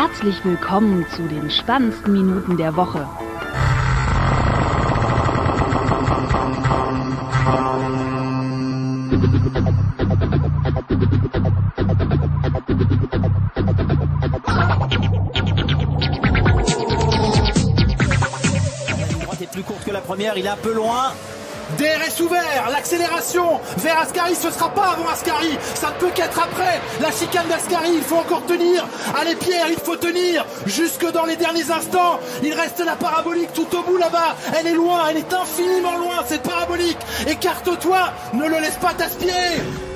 Herzlich willkommen zu den spannendsten Minuten der Woche. plus courte que la première, il est un peu loin. DRS ouvert, l'accélération vers Ascari, ce sera pas avant Ascari, ça ne peut qu'être après. La chicane d'Ascari, il faut encore tenir. Allez Pierre, il faut tenir jusque dans les derniers instants. Il reste la parabolique tout au bout là-bas. Elle est loin, elle est infiniment loin cette parabolique. Écarte-toi, ne le laisse pas t'aspirer.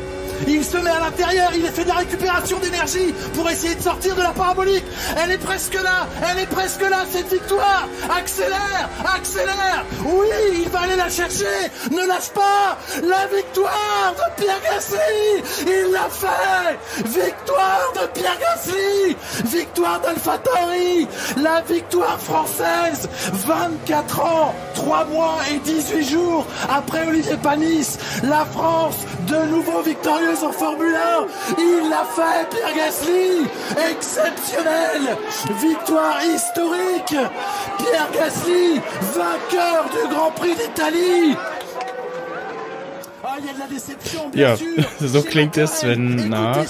Il se met à l'intérieur, il fait de la récupération d'énergie pour essayer de sortir de la parabolique. Elle est presque là, elle est presque là, cette victoire. Accélère, accélère. Oui, il va aller la chercher. Ne lâche pas. La victoire de Pierre Gasly. Il l'a fait. Victoire de Pierre Gasly. Victoire d'AlphaTauri. La victoire française. 24 ans, 3 mois et 18 jours après Olivier Panis. La France, de nouveau victorieuse en Formule 1. Il l'a fait, Pierre Gasly. Exceptionnel. Victoire historique. Pierre Gasly, vainqueur du Grand Prix d'Italie. Ah, ja, so klingt es, wenn nach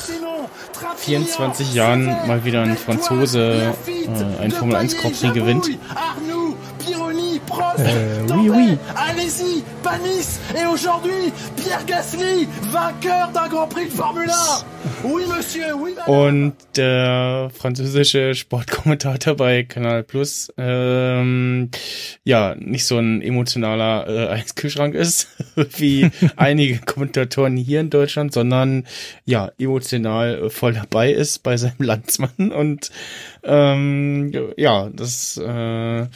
24 Jahren mal wieder ein Franzose äh, ein Formel 1 Grand Prix gewinnt. Euh, oui, oui. Allez-y, Panis et aujourd'hui Pierre Gasly, vainqueur d'un Grand Prix de Formule 1. Oui, monsieur, oui. Und der französische Sportkommentator bei Kanal Plus, ähm, ja, nicht so ein emotionaler äh, Eiskühlschrank ist, wie einige Kommentatoren hier in Deutschland, sondern ja, emotional voll dabei ist bei seinem Landsmann und ähm, ja, das äh,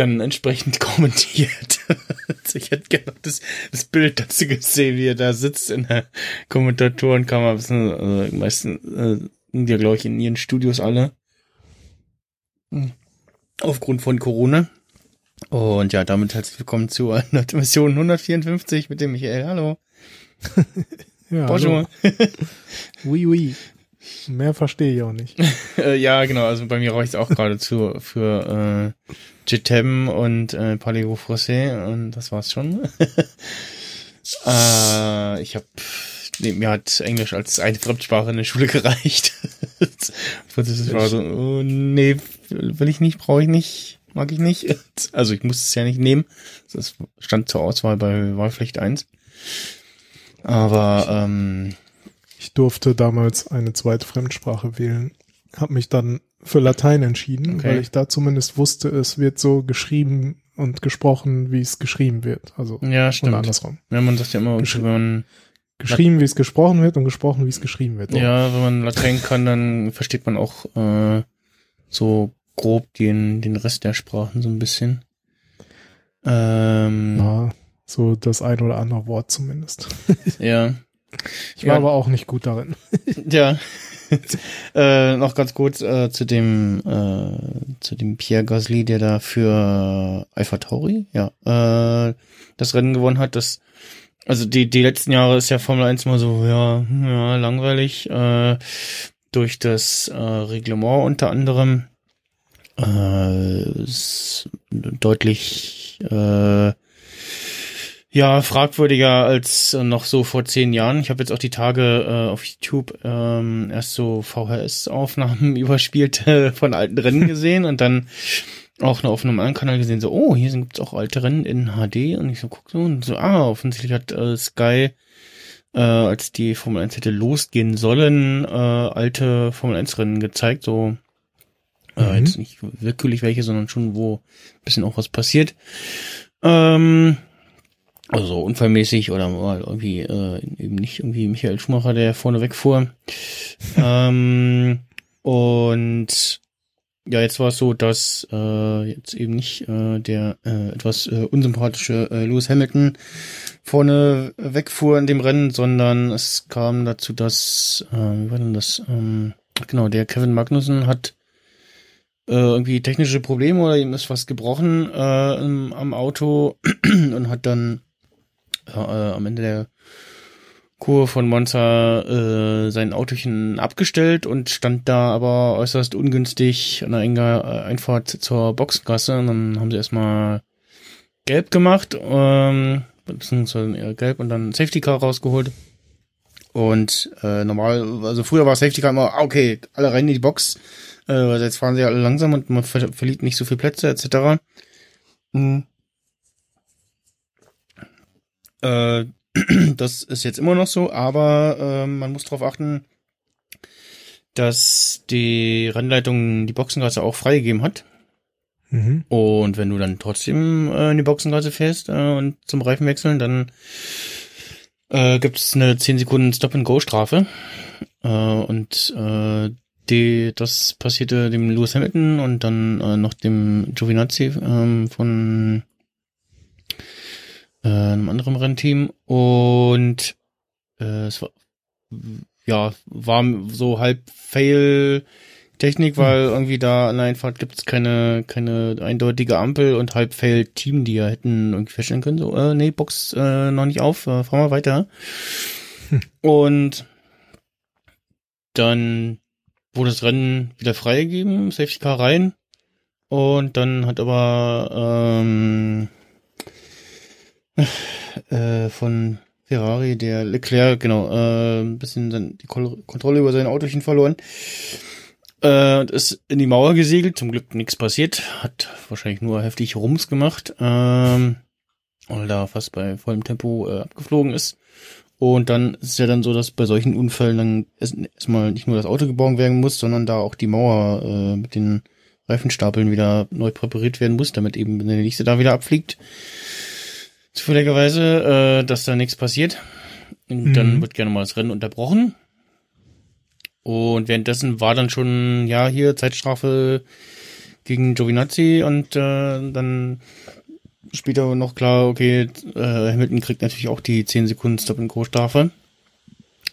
dann entsprechend kommentiert. also ich hätte gerne das, das Bild dazu gesehen, wie er da sitzt in der Kommentatorenkammer. Also meistens äh, sind ja, glaube ich, in ihren Studios alle. Hm. Aufgrund von Corona. Und ja, damit herzlich willkommen zu einer Mission 154 mit dem Michael. Hallo. ja, Bonjour. Hallo. oui, oui. Mehr verstehe ich auch nicht. ja, genau. Also bei mir reicht es auch geradezu für äh, Jitem und äh, Paligo Frosé und das war's schon. äh, ich habe nee, mir hat Englisch als eine Fremdsprache in der Schule gereicht. das war so, oh, nee, will ich nicht, brauche ich nicht, mag ich nicht. Also ich muss es ja nicht nehmen. Das stand zur Auswahl bei Wahlpflicht 1. Aber ähm, ich durfte damals eine zweite Fremdsprache wählen. Hab mich dann für Latein entschieden, okay. weil ich da zumindest wusste, es wird so geschrieben und gesprochen, wie es geschrieben wird. Also ja, stimmt. andersrum. Ja, man sagt ja immer, Gesch wenn man geschrieben, wie es gesprochen wird und gesprochen, wie es geschrieben wird. Ja, wenn man Latein kann, dann versteht man auch äh, so grob den den Rest der Sprachen so ein bisschen. Ähm, ja, so das ein oder andere Wort zumindest. ja. Ich war ja. aber auch nicht gut darin. ja. äh, noch ganz kurz äh, zu dem äh, zu dem Pierre Gasly, der da für Alpha Tauri, ja, äh, das Rennen gewonnen hat. Das also die die letzten Jahre ist ja Formel 1 mal so ja, ja langweilig äh, durch das äh, Reglement unter anderem äh, deutlich äh, ja, fragwürdiger als äh, noch so vor zehn Jahren. Ich habe jetzt auch die Tage äh, auf YouTube ähm, erst so VHS-Aufnahmen überspielt äh, von alten Rennen gesehen und dann auch noch auf einem anderen Kanal gesehen, so, oh, hier sind auch alte Rennen in HD und ich so guck so und so, ah, offensichtlich hat äh, Sky, äh, als die Formel 1 hätte losgehen sollen, äh, alte Formel 1 Rennen gezeigt, so äh, mhm. jetzt nicht willkürlich welche, sondern schon, wo bisschen auch was passiert. Ähm, also so unfallmäßig oder mal irgendwie äh, eben nicht irgendwie Michael Schumacher, der vorne wegfuhr. ähm, und ja, jetzt war es so, dass äh, jetzt eben nicht äh, der äh, etwas äh, unsympathische äh, Lewis Hamilton vorne wegfuhr in dem Rennen, sondern es kam dazu, dass, äh, wie war denn das? Ähm, genau, der Kevin Magnussen hat äh, irgendwie technische Probleme oder ihm ist was gebrochen äh, im, am Auto und hat dann äh, am Ende der Kurve von Monza äh, sein Autochen abgestellt und stand da aber äußerst ungünstig an einer äh, Einfahrt zur Boxengasse. Und dann haben sie erstmal gelb gemacht, ähm, beziehungsweise eher gelb und dann Safety Car rausgeholt. Und äh, normal, also früher war Safety Car immer, ah, okay, alle rein in die Box. Äh, also jetzt fahren sie alle langsam und man ver verliert nicht so viel Plätze etc. Mhm. Äh, das ist jetzt immer noch so, aber äh, man muss darauf achten, dass die Rennleitung die Boxengasse auch freigegeben hat. Mhm. Und wenn du dann trotzdem äh, in die Boxengasse fährst äh, und zum Reifen wechseln, dann äh, gibt es eine 10 Sekunden Stop-and-Go-Strafe. Äh, und äh, die, das passierte dem Lewis Hamilton und dann äh, noch dem Giovinazzi äh, von äh, einem anderen Rennteam. Und äh, es war, ja, war so halb Fail Technik, weil hm. irgendwie da an der Einfahrt gibt es keine, keine eindeutige Ampel und halb Fail Team, die ja hätten irgendwie feststellen können, so, äh, nee, Box äh, noch nicht auf, äh, fahren wir weiter. Hm. Und dann wurde das Rennen wieder freigegeben, Safety Car rein. Und dann hat aber ähm, äh, von Ferrari, der Leclerc, genau, äh, ein bisschen dann die Kontrolle über sein Autochen verloren. Äh, ist in die Mauer gesegelt, zum Glück nichts passiert, hat wahrscheinlich nur heftig Rums gemacht, ähm, weil da fast bei vollem Tempo äh, abgeflogen ist. Und dann ist es ja dann so, dass bei solchen Unfällen dann erstmal nicht nur das Auto geborgen werden muss, sondern da auch die Mauer äh, mit den Reifenstapeln wieder neu präpariert werden muss, damit eben der nächste da wieder abfliegt. Zufälligerweise, äh, dass da nichts passiert. Und mhm. dann wird gerne mal das Rennen unterbrochen. Und währenddessen war dann schon, ja, hier Zeitstrafe gegen Giovinazzi und äh, dann später noch klar, okay, äh, Hamilton kriegt natürlich auch die 10 Sekunden Stop-and-Go-Strafe,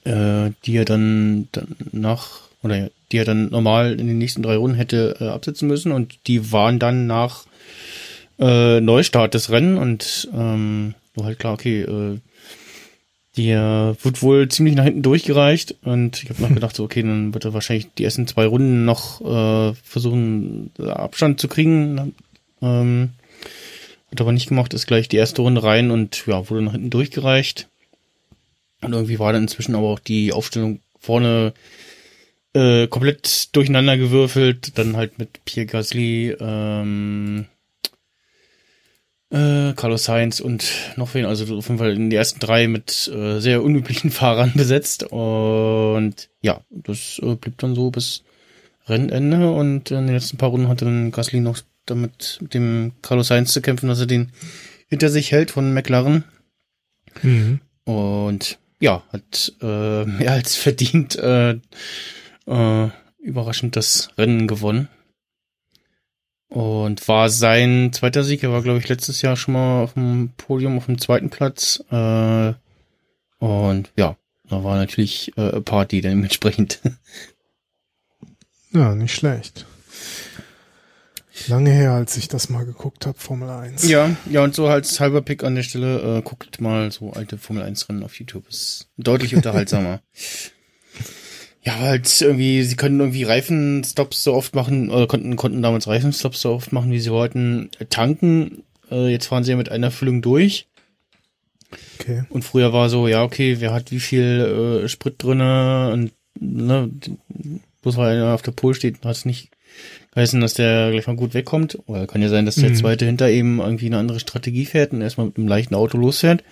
äh, die er dann, dann nach, oder die er dann normal in den nächsten drei Runden hätte äh, absetzen müssen und die waren dann nach äh, Neustart des Rennen und ähm, war halt klar, okay, äh, der wird wohl ziemlich nach hinten durchgereicht und ich habe noch gedacht, so, okay, dann wird er wahrscheinlich die ersten zwei Runden noch äh, versuchen, Abstand zu kriegen. Ähm, hat aber nicht gemacht, ist gleich die erste Runde rein und ja, wurde nach hinten durchgereicht. Und irgendwie war dann inzwischen aber auch die Aufstellung vorne äh, komplett durcheinander gewürfelt. Dann halt mit Pierre Gasly, ähm, äh, Carlos Sainz und noch wen, also auf jeden Fall in die ersten drei mit äh, sehr unüblichen Fahrern besetzt. Und ja, das äh, blieb dann so bis Rennende und in den letzten paar Runden hatte dann Gasly noch damit mit dem Carlos Sainz zu kämpfen, dass er den hinter sich hält von McLaren. Mhm. Und ja, hat äh, mehr als verdient äh, äh, überraschend das Rennen gewonnen. Und war sein zweiter Sieg. Er war, glaube ich, letztes Jahr schon mal auf dem Podium auf dem zweiten Platz. Äh, und ja, da war natürlich äh, Party dementsprechend. Ja, nicht schlecht. Lange her, als ich das mal geguckt habe, Formel 1. Ja, ja, und so als halber Pick an der Stelle, äh, guckt mal so alte Formel 1 Rennen auf YouTube. Ist deutlich unterhaltsamer. Ja, halt irgendwie, sie können irgendwie Reifenstops so oft machen, oder konnten, konnten damals Reifenstops so oft machen, wie sie wollten. Tanken, äh, jetzt fahren sie ja mit einer Füllung durch. Okay. Und früher war so, ja, okay, wer hat wie viel äh, Sprit drinne und ne, bloß weil einer auf der Pol steht, hat es nicht heißen, dass der gleich mal gut wegkommt. Oder kann ja sein, dass der mhm. zweite hinter ihm irgendwie eine andere Strategie fährt und erstmal mit einem leichten Auto losfährt.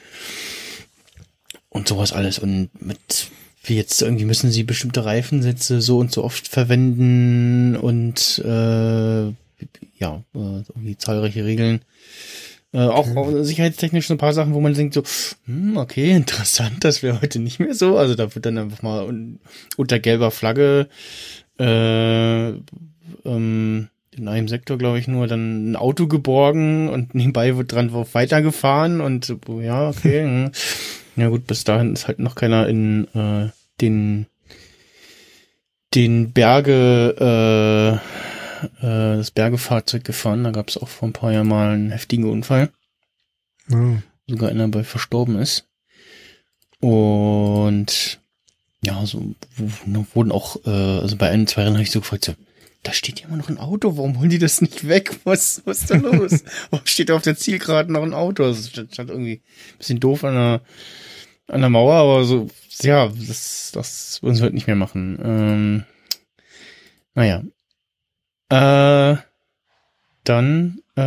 Und sowas alles. Und mit, wie jetzt irgendwie müssen sie bestimmte Reifensätze so und so oft verwenden und äh, ja, äh, irgendwie zahlreiche Regeln. Äh, auch, auch sicherheitstechnisch so ein paar Sachen, wo man denkt so, hm, okay, interessant, das wäre heute nicht mehr so. Also da wird dann einfach mal un unter gelber Flagge äh, ähm, in einem Sektor, glaube ich, nur dann ein Auto geborgen und nebenbei wird dran weitergefahren und ja, okay. Ja gut, bis dahin ist halt noch keiner in äh, den den Berge äh, äh, das Bergefahrzeug gefahren. Da gab es auch vor ein paar Jahren mal einen heftigen Unfall. Oh. Sogar einer bei verstorben ist. Und ja, so wurden auch, äh, also bei ein, zwei Rennen habe ich so gefragt, so, da steht ja immer noch ein Auto, warum holen die das nicht weg? Was, was ist da los? warum steht da auf der Zielgeraden noch ein Auto? Das stand irgendwie ein bisschen doof an der, an der Mauer, aber so, ja, das, das würden sie halt nicht mehr machen. Ähm, naja. Äh, dann, äh,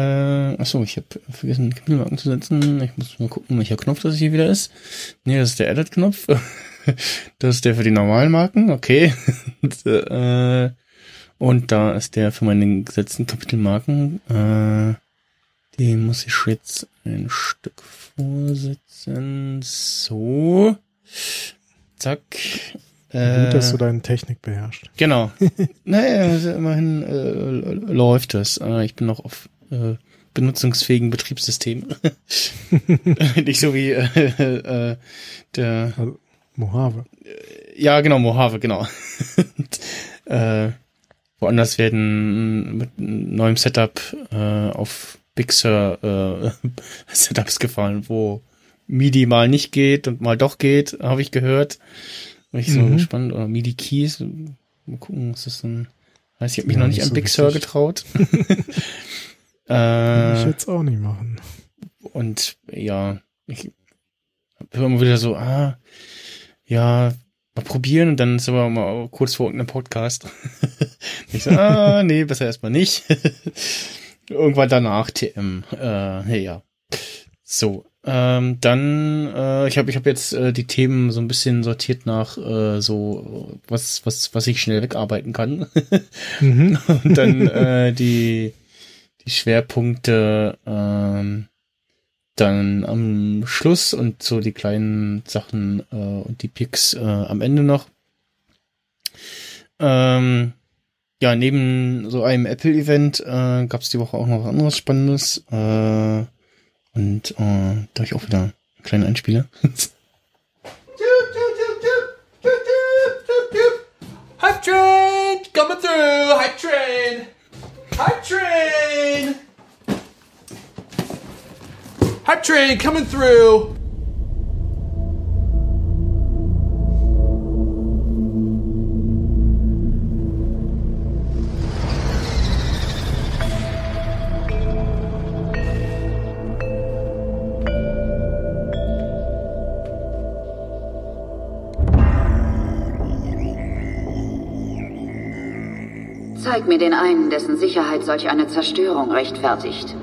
achso, ich habe vergessen, Kapitelmarken zu setzen. Ich muss mal gucken, welcher Knopf das hier wieder ist. Nee, das ist der Edit-Knopf. das ist der für die normalen Marken, okay. und, äh, und da ist der für meine gesetzten Kapitelmarken. Äh, den muss ich jetzt ein Stück vorsetzen. So. Zack. Äh, Gut, dass du deine Technik beherrschst. Genau. naja, immerhin äh, läuft es. Äh, ich bin noch auf äh, benutzungsfähigen Betriebssystemen. Nicht so wie äh, äh, der also, Mojave. Ja, genau, Mojave, genau. äh, woanders werden mit neuem Setup äh, auf Big Sur äh, Setups gefallen, wo MIDI mal nicht geht und mal doch geht, habe ich gehört. War ich so mhm. gespannt. Oder MIDI Keys. Mal gucken, was das denn. Weiß ich habe mich ja, noch nicht, nicht an so Big Sur getraut. äh, ich jetzt auch nicht machen. Und ja, ich höre immer wieder so, ah, ja, mal probieren und dann ist aber mal kurz vor irgendeinem Podcast. ich so, ah, nee, besser erstmal nicht. Irgendwann danach TM. Äh, ja. So, ähm, dann, äh, ich habe ich hab jetzt äh, die Themen so ein bisschen sortiert nach äh, so, was, was, was ich schnell wegarbeiten kann. mhm. Und dann äh, die, die Schwerpunkte ähm, dann am Schluss und so die kleinen Sachen äh, und die Picks äh, am Ende noch. Ähm, ja, neben so einem Apple-Event äh, gab es die Woche auch noch was anderes Spannendes. Äh, und äh, da ich auch wieder einen kleinen Einspieler. Hype Train! Coming through! Hype Train! Hype Train! Hype Train coming through! Zeig mir den einen, dessen Sicherheit solch eine Zerstörung rechtfertigt.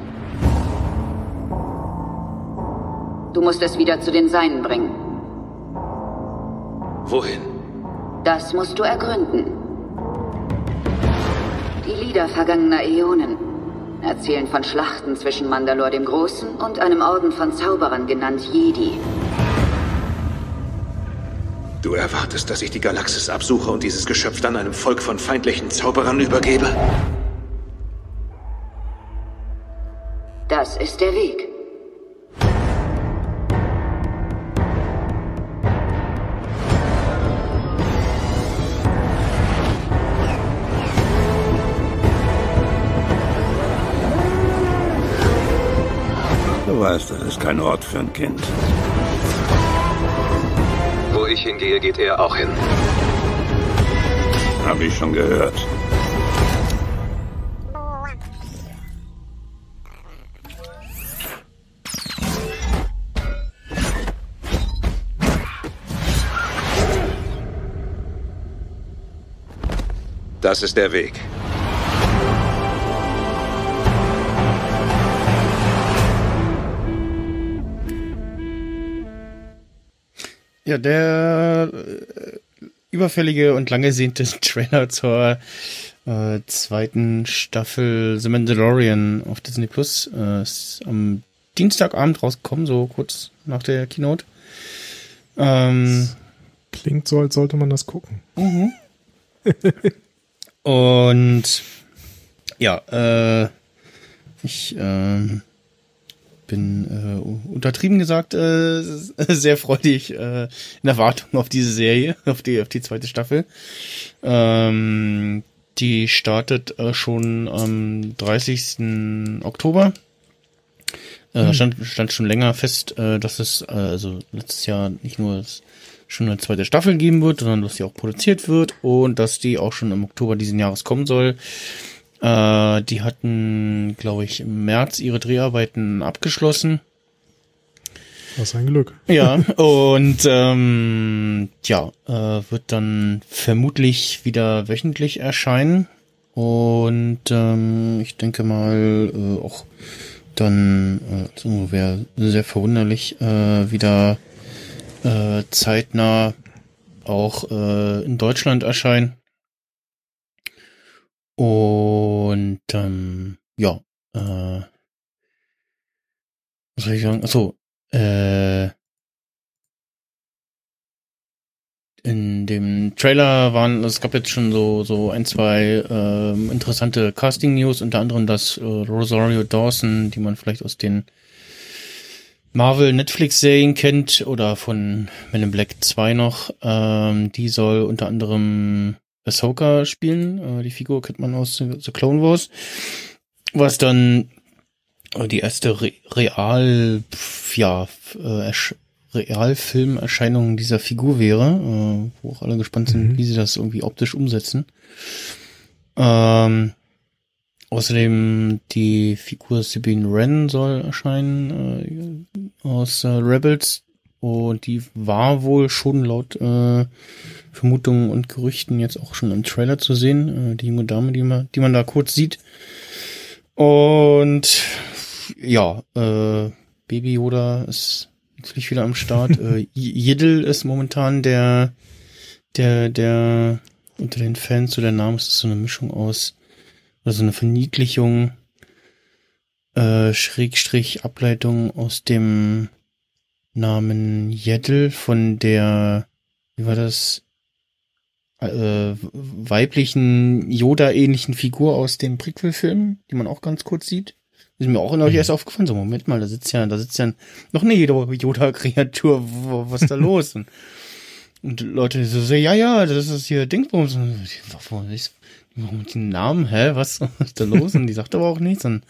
Du musst es wieder zu den Seinen bringen. Wohin? Das musst du ergründen. Die Lieder vergangener Äonen erzählen von Schlachten zwischen Mandalor dem Großen und einem Orden von Zauberern genannt Jedi. Du erwartest, dass ich die Galaxis absuche und dieses Geschöpf dann einem Volk von feindlichen Zauberern übergebe? Das ist der Weg. Du weißt, das ist kein Ort für ein Kind ich hingehe, geht er auch hin. Habe ich schon gehört. Das ist der Weg. Ja, der äh, überfällige und lange Trailer zur äh, zweiten Staffel The Mandalorian auf Disney Plus äh, ist am Dienstagabend rausgekommen, so kurz nach der Keynote. Ähm, Klingt so, als sollte man das gucken. Mhm. und ja, äh, ich äh, bin äh, untertrieben gesagt äh, sehr freudig äh, in Erwartung auf diese Serie, auf die auf die zweite Staffel. Ähm, die startet äh, schon am 30. Oktober. Äh, hm. stand, stand schon länger fest, äh, dass es äh, also letztes Jahr nicht nur schon eine zweite Staffel geben wird, sondern dass die auch produziert wird und dass die auch schon im Oktober diesen Jahres kommen soll. Äh, die hatten, glaube ich, im März ihre Dreharbeiten abgeschlossen. Was ein Glück. Ja, und ähm, ja, äh, wird dann vermutlich wieder wöchentlich erscheinen. Und ähm, ich denke mal äh, auch dann äh, so wäre sehr verwunderlich äh, wieder äh, zeitnah auch äh, in Deutschland erscheinen. Und ähm, ja, äh, was soll ich sagen? Achso, äh, in dem Trailer waren, es gab jetzt schon so, so ein, zwei äh, interessante Casting-News, unter anderem das äh, Rosario Dawson, die man vielleicht aus den Marvel Netflix-Serien kennt oder von Men in Black 2 noch. Ähm, die soll unter anderem Ahsoka spielen. Äh, die Figur kennt man aus The Clone Wars. Was dann äh, die erste Re Real, ja, äh, Realfilmerscheinung dieser Figur wäre, äh, wo auch alle gespannt sind, mhm. wie sie das irgendwie optisch umsetzen. Ähm, außerdem die Figur Sabine Wren soll erscheinen äh, aus äh, Rebels und die war wohl schon laut äh, Vermutungen und Gerüchten jetzt auch schon im Trailer zu sehen. Äh, die junge Dame, die man, die man da kurz sieht. Und ja, äh, Baby Yoda ist natürlich wieder am Start. äh, Yiddle ist momentan der, der, der unter den Fans, so der Name ist so eine Mischung aus, also eine Verniedlichung, äh, Schrägstrich Ableitung aus dem Namen Yeddle von der, wie war das, äh, weiblichen Yoda-ähnlichen Figur aus dem Prequel-Film, die man auch ganz kurz sieht. Ist mir auch neulich mhm. erst aufgefallen, so Moment mal, da sitzt ja, da sitzt ja noch eine Yoda-Kreatur, was ist da los? Und, und Leute so, so, ja, ja, das ist hier Dingsbums. Warum den Namen, hä, was ist da los? Und die sagt aber auch nichts. Und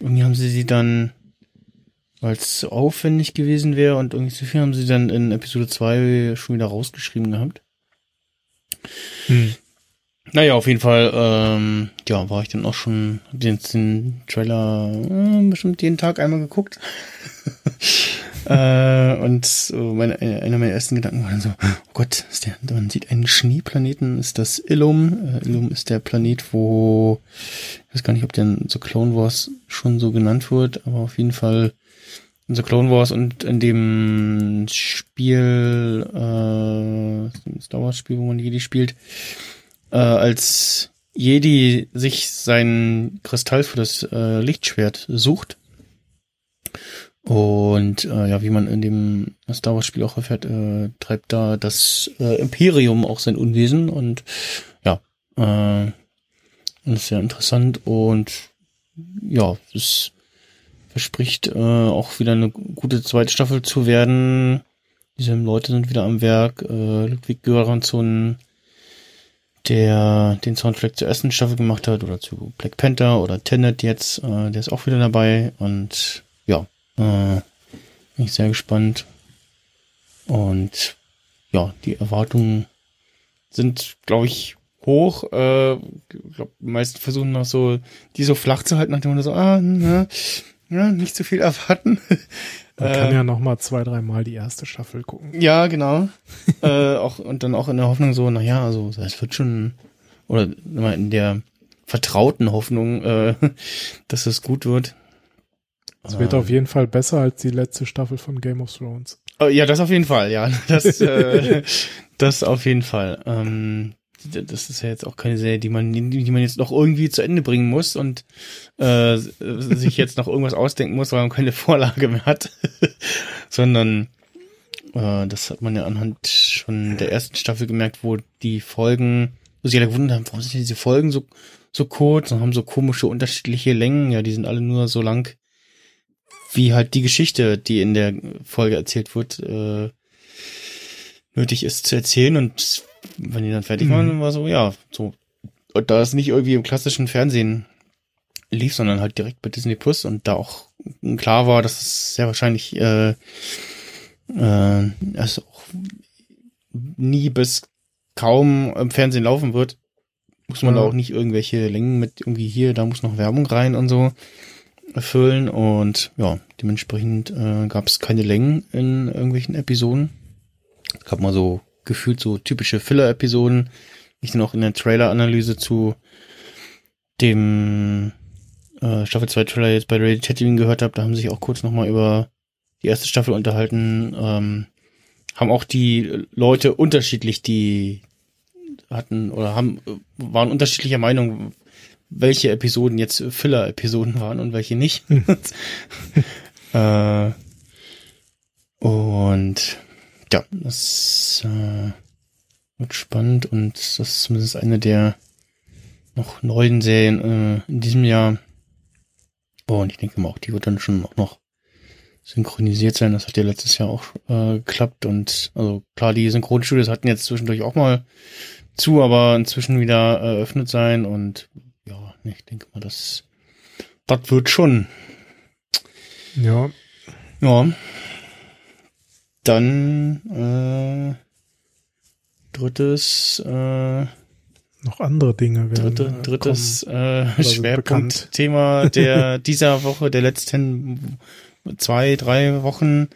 irgendwie haben sie sie dann, weil es so aufwendig gewesen wäre und irgendwie so viel haben sie dann in Episode 2 schon wieder rausgeschrieben gehabt. Hm. Naja, auf jeden Fall, ähm, ja, war ich dann auch schon, hab jetzt den Trailer äh, bestimmt jeden Tag einmal geguckt. äh, und so meine, einer meiner ersten Gedanken war dann so, oh Gott, ist der, man sieht einen Schneeplaneten, ist das Illum. Äh, Illum ist der Planet, wo, ich weiß gar nicht, ob der The Clone Wars schon so genannt wird, aber auf jeden Fall in The Clone Wars und in dem Spiel, äh, Star Wars Spiel, wo man Jedi spielt, äh, als Jedi sich sein Kristall für das äh, Lichtschwert sucht. Und äh, ja, wie man in dem Star Wars Spiel auch erfährt, äh, treibt da das äh, Imperium auch sein Unwesen und ja, äh, das ist sehr interessant und ja, es verspricht äh, auch wieder eine gute zweite Staffel zu werden. Diese Leute sind wieder am Werk. Äh, Ludwig Göransson der den Soundtrack zur ersten Staffel gemacht hat oder zu Black Panther oder Tenet jetzt, äh, der ist auch wieder dabei und ja, äh, bin ich sehr gespannt und ja, die Erwartungen sind, glaube ich, hoch. Äh, glaub, die meisten versuchen noch so, die so flach zu halten, nachdem man so, ah, na, ja, nicht zu viel erwarten. Man kann äh, ja noch mal zwei, dreimal die erste Staffel gucken. Ja, genau. äh, auch, und dann auch in der Hoffnung so, naja, also es wird schon, oder in der vertrauten Hoffnung, äh, dass es gut wird. Es wird auf jeden Fall besser als die letzte Staffel von Game of Thrones. Oh, ja, das auf jeden Fall, ja. Das, äh, das auf jeden Fall. Ähm, das ist ja jetzt auch keine Serie, die man, die man jetzt noch irgendwie zu Ende bringen muss und äh, sich jetzt noch irgendwas ausdenken muss, weil man keine Vorlage mehr hat, sondern äh, das hat man ja anhand schon der ersten Staffel gemerkt, wo die Folgen, wo sich alle gewundert haben, warum sind diese Folgen so so kurz und haben so komische unterschiedliche Längen. Ja, die sind alle nur so lang, wie halt die Geschichte, die in der Folge erzählt wird, äh, nötig ist zu erzählen und wenn die dann fertig waren, mhm. war so, ja, so. Und da es nicht irgendwie im klassischen Fernsehen lief, sondern halt direkt bei Disney Plus und da auch klar war, dass es sehr wahrscheinlich äh, äh, also auch nie bis kaum im Fernsehen laufen wird, muss man ja. da auch nicht irgendwelche Längen mit irgendwie hier, da muss noch Werbung rein und so erfüllen und ja, dementsprechend äh, gab es keine Längen in irgendwelchen Episoden. Gab mal so gefühlt so typische Filler-Episoden. Ich noch in der Trailer-Analyse zu dem äh, Staffel 2 Trailer jetzt bei Radio Tatooine gehört habe, da haben sich auch kurz nochmal über die erste Staffel unterhalten. Ähm, haben auch die Leute unterschiedlich, die hatten oder haben waren unterschiedlicher Meinung, welche Episoden jetzt Filler-Episoden waren und welche nicht. Hm. äh, und ja, das äh, wird spannend und das ist zumindest eine der noch neuen Serien äh, in diesem Jahr. Und ich denke mal auch, die wird dann schon auch noch synchronisiert sein. Das hat ja letztes Jahr auch äh, geklappt und also klar, die Synchronstudios hatten jetzt zwischendurch auch mal zu, aber inzwischen wieder eröffnet sein und ja, ich denke mal, das, das wird schon. Ja. Ja. Dann äh, drittes äh, noch andere Dinge werden. Dritte, äh, drittes äh, Schwerpunktthema der dieser Woche, der letzten zwei, drei Wochen.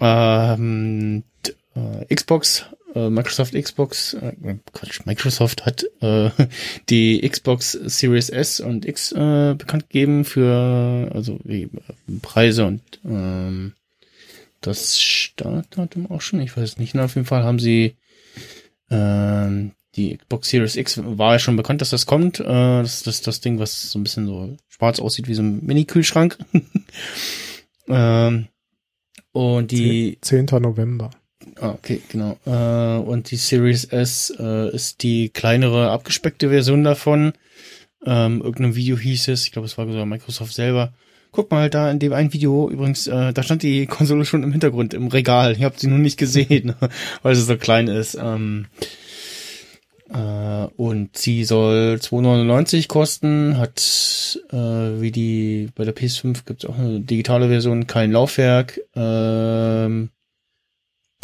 Ähm, äh, Xbox, äh, Microsoft Xbox, äh, Quatsch, Microsoft hat äh, die Xbox Series S und X äh, bekannt gegeben für also wie, äh, Preise und ähm, das Startdatum auch schon. Ich weiß nicht. Na, auf jeden Fall haben sie ähm, die Xbox Series X war ja schon bekannt, dass das kommt. Äh, das das, das Ding, was so ein bisschen so schwarz aussieht wie so ein Mini-Kühlschrank. ähm, und die 10. November. Ah, okay, genau. Äh, und die Series S äh, ist die kleinere, abgespeckte Version davon. Ähm, irgendeinem Video hieß es, ich glaube, es war sogar Microsoft selber. Guck mal, da in dem einen Video, übrigens, äh, da stand die Konsole schon im Hintergrund, im Regal. Ich habe sie nur nicht gesehen, weil sie so klein ist. Ähm, äh, und sie soll 2,99 kosten, hat äh, wie die bei der PS5 gibt es auch eine digitale Version, kein Laufwerk, ähm,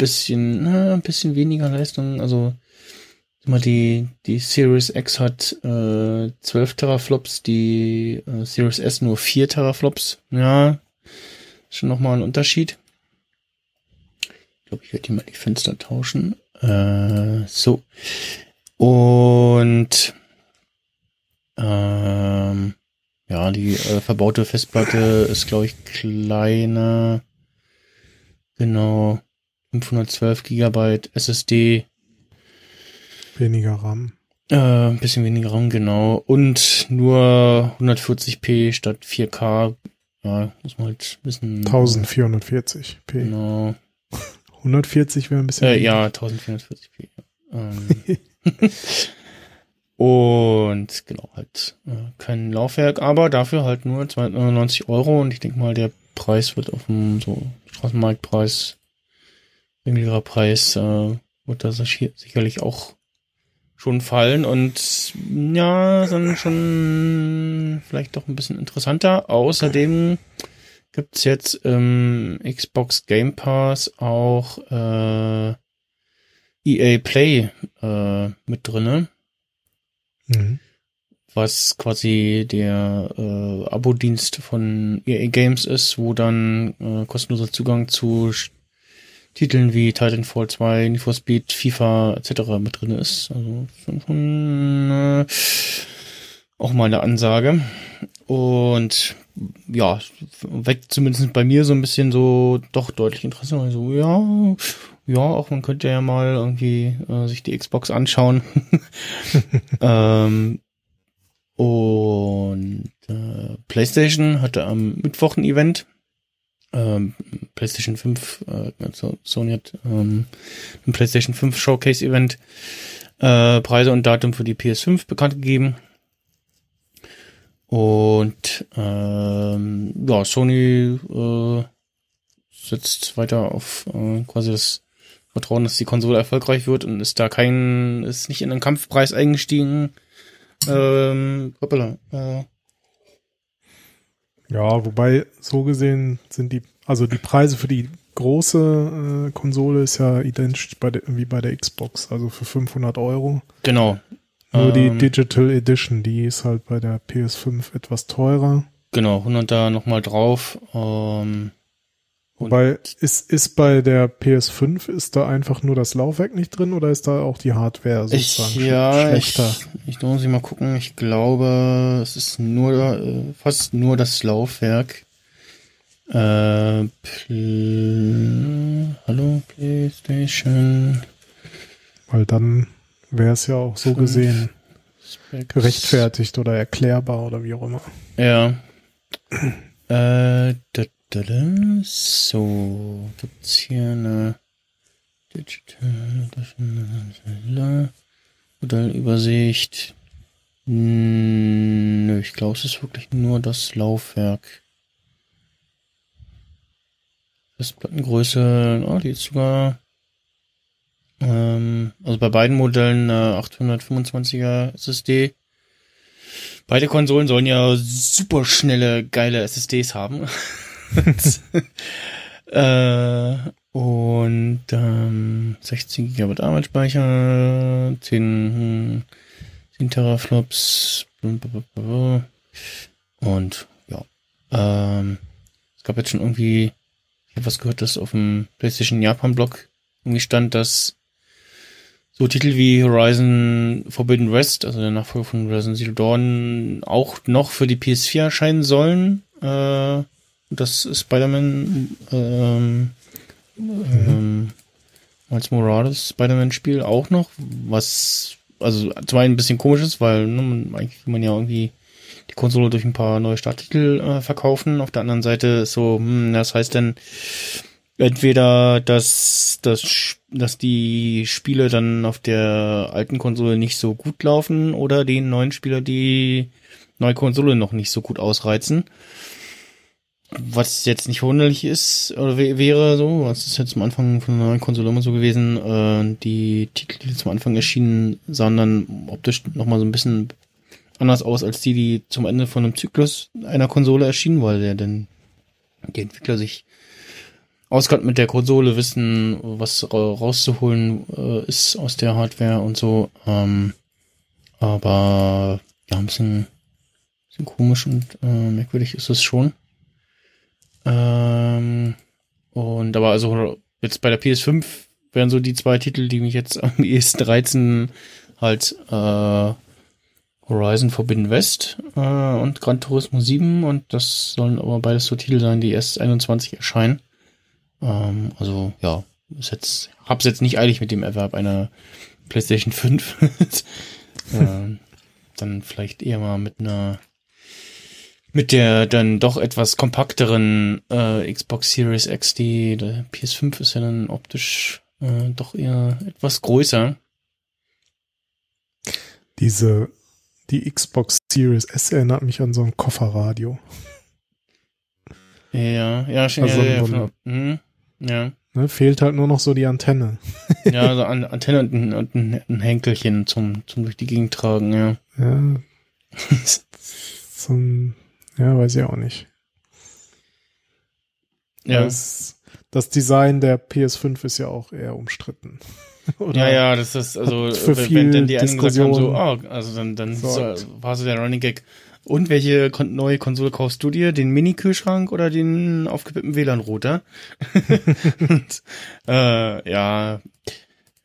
bisschen, na, ein bisschen weniger Leistung, also mal die die Series X hat äh, 12 Teraflops, die äh, Series S nur 4 Teraflops. Ja, schon nochmal ein Unterschied. Ich glaube, ich werde hier mal die Fenster tauschen. Äh, so. Und ähm, ja, die äh, verbaute Festplatte ist, glaube ich, kleiner. Genau. 512 Gigabyte SSD. Weniger RAM. Äh, ein bisschen weniger RAM, genau. Und nur 140p statt 4K. Ja, muss man halt wissen. 1440p. Genau. 140 wäre ein bisschen. Äh, ja, 1440p. Ähm, und genau, halt äh, kein Laufwerk, aber dafür halt nur 290 Euro und ich denke mal, der Preis wird auf dem so Straßenmarktpreis, niedrigerer Preis, äh, wird da sicherlich auch schon fallen und ja, dann schon vielleicht doch ein bisschen interessanter. Außerdem gibt's jetzt im Xbox Game Pass auch äh, EA Play äh, mit drinne. Mhm. Was quasi der äh, Abo-Dienst von EA Games ist, wo dann äh, kostenloser Zugang zu Titeln wie Titanfall 2, Need for Speed, FIFA etc. mit drin ist. Also äh, auch mal eine Ansage. Und ja, weckt zumindest bei mir so ein bisschen so doch deutlich Interesse. Also ja, ja, auch man könnte ja mal irgendwie äh, sich die Xbox anschauen. ähm, und äh, PlayStation hatte am Mittwoch ein Event. Ähm, PlayStation 5, äh, also Sony hat ähm, ein PlayStation 5 Showcase Event äh, Preise und Datum für die PS5 bekannt gegeben. Und ähm, ja, Sony äh, setzt weiter auf äh, quasi das Vertrauen, dass die Konsole erfolgreich wird und ist da kein, ist nicht in den Kampfpreis eingestiegen. Ähm, hoppala, äh, Ja, wobei so gesehen sind die, also die Preise für die große äh, Konsole ist ja identisch bei der, wie bei der Xbox, also für 500 Euro. Genau. Nur ähm, die Digital Edition, die ist halt bei der PS5 etwas teurer. Genau, 100 da nochmal drauf. Ähm, Wobei, ist, ist bei der PS5, ist da einfach nur das Laufwerk nicht drin oder ist da auch die Hardware sozusagen ich, ja, schlechter? Ich, ich muss mal gucken. Ich glaube, es ist nur, äh, fast nur das Laufwerk. Äh, Pl Hallo, PlayStation. Weil dann wäre es ja auch so gesehen Specs. gerechtfertigt oder erklärbar oder wie auch immer. Ja. äh, so, gibt's hier eine Digital Modellübersicht. Nö, ich glaube, es ist wirklich nur das Laufwerk. Festplattengröße, oh, die ist sogar, ähm, also bei beiden Modellen äh, 825er SSD. Beide Konsolen sollen ja super schnelle, geile SSDs haben. äh, und ähm, 16 GB Arbeitsspeicher, 10, 10 Teraflops und ja. Ähm, es gab jetzt schon irgendwie, ich habe was gehört, dass auf dem PlayStation Japan Blog irgendwie stand, dass so Titel wie Horizon Forbidden West, also der Nachfolger von Horizon Zero Dawn, auch noch für die PS4 erscheinen sollen. Äh, das Spider-Man ähm, ähm, als Morales Spider-Man-Spiel auch noch, was also zum einen ein bisschen komisch ist, weil ne, man, eigentlich man ja irgendwie die Konsole durch ein paar neue Starttitel äh, verkaufen. Auf der anderen Seite ist so, hm, das heißt dann entweder, dass, dass, dass die Spiele dann auf der alten Konsole nicht so gut laufen oder den neuen Spieler die neue Konsole noch nicht so gut ausreizen was jetzt nicht verwunderlich ist oder wäre so, was ist jetzt am Anfang von der neuen Konsole immer so gewesen, äh, die Titel, die zum Anfang erschienen, sahen dann optisch nochmal so ein bisschen anders aus als die, die zum Ende von einem Zyklus einer Konsole erschienen, weil der dann die Entwickler sich auskannt mit der Konsole, wissen, was rauszuholen äh, ist aus der Hardware und so. Ähm, aber ja, ein bisschen, bisschen komisch und äh, merkwürdig ist es schon. Ähm, und aber also jetzt bei der PS5 wären so die zwei Titel, die mich jetzt am ehesten reizen, halt äh, Horizon Forbidden West äh, und Gran Turismo 7 und das sollen aber beides so Titel sein, die erst 21 erscheinen. Ähm, also ja, ist jetzt, hab's jetzt nicht eilig mit dem Erwerb einer PlayStation 5. äh, dann vielleicht eher mal mit einer mit der dann doch etwas kompakteren äh, Xbox Series X, die der PS5 ist ja dann optisch äh, doch eher etwas größer. Diese, die Xbox Series S erinnert mich an so ein Kofferradio. Ja, ja, schon, also ja, ja, ja, hm, ja. Ne, fehlt halt nur noch so die Antenne. ja, also an, Antenne und ein, und ein Henkelchen zum, zum durch die Gegend tragen, ja. Ja. so ein ja, weiß ich auch nicht. Ja. Das, das Design der PS5 ist ja auch eher umstritten. ja, ja, das ist also für wenn, viel wenn die anderen gesagt haben, so, oh, also dann, dann so, war so der Running Gag. Und welche neue Konsole kaufst du dir? Den Mini-Kühlschrank oder den aufgepippten WLAN-Router? äh, ja,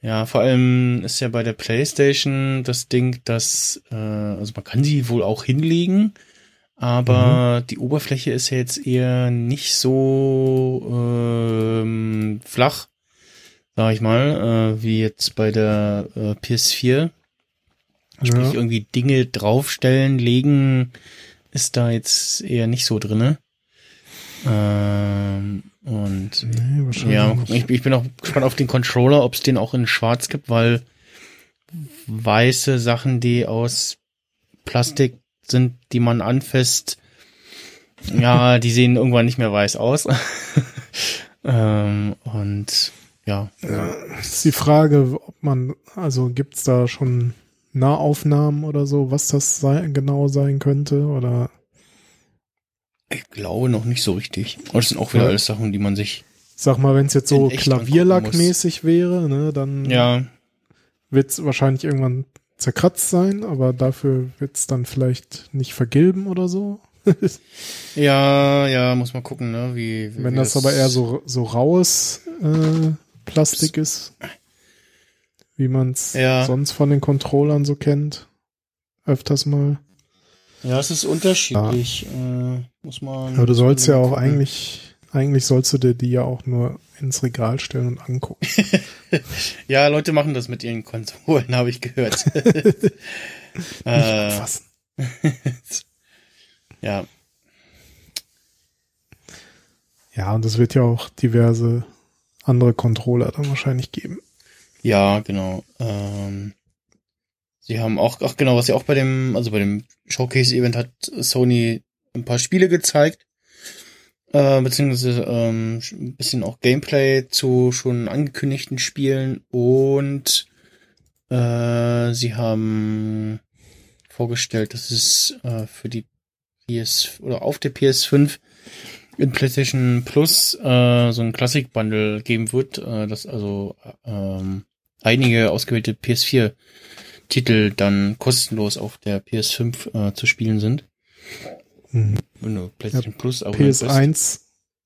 ja, vor allem ist ja bei der PlayStation das Ding, dass äh, also man kann sie wohl auch hinlegen, aber mhm. die Oberfläche ist ja jetzt eher nicht so ähm, flach, sag ich mal, äh, wie jetzt bei der äh, PS4. Sprich, ja. irgendwie Dinge draufstellen, legen, ist da jetzt eher nicht so drinne. Ähm, und nee, ja, ich, ich, bin auch gespannt auf den Controller, ob es den auch in Schwarz gibt, weil weiße Sachen, die aus Plastik sind, die man anfasst, ja, die sehen irgendwann nicht mehr weiß aus. ähm, und ja. ja. Ist die Frage, ob man, also gibt's da schon Nahaufnahmen oder so, was das sei, genau sein könnte oder Ich glaube noch nicht so richtig. Aber das sind auch wieder Ja. alles Sachen, die man sich. Sag mal, wenn es jetzt so Klavierlackmäßig wäre, ne, dann Ja, wird es wahrscheinlich irgendwann zerkratzt sein, aber dafür wird es dann vielleicht nicht vergilben oder so. ja, ja, muss man gucken, ne? Wie, wie Wenn wie das aber eher so, so raues äh, Plastik ist, wie man es Ja. sonst von den Controllern so kennt, öfters mal. Ja, es ist unterschiedlich. Äh, muss man. Aber du sollst ja auch gucken. eigentlich, eigentlich sollst du dir die ja auch nur ins Regal stellen und angucken. Ja, Leute machen das mit ihren Konsolen, habe ich gehört. äh, Fassen. ja, Ja, und es wird ja auch diverse andere Controller dann wahrscheinlich geben. ja, genau. Ähm, sie haben auch, ach genau, was ja auch bei dem, also bei dem Showcase-Event hat Sony ein paar Spiele gezeigt, äh, beziehungsweise ähm, ein bisschen auch Gameplay zu schon angekündigten Spielen und äh, sie haben vorgestellt, dass es äh, für die PS oder auf der PS5 in PlayStation Plus äh, so ein Classic-Bundle geben wird, äh, das also ähm, einige ausgewählte PS4-Titel dann kostenlos auf der PS5 äh, zu spielen sind. Mhm. Wenn du PlayStation Plus Abonnent bist. PS1,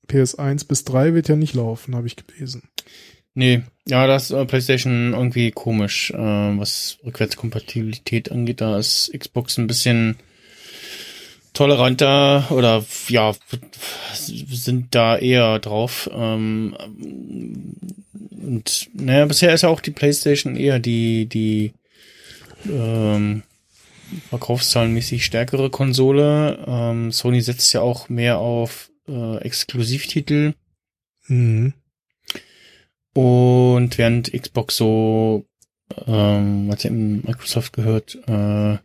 PS1 bis 3 wird ja nicht laufen, habe ich gelesen. Nee, ja, das ist äh, PlayStation irgendwie komisch, äh, was Rückwärtskompatibilität angeht. Da ist Xbox ein bisschen toleranter oder ja, sind da eher drauf. Ähm, und naja, bisher ist ja auch die PlayStation eher die, die ähm, verkaufszahlenmäßig stärkere Konsole. Ähm, Sony setzt ja auch mehr auf äh, Exklusivtitel. Mhm. Und während Xbox so, ähm, was ja in Microsoft gehört, äh,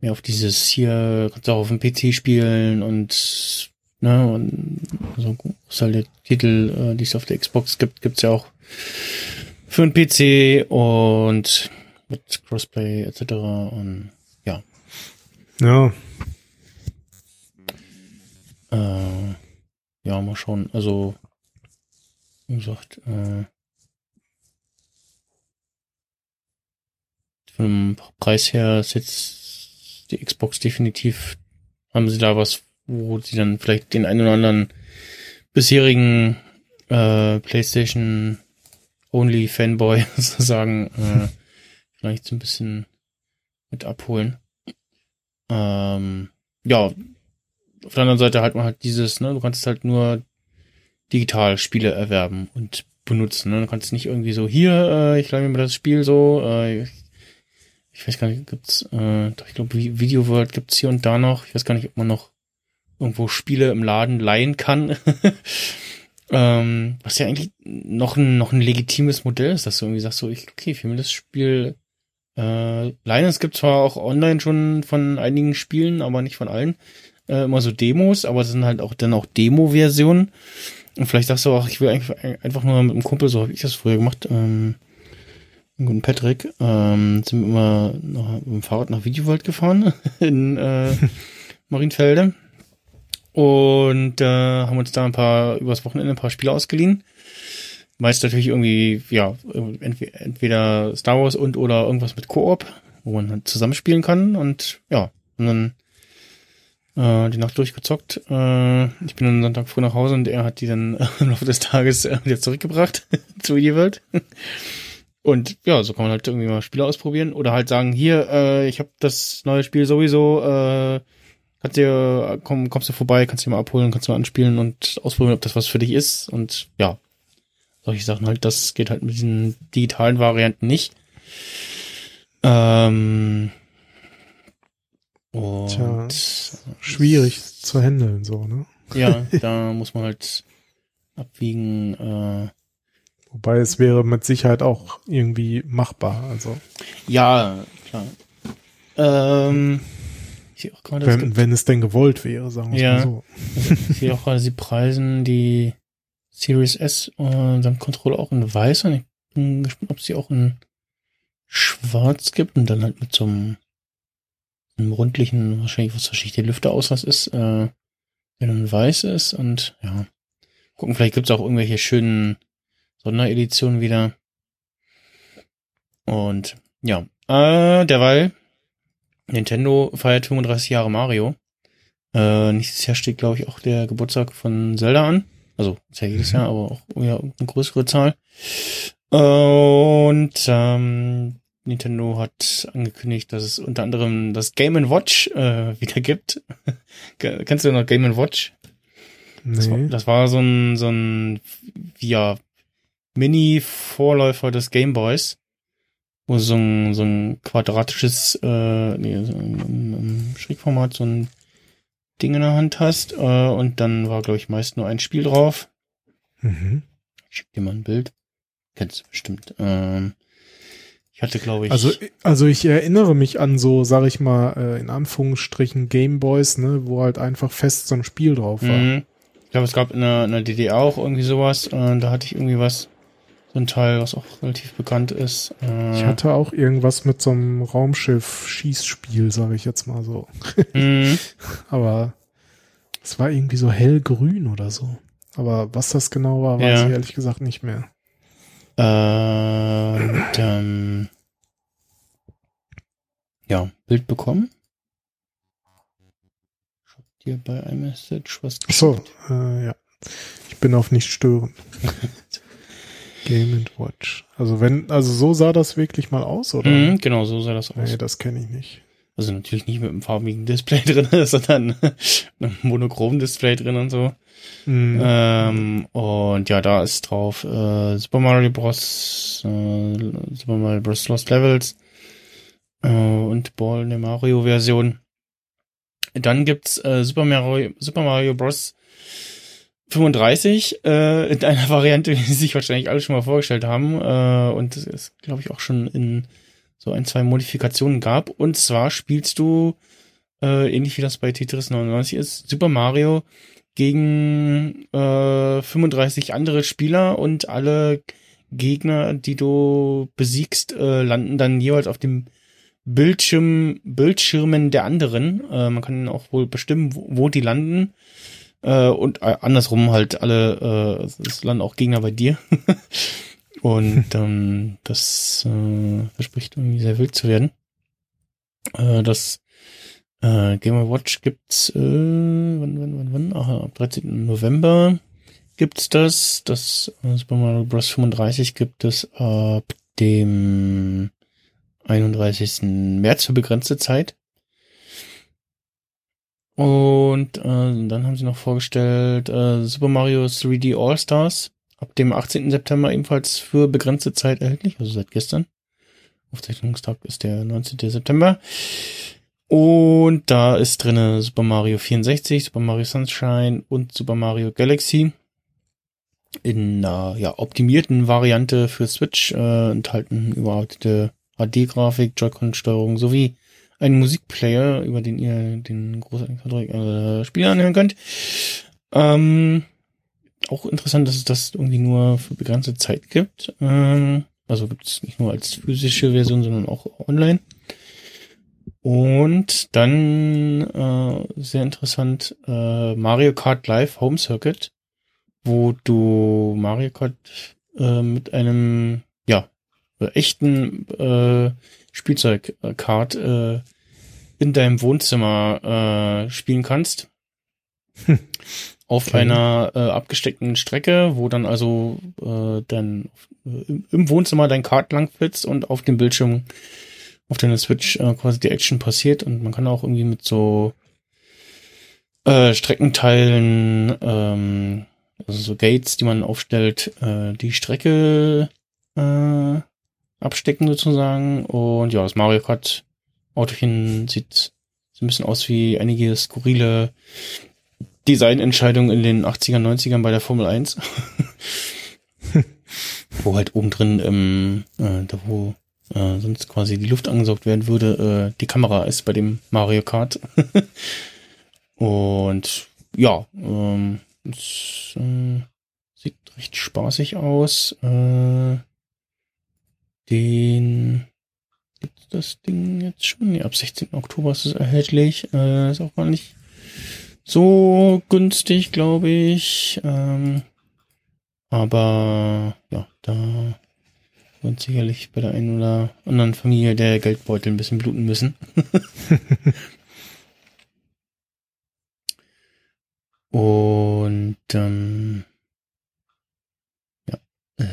mehr auf dieses hier, kannst du auch auf dem PC spielen und, ne, und so was halt der Titel, äh, die es auf der Xbox gibt, gibt's ja auch für den PC und mit Crossplay etc. und ja, Ja, äh, ja, mal schauen. Also, wie gesagt, äh, vom Preis her ist jetzt die Xbox definitiv, haben sie da was, wo sie dann vielleicht den einen oder anderen bisherigen äh, PlayStation Only Fanboy sozusagen äh, vielleicht so ein bisschen mit abholen. Ähm, ja, auf der anderen Seite hat man halt dieses, ne, du kannst halt nur digital Spiele erwerben und benutzen. Ne? Du kannst nicht irgendwie so, hier, äh, ich leih mir das Spiel so, äh, ich, ich weiß gar nicht, gibt's, äh, doch, ich glaube, Video World gibt's hier und da noch. Ich weiß gar nicht, ob man noch irgendwo Spiele im Laden leihen kann. ähm, was ja eigentlich noch ein, noch ein legitimes Modell ist, dass du irgendwie sagst, so, ich, okay, ich will mir das Spiel äh, leihen. Es gibt zwar auch online schon von einigen Spielen, aber nicht von allen äh, immer so Demos, aber es sind halt auch dann auch Demo-Versionen. Und vielleicht sagst du auch, ich will einfach nur mit einem Kumpel, so habe ich das früher gemacht, ähm, guten Patrick, ähm, sind wir immer noch mit dem Fahrrad nach Videoworld gefahren in äh, Marienfelde und äh, haben uns da ein paar, übers Wochenende ein paar Spiele ausgeliehen. Meist natürlich irgendwie, ja, entweder, Star Wars und oder irgendwas mit Koop, wo man halt zusammenspielen kann und ja, und dann äh, die Nacht durchgezockt. Äh, ich bin dann Sonntag früh nach Hause und er hat die dann äh, im Laufe des Tages äh, wieder zurückgebracht zu Videoworld. Und ja, so kann man halt irgendwie mal Spiele ausprobieren oder halt sagen, hier, äh, ich habe das neue Spiel sowieso, äh, kannst dir, komm, kommst du vorbei, kannst du mal abholen, kannst du mal anspielen und ausprobieren, ob das was für dich ist. Und ja, solche Sachen halt, das geht halt mit diesen digitalen Varianten nicht. Ähm, und Tja, schwierig zu handeln, so, ne? ja, da muss man halt abwiegen, äh, Wobei es wäre mit Sicherheit auch irgendwie machbar. Also ja, klar. Ähm, ich sehe auch gerade, es wenn, gibt- wenn es denn gewollt wäre, sagen wir Ja. mal so. ich sehe auch gerade, sie preisen die Series S und dann Controller auch in weiß und ich bin gespannt, ob sie auch in schwarz gibt und dann halt mit so einem, einem rundlichen, wahrscheinlich was wahrscheinlich der Lüfter aus was ist, äh, der dann weiß ist und ja. Gucken, vielleicht gibt's auch irgendwelche schönen Sondereditionen wieder. Und ja, äh, derweil, Nintendo feiert 35 Jahre Mario. Äh, nächstes Jahr steht, glaube ich, auch der Geburtstag von Zelda an. Also, ist ja jedes Jahr, aber auch ja, eine größere Zahl. Und ähm, Nintendo hat angekündigt, dass es unter anderem das Game Watch äh, wieder gibt. Kennst du noch Game Watch? Nee. Das war, das war so ein, so ein, ja, Mini-Vorläufer des Game Boys, wo so ein, so ein quadratisches, äh, nee, so ein, ein Schrägformat, so ein Ding in der Hand hast, äh, und dann war, glaube ich, meist nur ein Spiel drauf. Mhm. Ich schick dir mal ein Bild. Kennst du bestimmt. Ähm, ich hatte, glaube ich. Also, also ich erinnere mich an so, sag ich mal, äh, in Anführungsstrichen Gameboys, ne, wo halt einfach fest so ein Spiel drauf war. Mhm. Ich glaube, es gab in der, in der DDR auch irgendwie sowas. Äh, da hatte ich irgendwie was, ein Teil, was auch relativ bekannt ist. Äh, ich hatte auch irgendwas mit so einem Raumschiff-Schießspiel, sage ich jetzt mal so. Mhm. Aber es war irgendwie so hellgrün oder so. Aber was das genau war, weiß ja. ich ehrlich gesagt nicht mehr. Äh, und, ähm, ja, Bild bekommen dir bei iMessage was geschickt? So, äh, ja. Ich bin auf nicht stören. Game Watch. Also wenn, also so sah das wirklich mal aus, oder? Mhm, genau, so sah das aus. Nee, das kenne ich nicht. Also natürlich nicht mit einem farbigen Display drin, sondern einem monochromen Display drin und so. Mhm. Ähm, und ja, da ist drauf äh, Super Mario Bros. Äh, Super Mario Bros. Lost Levels äh, und Ball in der Mario Version. Dann gibt's äh, Super Mario, Super Mario Bros. 35 äh, in einer Variante, die sich wahrscheinlich alle schon mal vorgestellt haben äh, und es glaube ich auch schon in so ein zwei Modifikationen gab. Und zwar spielst du äh, ähnlich wie das bei Tetris 99 ist Super Mario gegen äh, 35 andere Spieler und alle Gegner, die du besiegst, äh, landen dann jeweils auf dem Bildschirm, Bildschirmen der anderen. Äh, man kann auch wohl bestimmen, wo, wo die landen. Äh, und äh, andersrum halt alle, äh, es landen auch Gegner bei dir. und ähm, das äh, verspricht irgendwie sehr wild zu werden. Äh, das äh, Game Watch gibt's, äh, wann, wann, wann, wann? Aha, ab 13. November gibt's das. Das äh, Super Mario Bros. 35 gibt es ab dem 31. März für begrenzte Zeit. Und äh, dann haben sie noch vorgestellt äh, Super Mario 3D All Stars ab dem 18. September ebenfalls für begrenzte Zeit erhältlich, also seit gestern. Aufzeichnungstag ist der 19. September. Und da ist drinne Super Mario 64, Super Mario Sunshine und Super Mario Galaxy in einer ja, optimierten Variante für Switch äh, enthalten überarbeitete HD-Grafik, Joy-Con-Steuerung sowie einen Musikplayer, über den ihr den großartigen äh, Spiel anhören könnt. Ähm, auch interessant, dass es das irgendwie nur für begrenzte Zeit gibt. Ähm, also gibt es nicht nur als physische Version, sondern auch online. Und dann äh, sehr interessant äh, Mario Kart Live Home Circuit, wo du Mario Kart äh, mit einem äh, echten äh, Spielzeugcard äh, in deinem Wohnzimmer äh, spielen kannst. Hm. Auf okay. einer äh, abgesteckten Strecke, wo dann also äh, dann äh, im Wohnzimmer dein Kart langflitzt und auf dem Bildschirm auf deiner Switch äh, quasi die Action passiert und man kann auch irgendwie mit so äh, Streckenteilen, ähm, also so Gates, die man aufstellt, äh, die Strecke äh, abstecken sozusagen. Und ja, das Mario Kart Autochen sieht so ein bisschen aus wie einige skurrile Designentscheidungen in den 80er, 90ern bei der Formel 1. wo halt oben drin, ähm, äh, da wo äh, sonst quasi die Luft angesaugt werden würde, äh, die Kamera ist bei dem Mario Kart. Und ja, ähm, es äh, sieht recht spaßig aus. Äh, den gibt das Ding jetzt schon. Ja, ab 16. Oktober ist es erhältlich. Äh, ist auch gar nicht so günstig, glaube ich. Ähm, aber ja, da wird sicherlich bei der einen oder anderen Familie der Geldbeutel ein bisschen bluten müssen. Und ähm, ja, äh,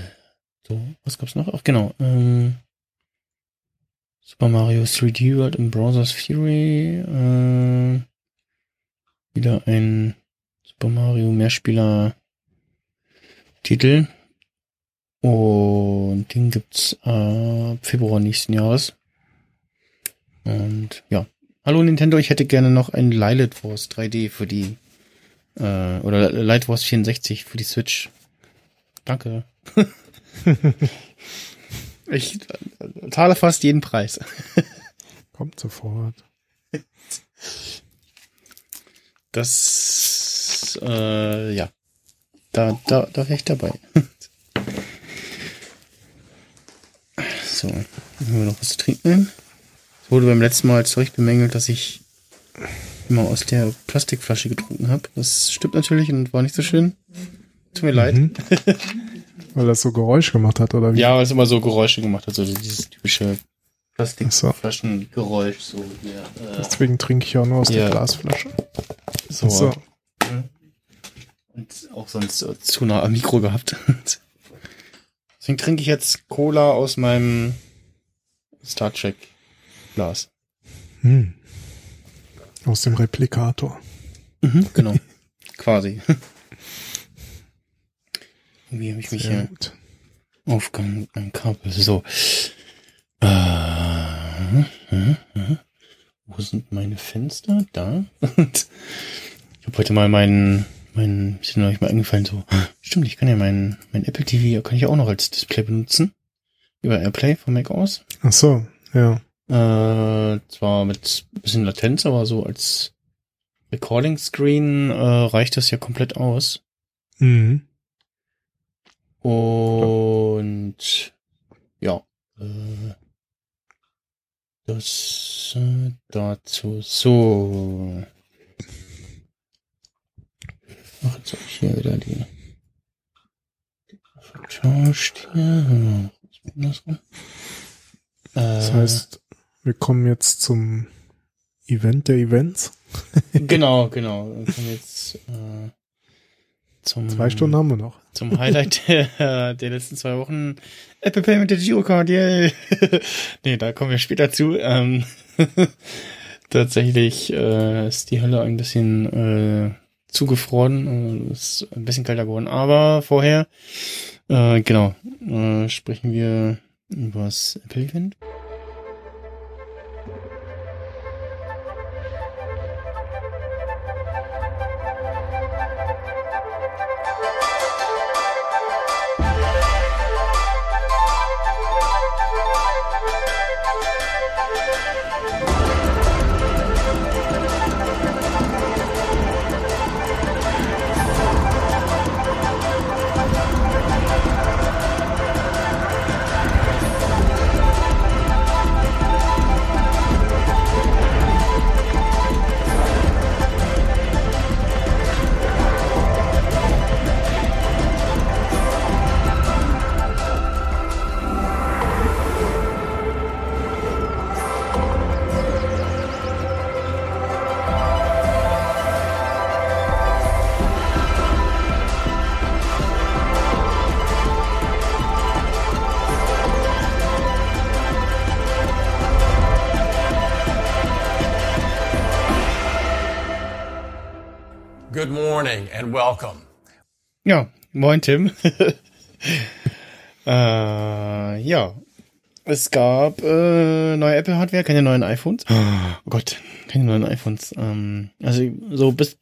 so, was gab's noch? Ach, genau. Ähm, Super Mario 3D World und Browser's Fury. Äh, wieder ein Super Mario Mehrspieler Titel. Und den gibt's ab Februar nächsten Jahres. Und ja. Hallo Nintendo, ich hätte gerne noch ein Lilith Force 3D für die äh, oder Light Wars 64 für die Switch. Danke. ich zahle fast jeden Preis. Kommt sofort. Das, äh, ja. Da, da, da wäre ich dabei. so, haben wir noch was zu trinken. Es wurde beim letzten Mal zu Recht bemängelt, dass ich immer aus der Plastikflasche getrunken habe. Das stimmt natürlich und war nicht so schön. Tut mir leid. Weil das so Geräusche gemacht hat, oder wie? Ja, weil es immer so Geräusche gemacht hat, so dieses typische Plastikflaschengeräusch. So, ja, äh, Deswegen trinke ich auch nur aus ja. der Glasflasche. So. so. Und auch sonst so zu nah am Mikro gehabt. Deswegen trinke ich jetzt Cola aus meinem Star Trek Glas. Hm. Aus dem Replikator. Mhm, genau. Quasi. Irgendwie habe ich mich hier aufgehangen mit meinem Kabel. So. Äh, äh, äh. Wo sind meine Fenster? Da. ich habe heute mal meinen, meinen, ist mir mal eingefallen, so, stimmt, ich kann ja mein, mein Apple TV, kann ich auch noch als Display benutzen. Über AirPlay von Mac aus. Ach so, ja. Äh, zwar mit bisschen Latenz, aber so als Recording Screen äh, reicht das ja komplett aus. Mhm. Und ja, äh, das äh, dazu so. Ach, jetzt habe ich hier wieder die vertauscht hier. Das heißt, wir kommen jetzt zum Event der Events. genau, genau. Wir kommen jetzt äh, zum zwei Stunden haben wir noch. Zum Highlight der, der letzten zwei Wochen. Apple Pay mit der Girocard, yay! nee, da kommen wir später zu. Ähm, tatsächlich äh, ist die Hölle ein bisschen äh, zugefroren, äh, ist ein bisschen kälter geworden. Aber vorher, äh, genau, äh, sprechen wir über das Apple Event. And welcome. Ja, moin Tim. äh, ja, es gab äh, neue Apple-Hardware, keine neuen iPhones. Oh Gott, keine neuen iPhones. Ähm, also so bis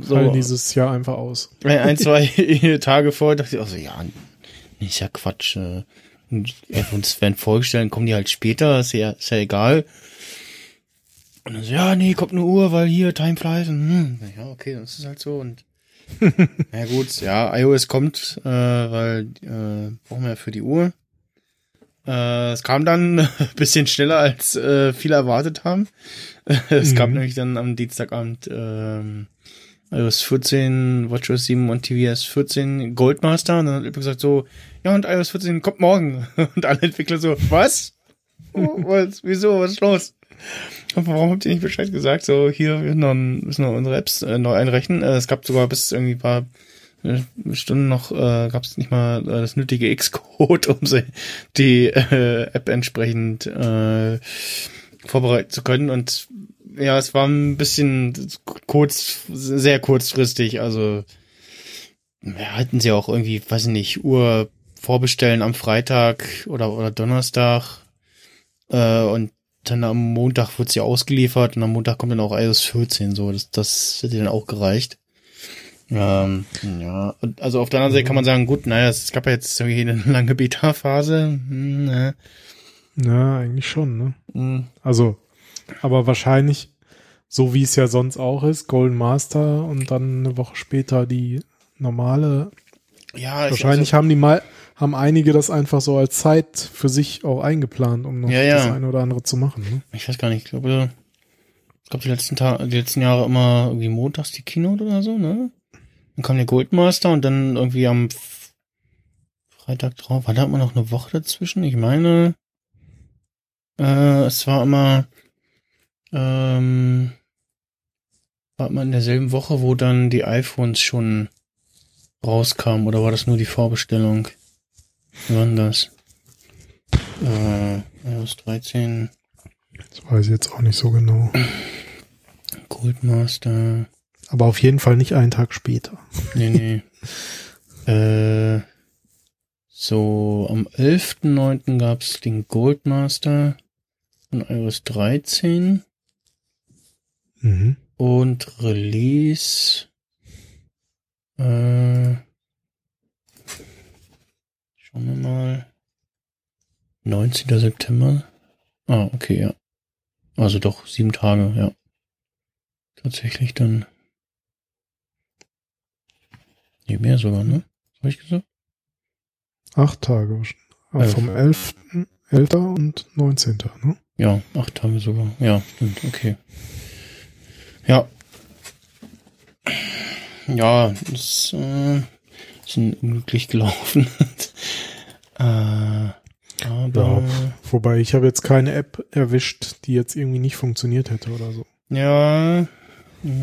so Fallen dieses Jahr einfach aus. Ein, zwei Tage vor dachte ich auch so, ja, ist ja Quatsch. Äh, iPhones werden vorgestellt, kommen die halt später, ist ja, ist ja egal. Und dann so, ja, nee, kommt eine Uhr, weil hier Time flies. Und, hm, ja, okay, das ist halt so. Und ja gut, ja, iOS kommt, äh, weil äh, brauchen wir ja für die Uhr. Äh, es kam dann ein bisschen schneller, als äh, viele erwartet haben. es mhm. gab nämlich dann am Dienstagabend ähm, iOS 14, WatchOS 7 und tvOS 14 Goldmaster und dann hat Apple gesagt so, ja und iOS 14 kommt morgen und alle Entwickler so, was? Oh, was? Wieso? Was ist los? Warum habt ihr nicht Bescheid gesagt? So, hier, wir müssen noch unsere Apps äh, neu einrechnen. Äh, es gab sogar bis irgendwie ein paar äh, Stunden noch, äh, gab es nicht mal äh, das nötige X-Code, um sie, die äh, App entsprechend äh, vorbereiten zu können. Und ja, es war ein bisschen kurz, sehr kurzfristig. Also ja, hatten sie auch irgendwie, weiß ich nicht, Uhr vorbestellen am Freitag oder, oder Donnerstag. Äh, und dann am Montag wird sie ausgeliefert und am Montag kommt dann auch iOS 14. So, das, das hätte dann auch gereicht. Ähm, ja, und also auf der anderen Seite kann man sagen, gut, naja, es gab ja jetzt irgendwie eine lange Beta-Phase. Hm, ne. Ja, eigentlich schon, ne? Mhm. Also, aber wahrscheinlich, so wie es ja sonst auch ist, Golden Master und dann eine Woche später die normale. Ja, wahrscheinlich also, haben die mal, haben einige das einfach so als Zeit für sich auch eingeplant, um noch Ja, ja. das eine oder andere zu machen. Ne? ich weiß gar nicht, ich glaube, ich glaube die letzten Tage, die letzten Jahre immer irgendwie montags die Keynote oder so, ne? Dann kam der Goldmaster und dann irgendwie am Freitag drauf, war da immer noch eine Woche dazwischen? Ich meine, äh, es war immer, ähm, war immer in derselben Woche, wo dann die iPhones schon rauskamen, oder war das nur die Vorbestellung? Wie war denn das? Äh, iOS 13, Das weiß ich jetzt auch nicht so genau. Goldmaster, Aber auf jeden Fall nicht einen Tag später. nee, nee. äh, so, am 11.9. gab's den Goldmaster von iOS 13 Mhm. und Release, äh, schauen wir mal, 19. September. Ah, okay, ja. Also doch, sieben Tage, ja. Tatsächlich dann. Nee, mehr sogar, ne? Was hab ich gesagt? Acht Tage. Aber Elf. vom 11. 11. und 19. Ne? Ja, acht Tage sogar. Ja, stimmt, okay. Ja. Ja, das äh, ist unglücklich gelaufen. äh, aber Ja. Wobei ich habe jetzt keine App erwischt, die jetzt irgendwie nicht funktioniert hätte oder so. ja,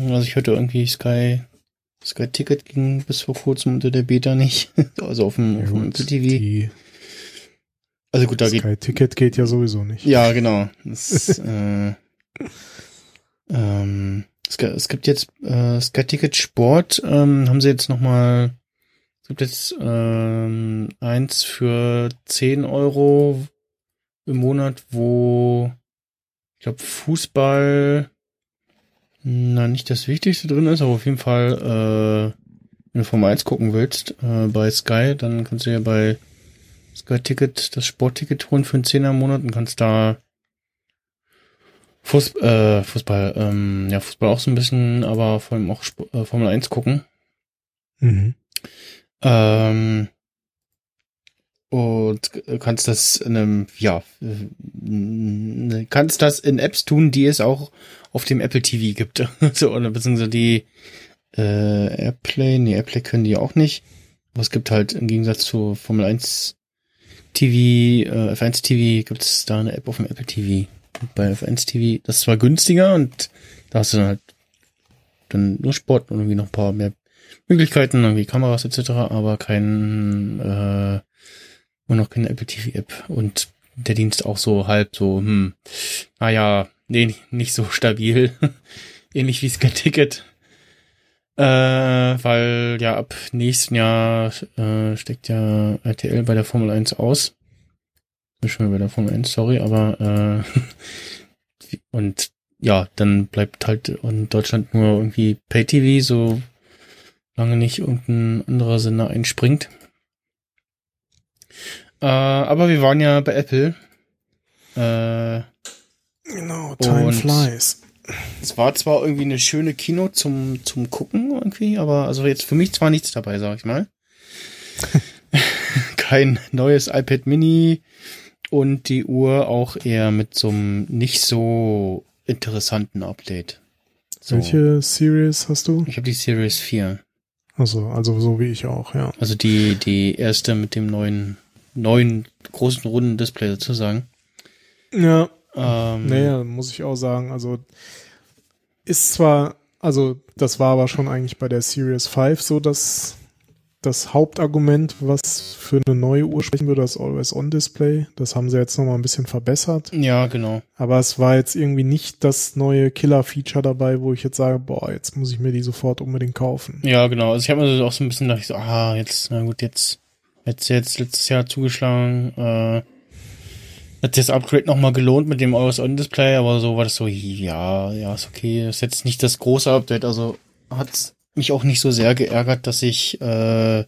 also ich hörte irgendwie Sky Sky Ticket ging bis vor kurzem unter der Beta nicht. also auf dem, auf dem gut, TV. Also gut, da geht Sky Ticket geht ja sowieso nicht. Ja, genau. Das, äh, ähm, es gibt jetzt äh, Sky Ticket Sport, ähm, haben sie jetzt nochmal, es gibt jetzt ähm, eins für 10 Euro im Monat, wo ich glaube Fußball na nicht das Wichtigste drin ist, aber auf jeden Fall, äh, wenn du Formel 1 gucken willst, äh, bei Sky, dann kannst du ja bei Sky Ticket, das Sportticket holen für einen Zehner im Monat und kannst da Fuß, äh, Fußball, ähm, ja, Fußball auch so ein bisschen, aber vor allem auch Sp äh, Formel 1 gucken. Mhm. Ähm, und kannst das in einem, ja, kannst das in Apps tun, die es auch auf dem Apple TV gibt. so, oder beziehungsweise die äh, Airplay, nee, Airplay können die auch nicht. Aber es gibt halt im Gegensatz zu Formel 1 TV, äh, F1 TV gibt es da eine App auf dem Apple TV. Und bei F1 TV, das ist zwar günstiger und da hast du dann halt dann nur Sport und irgendwie noch ein paar mehr Möglichkeiten, irgendwie Kameras etc., aber kein, äh, nur noch keine Apple TV App und der Dienst auch so halb so, hm, naja, nee, nicht so stabil. Ähnlich wie Sky Ticket. Äh, weil ja ab nächsten Jahr äh, steckt ja RTL bei der Formel 1 aus. Bin schon bei der Formel 1, sorry, aber äh, und ja, dann bleibt halt in Deutschland nur irgendwie Pay-TV, so lange nicht irgendein anderer Sender einspringt. Äh, aber wir waren ja bei Apple. Äh, Genau, Time flies. es war zwar irgendwie eine schöne Kino zum, zum Gucken irgendwie, aber also jetzt für mich zwar nichts dabei, sag ich mal. Kein neues iPad Mini und die Uhr auch eher mit so einem nicht so interessanten Update. So. Welche Series hast du? Ich habe die Series 4. Also, also so wie ich auch, ja. Also die, die erste mit dem neuen, neuen großen runden Display sozusagen. Ja. Ähm, Naja, muss ich auch sagen. Also ist zwar, also das war aber schon eigentlich bei der Series 5 so, dass das Hauptargument, was für eine neue Uhr sprechen würde, das Always-On-Display. Das haben sie jetzt nochmal ein bisschen verbessert. Ja, genau. Aber es war jetzt irgendwie nicht das neue Killer-Feature dabei, wo ich jetzt sage, boah, jetzt muss ich mir die sofort unbedingt kaufen. Ja, genau. Also ich habe mir auch so ein bisschen gedacht, so, ah, jetzt, na gut, jetzt, jetzt, jetzt letztes Jahr zugeschlagen, äh, hat das Upgrade nochmal gelohnt mit dem Always-On-Display, aber so war das so, ja, ja, ist okay. Ist jetzt nicht das große Update, also hat's mich auch nicht so sehr geärgert, dass ich äh,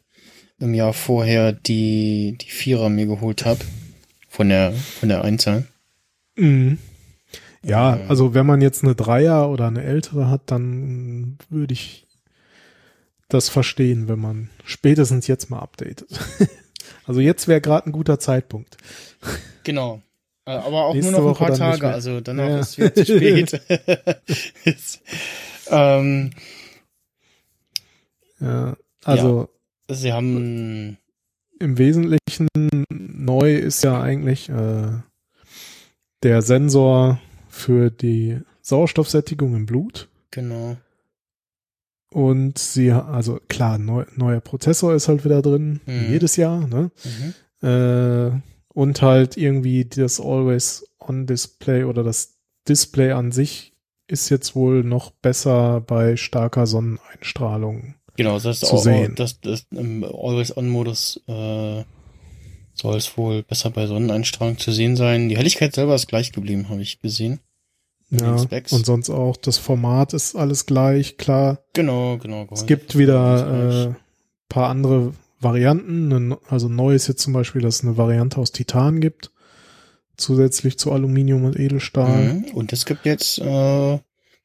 im Jahr vorher die die Vierer mir geholt habe von der von der Einzahl. Mhm. Ja, also wenn man jetzt eine Dreier oder eine ältere hat, dann würde ich das verstehen, wenn man spätestens jetzt mal updatet. also jetzt wäre gerade ein guter Zeitpunkt. Genau. Äh, Aber auch Nächste nur noch ein Woche paar Tage, also danach Ja. ist es zu spät. Ähm, Ja, also sie haben im Wesentlichen neu ist ja eigentlich äh, der Sensor für die Sauerstoffsättigung im Blut. genau. Und sie, also klar, neu, neuer Prozessor ist halt wieder drin, Mhm. jedes Jahr, ne? Mhm. Äh, und halt irgendwie das Always-On-Display oder das Display an sich ist jetzt wohl noch besser bei starker Sonneneinstrahlung. Genau, das ist zu auch, sehen. das, das im Always-On-Modus äh, soll es wohl besser bei Sonneneinstrahlung zu sehen sein. Die Helligkeit selber ist gleich geblieben, habe ich gesehen. Ja, und sonst auch das Format ist alles gleich, klar. Genau, genau. Es gibt wieder äh, paar andere Varianten. Also neu ist jetzt zum Beispiel, dass es eine Variante aus Titan gibt, zusätzlich zu Aluminium und Edelstahl. Mhm. Und es gibt jetzt äh,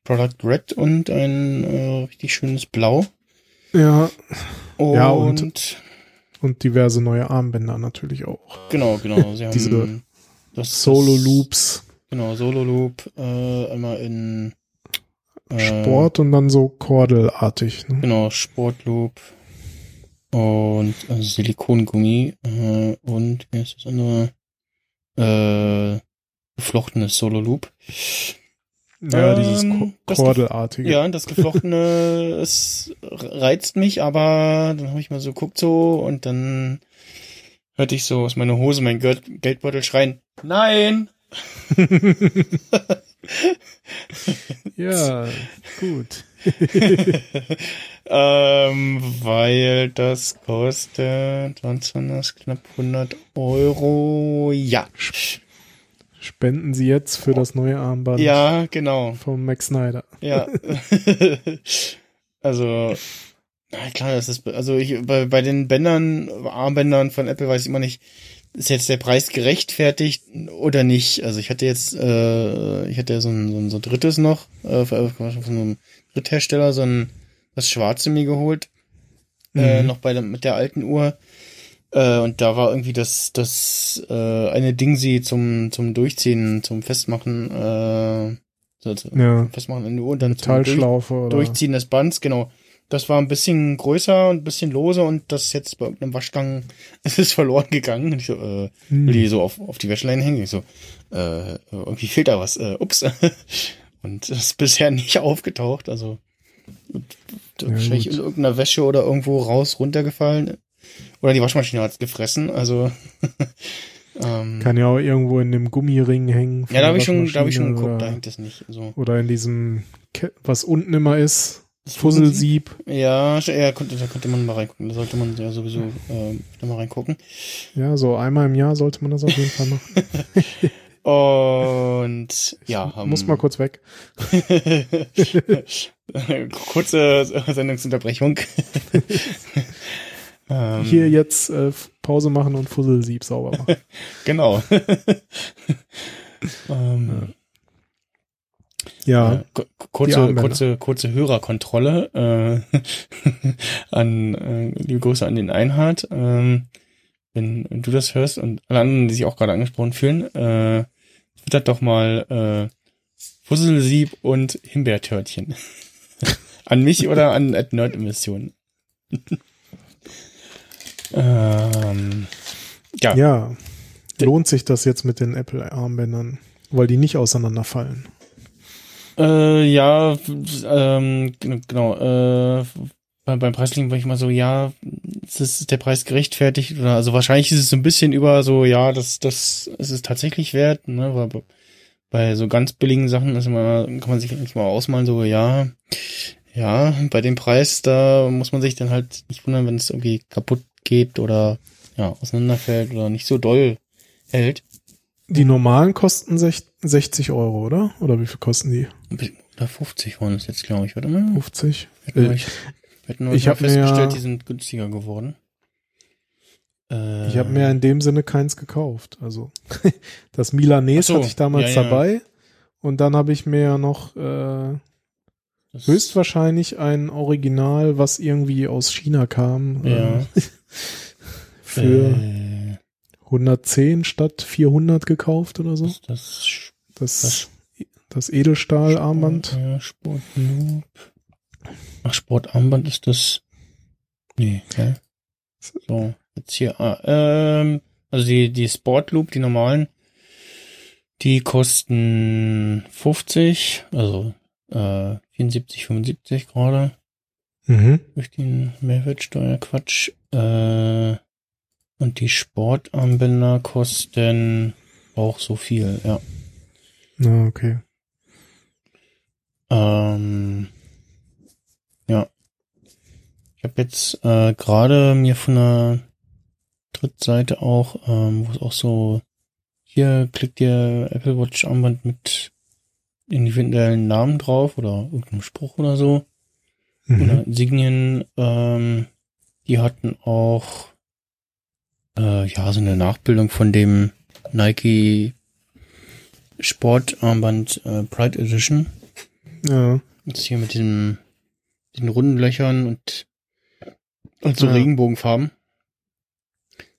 Product Red und ein äh, richtig schönes Blau. Ja, Und, Ja, und- und diverse neue Armbänder natürlich auch. genau, genau. Sie haben Diese das, Solo das- Loops, Genau, Solo Loop, äh, einmal in äh, Sport und dann so kordelartig. Ne? Genau, Sportloop und äh, Silikongummi äh, und wie ist das andere? Äh, geflochtenes Solo Loop. Ja, dieses Ähm, kordelartige. Ja, das geflochtene, es reizt mich, aber dann habe ich mal so geguckt so und dann hörte ich so aus meiner Hose mein Geld Geldbeutel schreien, nein! ja gut. ähm, weil das kostet, was waren das, knapp 100 Euro, ja. Spenden Sie jetzt für das neue Armband Ja, genau. von Max Snyder. Ja. also, na klar, das ist, also ich, bei, bei den Bändern, Armbändern von Apple weiß ich immer nicht, ist jetzt der Preis gerechtfertigt oder nicht? Also ich hatte jetzt, äh, ich hatte ja so ein, so ein, so ein drittes noch, äh, von einem Dritthersteller, so ein, das Schwarze mir geholt, äh, Mhm. noch bei der, mit der alten Uhr. Äh, und da war irgendwie das, das, äh, eine Dingsi zum, zum Durchziehen, zum Festmachen, äh, so, zum Ja. Festmachen in der Uhr und dann zum Durch, Metallschlaufe oder Durchziehen des Bands, genau. Das war ein bisschen größer und ein bisschen lose und das jetzt bei irgendeinem Waschgang ist es verloren gegangen. Und ich so, äh, Hm. will die so auf, auf die Wäscheleine hängen. Ich so, äh, irgendwie fehlt da was. Äh, ups. und das ist bisher nicht aufgetaucht. Also Ja, wahrscheinlich gut. in irgendeiner Wäsche oder irgendwo raus runtergefallen. Oder die Waschmaschine hat's gefressen. Also ähm, Kann ja auch irgendwo in dem Gummiring hängen. ja, da habe ich schon, da habe ich schon geguckt, da hängt es nicht. So. oder in diesem, was unten immer ist, Das Fusselsieb. Ja, ja, konnte, da konnte man mal reingucken. Da sollte man ja sowieso äh, da mal reingucken. Ja, so einmal im Jahr sollte man das auf jeden Fall machen. Und ja, ähm, Muss mal kurz weg. kurze Sendungsunterbrechung. Ähm, Hier jetzt äh, Pause machen und Fusselsieb sauber machen. Genau. ähm, Ja, äh, kurze, kurze, kurze Hörerkontrolle äh, an äh, liebe Grüße an den Einhard. Ähm, wenn du das hörst und alle anderen, die sich auch gerade angesprochen fühlen, äh, twittert doch mal äh, Fusselsieb und Himbeertörtchen. an mich oder an Ad Nerd Emissionen? Ähm, ja. Ja. Lohnt sich das jetzt mit den Apple-Armbändern, weil die nicht auseinanderfallen? Äh, ja, ähm, genau. Äh, beim, beim Preisling war ich mal so, ja, ist, der Preis gerechtfertigt? Oder also wahrscheinlich ist es so ein bisschen über so, ja, das, das ist es tatsächlich wert, ne? Weil bei so ganz billigen Sachen ist immer, kann man sich eigentlich mal ausmalen, so, ja, ja, bei dem Preis, da muss man sich dann halt nicht wundern, wenn es irgendwie kaputt geht oder ja, auseinanderfällt oder nicht so doll hält. Die normalen kosten 60 Euro, oder? Oder wie viel kosten die? Oder 50 waren es jetzt, glaube ich, mal. 50? Äh, ich ich habe festgestellt, mir, die sind günstiger geworden. Äh, ich habe mir in dem Sinne keins gekauft. Also das Milanese so, hatte ich damals ja, ja. dabei und dann habe ich mir noch äh, höchstwahrscheinlich ein Original, was irgendwie aus China kam, ja. für äh, 110 statt 400 gekauft oder so. Das, das, das, das Edelstahlarmband. Ja, Sportloop. Ach, Sportarmband ist das. Nee, ja. So, jetzt hier. Ah, ähm, also die, die Sportloop, die normalen, die kosten 50, also äh, 74, 75 gerade. Mhm. Durch den Mehrwertsteuerquatsch. Äh, und die Sportarmbänder kosten auch so viel, ja. Na, okay. Ähm, ja. Ich habe jetzt äh, gerade mir von der Drittseite auch, ähm, wo es auch so, hier klickt ihr Apple Watch Armband mit individuellen Namen drauf oder irgendeinem Spruch oder so. Mhm. Oder Insignien, ähm, die hatten auch äh, ja so eine Nachbildung von dem Nike Sportarmband äh, Pride Edition. Ja. Jetzt hier mit diesem den runden Löchern und also ja. Regenbogenfarben.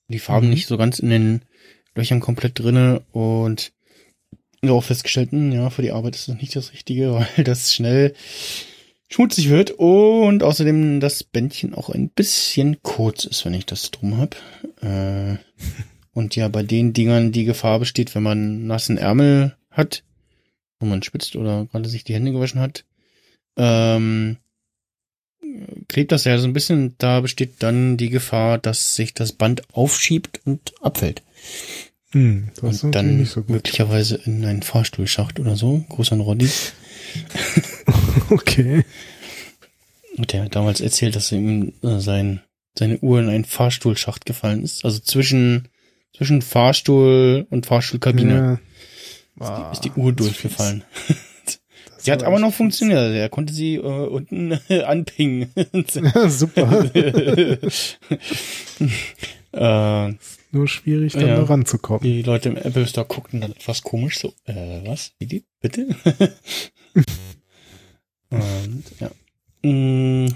Die Farben mhm. nicht so ganz in den Löchern komplett drinne und auch festgestellt, ja, für die Arbeit ist das nicht das Richtige, weil das schnell schmutzig wird und außerdem das Bändchen auch ein bisschen kurz ist, wenn ich das drum hab. Äh, und ja, bei den Dingern die Gefahr besteht, wenn man nassen Ärmel hat, wo man spitzt oder gerade sich die Hände gewaschen hat, ähm, klebt das ja so ein bisschen, da besteht dann die Gefahr, dass sich das Band aufschiebt und abfällt. Hm, das und dann nicht so gut. möglicherweise in einen Fahrstuhlschacht oder so. Groß an Roddy. okay. Und der hat damals erzählt, dass ihm äh, sein, seine Uhr in einen Fahrstuhlschacht gefallen ist. Also zwischen, zwischen Fahrstuhl und Fahrstuhlkabine ja. ist, die, ist die Uhr durchgefallen. Sie hat aber noch funktioniert. Er konnte sie äh, unten äh, anpingen. Super. äh, Nur schwierig, dann ja, da ranzukommen. Die Leute im Apple Store guckten dann etwas komisch, so, äh, was? Wie die? Bitte? Und, ja. Mm.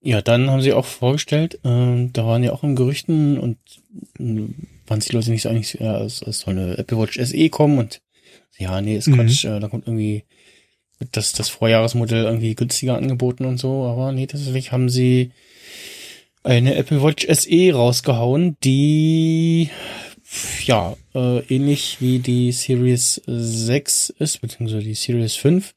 Ja, dann haben sie auch vorgestellt, äh, da waren ja auch im Gerüchten und äh, waren sich die Leute nicht so einig, ja, es, es soll eine Apple Watch SE kommen und ja, nee, ist mhm. Quatsch. Mhm. Da kommt irgendwie das, das Vorjahresmodell irgendwie günstiger angeboten und so. Aber nee, tatsächlich haben sie eine Apple Watch SE rausgehauen, die ja äh, ähnlich wie die Series 6 ist, beziehungsweise die Series 5.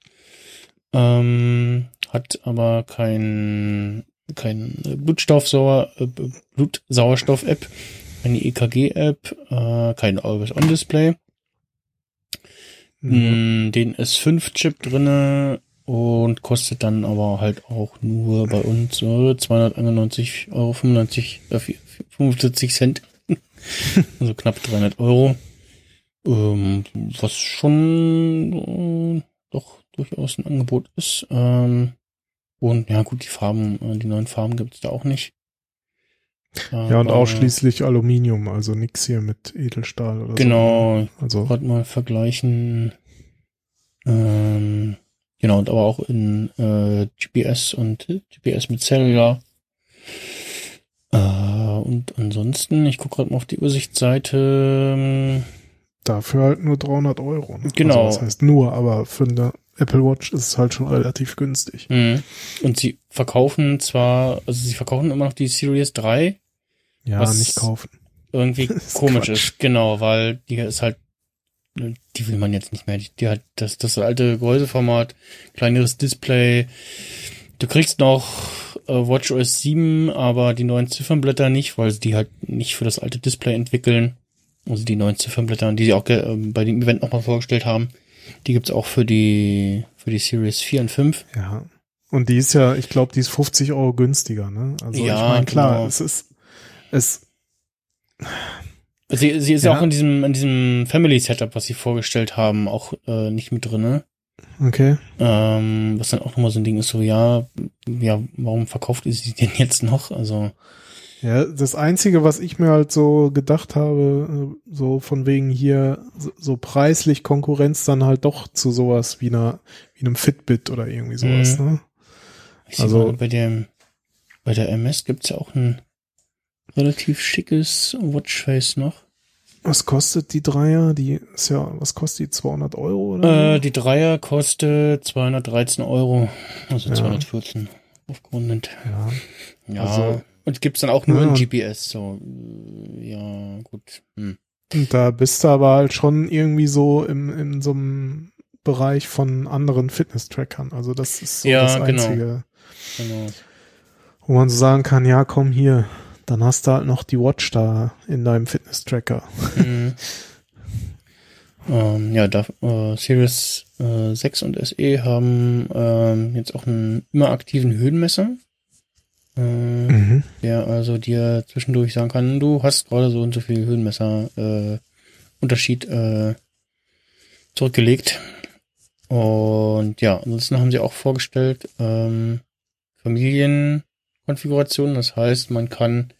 Ähm, hat aber kein kein Blutstoffsauer, äh, Blutsauerstoff-App, eine EKG-App, äh, kein Always-On-Display. Mhm. Den S5-Chip drinne und kostet dann aber halt auch nur bei uns äh, 291,95 Euro, 95, äh, 75 Cent. also knapp 300 Euro. Ähm, was schon äh, doch durchaus ein Angebot ist. Ähm, und ja gut, die Farben, äh, die neuen Farben gibt's da auch nicht. Ja, und ausschließlich Aluminium, also nix hier mit Edelstahl oder genau, so. Genau, also gerade mal vergleichen. Ähm, genau, und aber auch in äh, GPS und GPS mit Cellular. Äh, und ansonsten, ich gucke gerade mal auf die Übersichtsseite. Dafür halt nur 300 Euro. Ne? Genau. Also das heißt nur, aber für eine Apple Watch ist es halt schon relativ günstig. Mhm. Und sie verkaufen zwar, also sie verkaufen immer noch die Series 3. Ja, was nicht kaufen. Irgendwie ist komisch Quatsch. ist, genau, weil die ist halt, die will man jetzt nicht mehr. Die, die hat das, das alte Gehäuseformat, kleineres Display. Du kriegst noch äh, WatchOS 7, aber die neuen Ziffernblätter nicht, weil sie die halt nicht für das alte Display entwickeln. Also die neuen Ziffernblätter, die sie auch ähm, bei dem Event nochmal vorgestellt haben, die gibt's auch für die für die Series 4 und 5. Ja. Und die ist ja, ich glaube, die ist 50 Euro günstiger, ne? Also Ja, ich meine, klar, genau. es ist, es, Sie, sie ist ja auch in diesem in diesem Family Setup, was sie vorgestellt haben, auch äh, nicht mit drinne. Okay. Ähm, was dann auch nochmal so ein Ding ist, so ja, ja, warum verkauft ihr sie denn jetzt noch? Also Ja, das Einzige, was ich mir halt so gedacht habe, äh, so von wegen hier so, preislich Konkurrenz dann halt doch zu sowas wie einer, wie einem Fitbit oder irgendwie sowas, Mhm. ne? ich Also- gerade bei dem bei der MS gibt's ja auch ein relativ schickes Watchface noch. Was kostet die Dreier? Die ist ja, was kostet die? 200 Euro oder? Äh, die Dreier kostet 213 Euro, also Ja. 214 aufgerundet. ja. Ja, Also- und gibt's dann auch nur Ja, in GPS, so äh, ja, gut. Hm. Und da bist du aber halt schon irgendwie so im, in so einem Bereich von anderen Fitness-Trackern. Also das ist so Ja, das genau. Einzige, Genau. wo man so sagen kann, ja, komm hier, dann hast du halt noch die Watch da in deinem Fitness-Tracker. Mhm. ähm, ja, da, äh, Series äh, 6 und SE haben ähm, jetzt auch einen immer aktiven Höhenmesser, äh, Mhm. der also dir zwischendurch sagen kann, du hast gerade so und so viel Höhenmesser äh, Unterschied äh, zurückgelegt. Und ja, ansonsten haben sie auch vorgestellt ähm, Familienkonfigurationen. Das heißt, man kann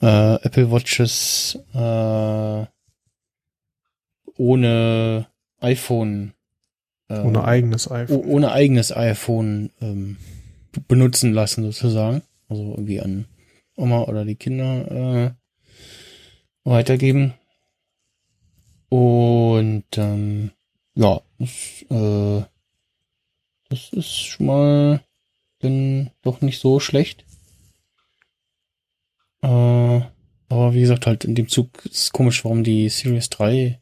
äh, Apple Watches äh, ohne iPhone äh, Ohne eigenes iPhone. ohne eigenes iPhone ähm, benutzen lassen sozusagen. Also irgendwie an Oma oder die Kinder äh, weitergeben. Und ähm, ja, das, äh, das ist schon mal dann doch nicht so schlecht. Äh, aber wie gesagt, halt in dem Zug ist es komisch, warum die Series 3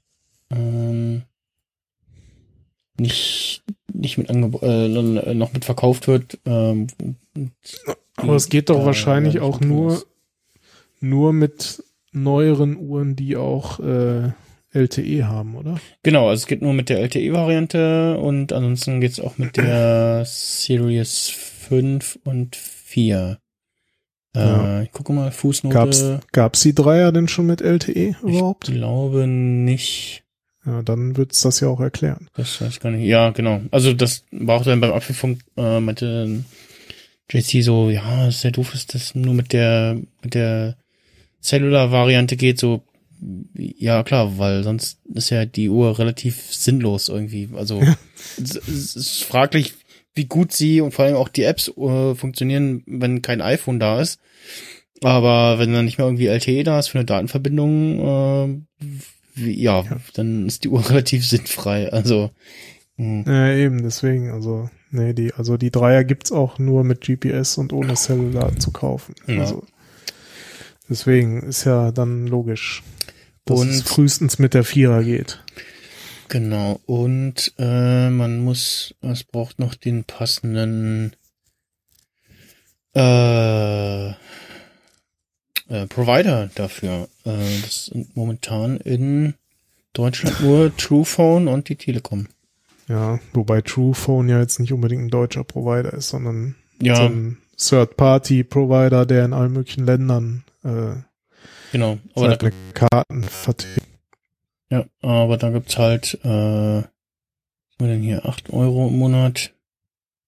ähm, nicht, nicht mit angeb äh, noch mit verkauft wird. Ähm, Aber es geht doch da wahrscheinlich auch nur, nur mit neueren Uhren, die auch äh, LTE haben, oder? Genau, also es geht nur mit der LTE-Variante und ansonsten geht's auch mit der Series 5 und 4. Ja. Äh, ich gucke mal, Fußnote. Gab's, gab's die Dreier denn schon mit LTE überhaupt? Ich glaube nicht. Ja, dann wird's das ja auch erklären. Das weiß ich gar nicht. Ja, genau. Also das war auch dann beim Apfelfunk, äh, meinte JC so, ja, ist sehr doof, dass das nur mit der, mit der Cellular-Variante geht, so, ja klar, weil sonst ist ja die Uhr relativ sinnlos irgendwie. Also es, es ist fraglich, wie gut sie und vor allem auch die Apps äh, funktionieren, wenn kein iPhone da ist. Aber wenn dann nicht mehr irgendwie LTE da ist für eine Datenverbindung, äh, wie, ja, Ja. dann ist die Uhr relativ sinnfrei. Also hm. Ja, eben, deswegen, also, nee, die, also die Dreier gibt's auch nur mit GPS und ohne Cellular zu kaufen. Ja. Also, deswegen ist ja dann logisch, dass Und- es frühestens mit der Vierer geht. Genau, und äh, man muss, es braucht noch den passenden äh, äh, Provider dafür. Äh, das sind momentan in Deutschland nur Truephone und die Telekom. Ja, wobei Truephone ja jetzt nicht unbedingt ein deutscher Provider ist, sondern Ja, so ein Third-Party-Provider, der in allen möglichen Ländern äh, genau. Aber da, Karten ja, aber da gibt's halt, äh, was haben wir denn hier, 8 Euro im Monat,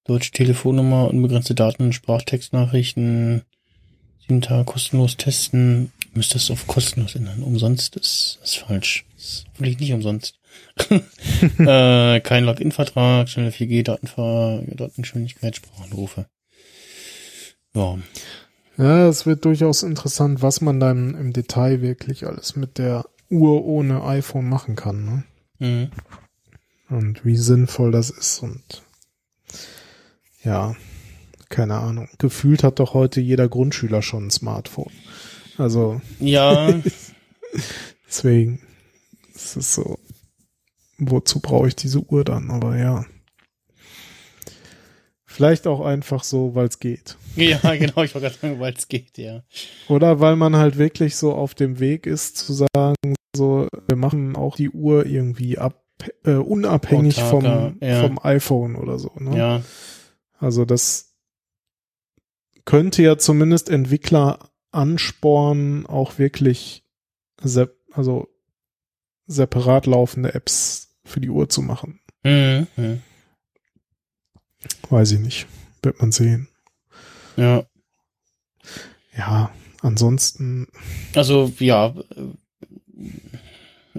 deutsche Telefonnummer, unbegrenzte Daten, Sprachtextnachrichten, sieben Tage kostenlos testen. Müsste es auf kostenlos ändern. Umsonst ist, ist falsch. Ist hoffentlich nicht umsonst. äh, kein Login-Vertrag, schnelle 4G-Datenver Datengeschwindigkeit, Sprachanrufe. Ja, Ja, es wird durchaus interessant, was man dann im Detail wirklich alles mit der Uhr ohne iPhone machen kann. Ne? Mhm. Und wie sinnvoll das ist und ja, keine Ahnung. Gefühlt hat doch heute jeder Grundschüler schon ein Smartphone. Also. Ja. deswegen. Es ist so. Wozu brauche ich diese Uhr dann? Aber ja. Vielleicht auch einfach so, weil es geht. Ja, genau, ich wollte gerade sagen, weil es geht, ja. Oder weil man halt wirklich so auf dem Weg ist zu sagen, so, wir machen auch die Uhr irgendwie ab, äh, unabhängig Autarker, vom, ja. vom iPhone oder so. Ne? Ja. Also das könnte ja zumindest Entwickler anspornen, auch wirklich sep also separat laufende Apps für die Uhr zu machen. Mhm. Weiß ich nicht. Wird man sehen. Ja. Ja, ansonsten. Also, ja.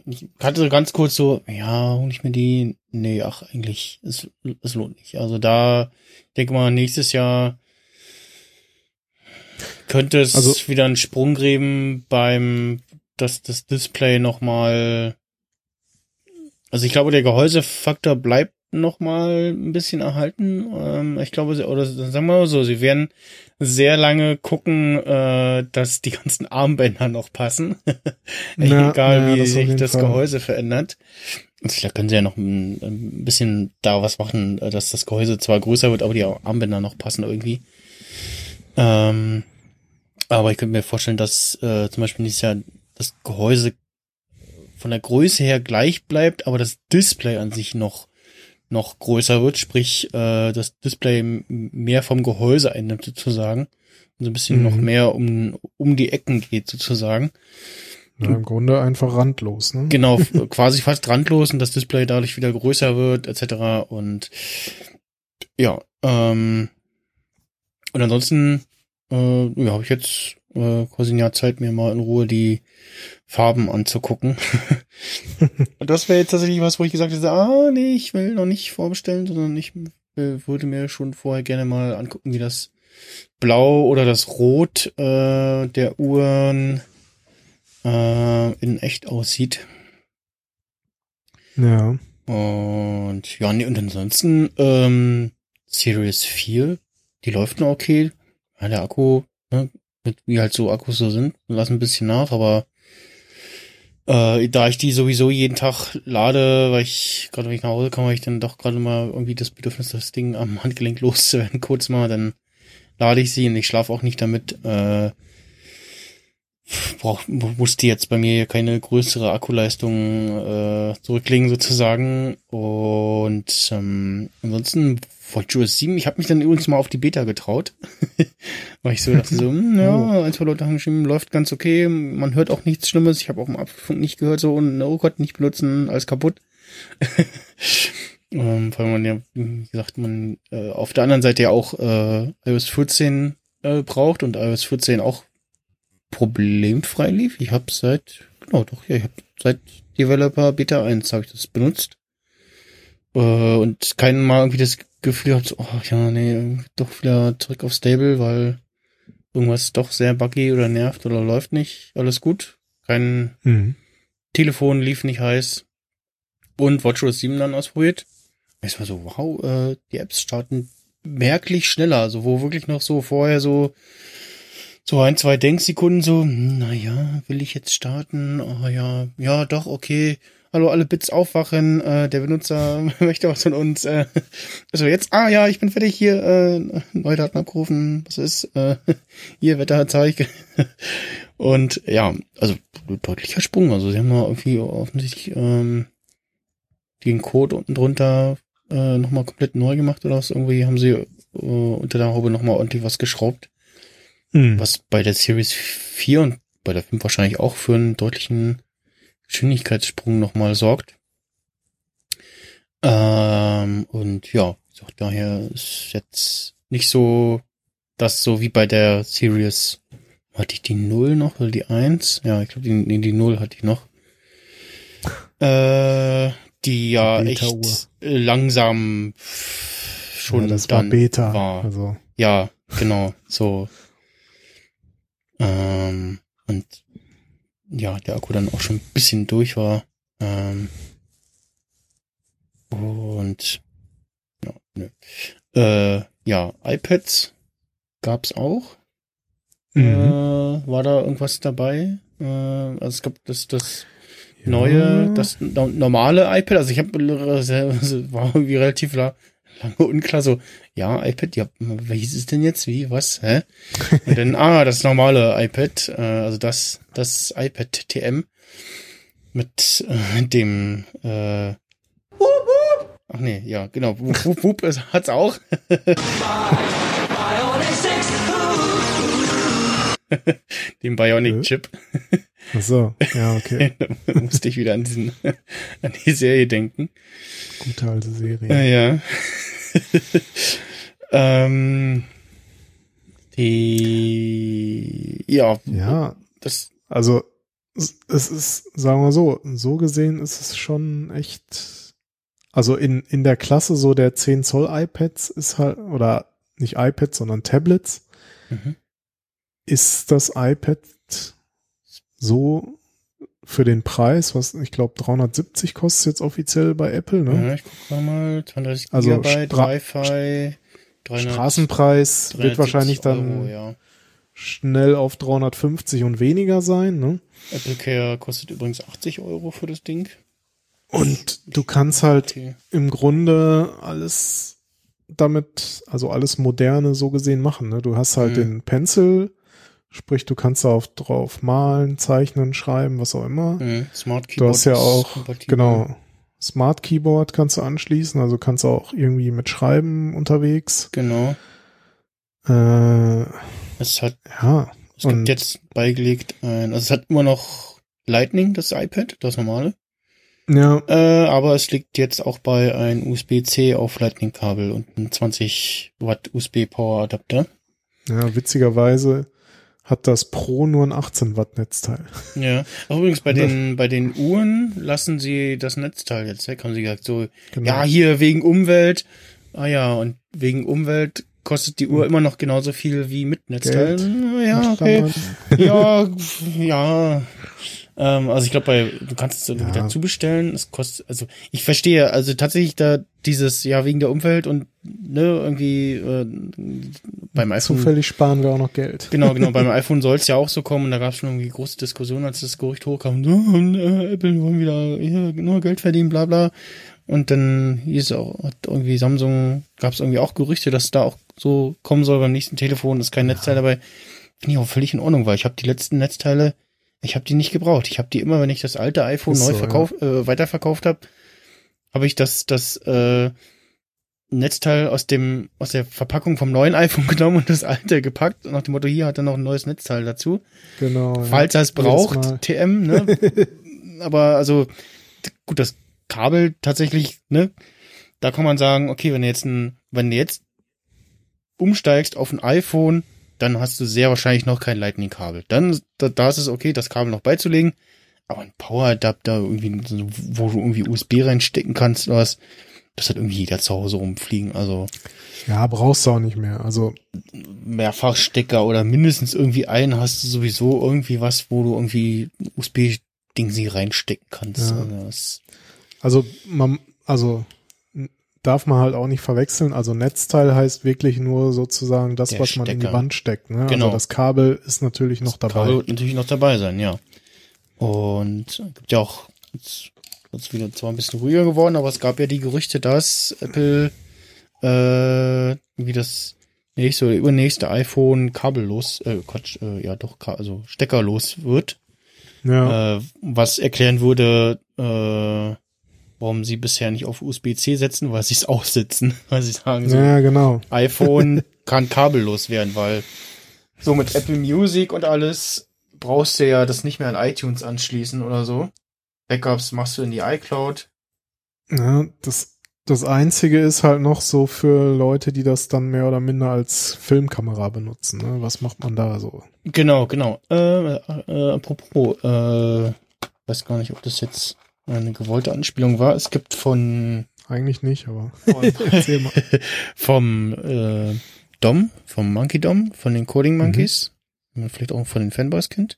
Ich hatte ganz kurz so, ja, hol ich mir die? Nee, ach, eigentlich, es, es lohnt nicht. Also da, denke mal, nächstes Jahr könnte es also, wieder einen Sprung geben beim, dass das Display nochmal, also ich glaube, der Gehäusefaktor bleibt noch mal ein bisschen erhalten. Ähm, ich glaube, oder sagen wir mal so, sie werden sehr lange gucken, äh, dass die ganzen Armbänder noch passen. ja, Egal, ja, wie sich das Fall. Gehäuse verändert. Also, da können sie ja noch ein, ein, bisschen da was machen, äh, dass das Gehäuse zwar größer wird, aber die Armbänder noch passen irgendwie. Ähm, aber ich könnte mir vorstellen, dass äh, zum Beispiel nächstes Jahr das Gehäuse von der Größe her gleich bleibt, aber das Display an sich noch noch größer wird, sprich äh, das Display mehr vom Gehäuse einnimmt sozusagen und so ein bisschen mhm. noch mehr um, um die Ecken geht sozusagen. Ja, Im Grunde einfach randlos, ne? Genau, quasi fast randlos und das Display dadurch wieder größer wird, etc. Und ja, ähm, und ansonsten äh, ja, habe ich jetzt äh, Jahr Zeit, mir mal in Ruhe die Farben anzugucken. und das wäre jetzt tatsächlich was, wo ich gesagt hätte, ah, nee, ich will noch nicht vorbestellen, sondern ich äh, würde mir schon vorher gerne mal angucken, wie das Blau oder das Rot äh, der Uhren äh, in echt aussieht. Ja. Und ja, nee, und ansonsten ähm, Series 4, die läuft noch okay. Ja, der Akku, ne, wie halt so Akkus so sind, lassen ein bisschen nach, aber äh, da ich die sowieso jeden Tag lade, weil ich, gerade wenn ich nach Hause komme, weil ich dann doch gerade mal irgendwie das Bedürfnis, das Ding am Handgelenk loszuwerden, kurz mal, dann lade ich sie und ich schlafe auch nicht damit. Äh, brauch, musste jetzt bei mir keine größere Akkuleistung äh, zurücklegen sozusagen. Und ähm, ansonsten WatchOS 7, ich habe mich dann übrigens mal auf die Beta getraut. Weil ich so dachte so, hm, ja, oh. ein, zwei Leute haben geschrieben, läuft ganz okay, man hört auch nichts Schlimmes. Ich habe auch dem Apfelfunk nicht gehört, so, und oh Gott, nicht benutzen, alles kaputt. ähm, weil man ja, wie gesagt, man äh, auf der anderen Seite ja auch äh, iOS 14 äh, braucht und iOS 14 auch problemfrei lief. Ich habe seit, genau doch, ja, ich habe seit Developer Beta 1 habe ich das benutzt. Äh, und keinen Mal irgendwie das Gefühl gehabt, so, oh ja, nee, doch wieder zurück auf Stable, weil irgendwas doch sehr buggy oder nervt oder läuft nicht. Alles gut. Kein mhm. Telefon lief nicht heiß. Und WatchOS 7 dann ausprobiert. Es war so, wow, äh, die Apps starten merklich schneller. Also wo wirklich noch so vorher so so ein, zwei Denksekunden so, hm, na ja, will ich jetzt starten? Oh ja, ja, doch, okay. Hallo, alle Bits aufwachen, äh, der Benutzer möchte was von uns. Äh, also jetzt, ah ja, ich bin fertig hier, äh, neue Daten abgerufen, was ist, äh, hier Wetterzeig. Und ja, also deutlicher Sprung. Also sie haben mal irgendwie offensichtlich ähm, den Code unten drunter äh, nochmal komplett neu gemacht oder was. Irgendwie haben sie äh, unter der Haube nochmal ordentlich was geschraubt. Mhm. Was bei der Series 4 und bei der 5 wahrscheinlich auch für einen deutlichen Geschwindigkeitssprung nochmal sorgt. Ähm, und ja, so, daher ist jetzt nicht so, das so wie bei der Series, hatte ich die 0 noch oder die 1? Ja, ich glaube, die, die 0 hatte ich noch. Äh, die ja die echt langsam schon ja, das war Beta. War. Also. Ja, genau, so ähm, und ja, der Akku dann auch schon ein bisschen durch war. Ähm, und ja, nö. Äh, ja, iPads gab's auch. Mhm. Äh, war da irgendwas dabei? Äh, also es gab das, das ja. neue, das normale iPad. Also ich habe war irgendwie relativ la lange unklar so, ja, iPad, ja, wie hieß es denn jetzt? Wie, was, hä? Und dann, ah, das normale iPad, äh, also das, das iPad TM mit äh, dem, äh, ach nee, ja, genau, Wup, Wup, Wup hat's auch. dem Bionic-Chip. Ach so, ja, okay. da musste ich wieder an diesen, an die Serie denken. Gute alte Serie. Ja, ja. ähm, die, ja. Ja. Das, also, es ist, sagen wir so, so gesehen ist es schon echt, also in, in der Klasse so der 10 Zoll iPads ist halt, oder nicht iPads, sondern Tablets, mhm. Ist das iPad so für den Preis, was ich glaube 370 kostet jetzt offiziell bei Apple, ne? Ja, ich guck mal, 32 also Gigabyte, Wi-Fi, Straßenpreis wird wahrscheinlich dann Euro, ja. schnell auf 350 und weniger sein, ne? Apple Care kostet übrigens 80 Euro für das Ding. Und du kannst halt okay. im Grunde alles damit, also alles moderne so gesehen machen, ne? Du hast halt mhm. den Pencil, Sprich, du kannst da auf, drauf malen, zeichnen, schreiben, was auch immer. Mhm. Smart Keyboard. Du hast ja auch, genau, Smart Keyboard kannst du anschließen, also kannst du auch irgendwie mit Schreiben unterwegs. Genau. Äh, es hat, ja. Es gibt jetzt beigelegt ein, also es hat immer noch Lightning, das iPad, das normale. Ja. Äh, aber es liegt jetzt auch bei ein USB-C auf Lightning-Kabel und ein 20 Watt USB-Power-Adapter. Ja, witzigerweise hat das Pro nur ein 18 Watt Netzteil. Ja, Auch übrigens bei den bei den Uhren lassen sie das Netzteil jetzt weg, haben sie gesagt so, genau. ja hier wegen Umwelt, ah ja und wegen Umwelt kostet die Uhr hm. immer noch genauso viel wie mit Netzteil. Geld. Ja, okay. ja, ja. Ähm, also ich glaube, bei du kannst es irgendwie ja. dazu bestellen. Es kostet, also ich verstehe, also tatsächlich da dieses, ja, wegen der Umwelt und ne, irgendwie äh, beim iPhone. Zufällig sparen wir auch noch Geld. Genau, genau, beim iPhone soll es ja auch so kommen und da gab es schon irgendwie große Diskussionen, als das Gerücht hochkam, oh, äh, Apple wollen wieder hier nur Geld verdienen, bla bla. Und dann hieß auch, hat irgendwie Samsung, gab es irgendwie auch Gerüchte, dass da auch so kommen soll beim nächsten Telefon, ist kein Netzteil dabei. Finde ich auch völlig in Ordnung, weil ich habe die letzten Netzteile ich habe die nicht gebraucht. Ich habe die immer, wenn ich das alte iPhone Ist neu so, verkauf, ja. äh, weiterverkauft habe, habe ich das das äh, Netzteil aus dem aus der Verpackung vom neuen iPhone genommen und das alte gepackt und nach dem Motto hier hat er noch ein neues Netzteil dazu. Genau. Falls ja. er es braucht, TM, ne? Aber also gut, das Kabel tatsächlich, ne? Da kann man sagen, okay, wenn du jetzt ein wenn du jetzt umsteigst auf ein iPhone dann hast du sehr wahrscheinlich noch kein Lightning-Kabel. Dann, da, da ist es okay, das Kabel noch beizulegen. Aber ein Power-Adapter, irgendwie, wo du irgendwie USB reinstecken kannst oder was, das hat irgendwie jeder zu Hause rumfliegen. Also. Ja, brauchst du auch nicht mehr. Also. Mehrfachstecker oder mindestens irgendwie einen hast du sowieso irgendwie was, wo du irgendwie USB-Ding sie reinstecken kannst. Ja. Also, also, man, also darf man halt auch nicht verwechseln. Also Netzteil heißt wirklich nur sozusagen das, Der was man in die Wand steckt. Ne? Also genau. Also das Kabel ist natürlich noch dabei. Kabel wird natürlich noch dabei sein, ja. Und gibt ja auch, jetzt ist wieder zwar ein bisschen ruhiger geworden, aber es gab ja die Gerüchte, dass Apple äh, wie das nächste oder übernächste iPhone kabellos, äh, Quatsch, äh, ja doch, also steckerlos wird. Ja. Äh, was erklären würde, äh, warum sie bisher nicht auf USB-C setzen, weil sie es aussitzen, weil sie sagen so, ja, genau. iPhone kann kabellos werden, weil so mit Apple Music und alles brauchst du ja das nicht mehr an iTunes anschließen oder so. Backups machst du in die iCloud. Ja, das, das einzige ist halt noch so für Leute, die das dann mehr oder minder als Filmkamera benutzen. Ne? Was macht man da so? Genau, genau. Äh, äh, apropos, äh, weiß gar nicht, ob das jetzt eine gewollte Anspielung war. Es gibt von eigentlich nicht, aber von, vom äh, Dom, vom Monkey Dom, von den Coding mhm. Monkeys, mhm. vielleicht auch von den Fanboys kennt.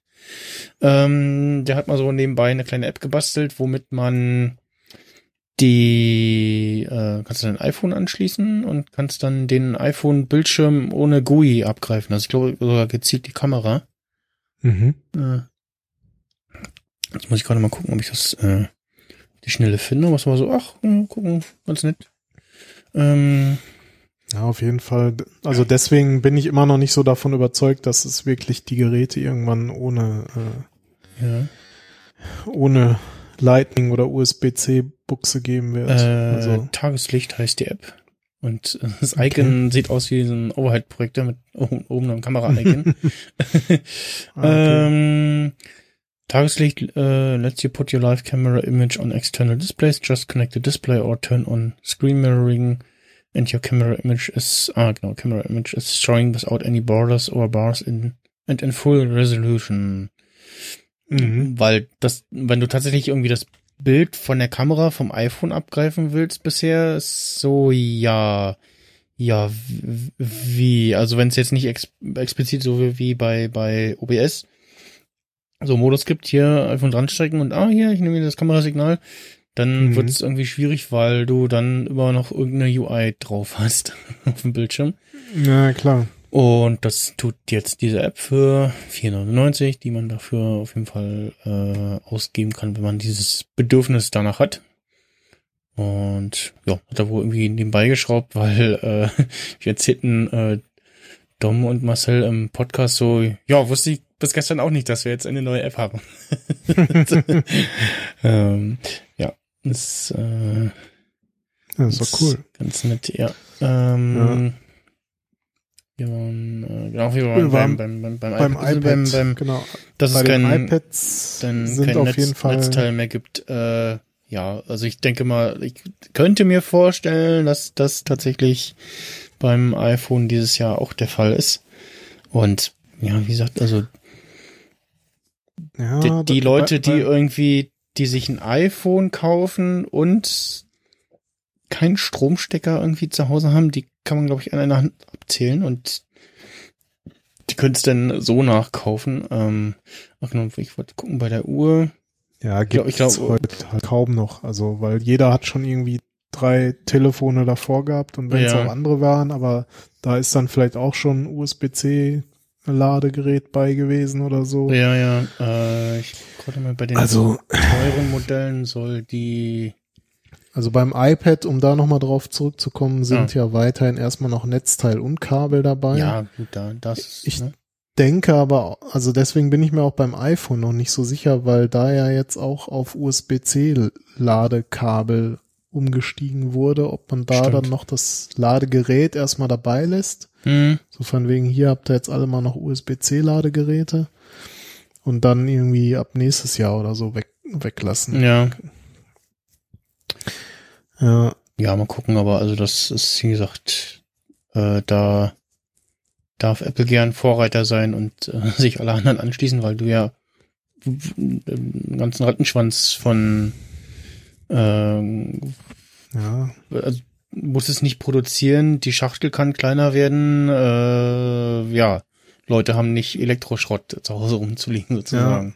Ähm, der hat mal so nebenbei eine kleine App gebastelt, womit man die äh, kannst du dein iPhone anschließen und kannst dann den iPhone-Bildschirm ohne GUI abgreifen. Also ich glaube sogar gezielt die Kamera. Mhm. Äh, jetzt muss ich gerade mal gucken, ob ich das äh, die Schnelle finde. Was war so, ach, mh, gucken, ganz nett. Ähm, Ja, auf jeden Fall. Also deswegen bin ich immer noch nicht so davon überzeugt, dass es wirklich die Geräte irgendwann ohne, äh, ja. ohne Lightning oder USB-C-Buchse geben wird. Äh, also, Tageslicht heißt die App. Und äh, das Icon sieht aus wie so ein Overhead-Projektor mit oben oben einem Kamera-Icon. Ah, okay. ähm, Tageslicht äh, lets you put your live camera image on external displays, just connect the display or turn on screen mirroring and your camera image is, ah genau, camera image is showing without any borders or bars in and in full resolution. Mhm. Weil das, wenn du tatsächlich irgendwie das Bild von der Kamera vom iPhone abgreifen willst bisher, ist so, ja, ja, wie, also wenn es jetzt nicht ex explizit so wie bei, bei OBS so Modus gibt, hier iPhone dran stecken und ah, hier, ich nehme mir das Kamerasignal, dann Mhm. wird es irgendwie schwierig, weil du dann immer noch irgendeine UI drauf hast auf dem Bildschirm. Ja, klar. Und das tut jetzt diese App für 4,99, die man dafür auf jeden Fall äh, ausgeben kann, wenn man dieses Bedürfnis danach hat. Und ja, hat er wohl irgendwie nebenbei geschraubt, weil äh, wir erzählten äh, Dom und Marcel im Podcast so, ja, wusste ich bis gestern auch nicht, dass wir jetzt eine neue App haben. ähm, ja, das äh, Ja, ist doch cool. Ganz nett, ja. Ähm, Wir waren, äh, genau, wir waren waren beim, beim, beim, Beim iPad, iPad, beim, beim, genau. dass Bei es kein, iPads dann kein auf Netz, jeden Fall Netzteil mehr gibt. Äh, ja, also ich denke mal, ich könnte mir vorstellen, dass das tatsächlich beim iPhone dieses Jahr auch der Fall ist. Und ja, wie gesagt, also ja, die, die Leute, die irgendwie, die sich ein iPhone kaufen und keinen Stromstecker irgendwie zu Hause haben, die kann man, glaube ich, an einer Hand abzählen und die können es dann so nachkaufen. Ähm, ach genau, ich wollte gucken bei der Uhr. Ja, gibt es heute halt kaum noch. Also, weil jeder hat schon irgendwie drei Telefone davor gehabt und wenn es Ja. auch andere waren, aber da ist dann vielleicht auch schon USB-C Ladegerät bei gewesen oder so. Ja, ja, äh, ich gucke mal bei den Also- teuren Modellen soll die Also beim iPad, um da nochmal drauf zurückzukommen, sind ja. weiterhin erstmal noch Netzteil und Kabel dabei. ja, gut, da, das, Ich- ne? denke aber, also deswegen bin ich mir auch beim iPhone noch nicht so sicher, weil da ja jetzt auch auf USB-C Ladekabel umgestiegen wurde, ob man da Stimmt. dann noch das Ladegerät erstmal dabei lässt. Hm, So von wegen, hier habt ihr jetzt alle mal noch USB-C Ladegeräte und dann irgendwie ab nächstes Jahr oder so weg, weglassen. ja. Ja, Ja, mal gucken, aber also das ist, wie gesagt, äh, da darf Apple gern Vorreiter sein und äh, sich alle anderen anschließen, weil du ja einen ganzen Rattenschwanz von ähm, ja, also, muss es nicht produzieren, die Schachtel kann kleiner werden, äh, ja, Leute haben nicht Elektroschrott zu Hause rumzuliegen sozusagen.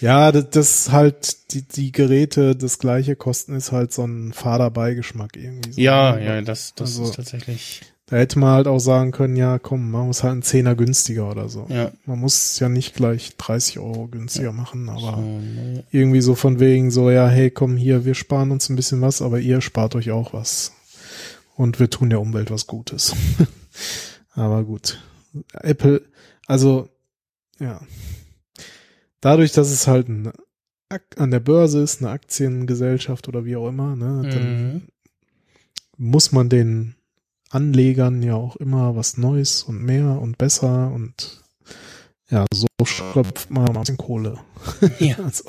Ja, das, das halt die, die Geräte das gleiche kosten, ist halt so ein fader Beigeschmack irgendwie. So. Ja, ja, das, das Also- ist tatsächlich, Da hätte man halt auch sagen können, ja, komm, man muss halt einen Zehner günstiger oder so. ja. Man muss es ja nicht gleich 30 Euro günstiger machen, aber ne, irgendwie so von wegen so, ja, hey, komm hier, wir sparen uns ein bisschen was, aber ihr spart euch auch was. Und wir tun der Umwelt was Gutes. aber gut. Apple, also, ja. Dadurch, dass es halt ein, an der Börse ist, eine Aktiengesellschaft oder wie auch immer, ne, dann Mhm. muss man den Anlegern ja auch immer was Neues und mehr und besser und ja, so schröpft man ein bisschen Kohle. Ja. Also,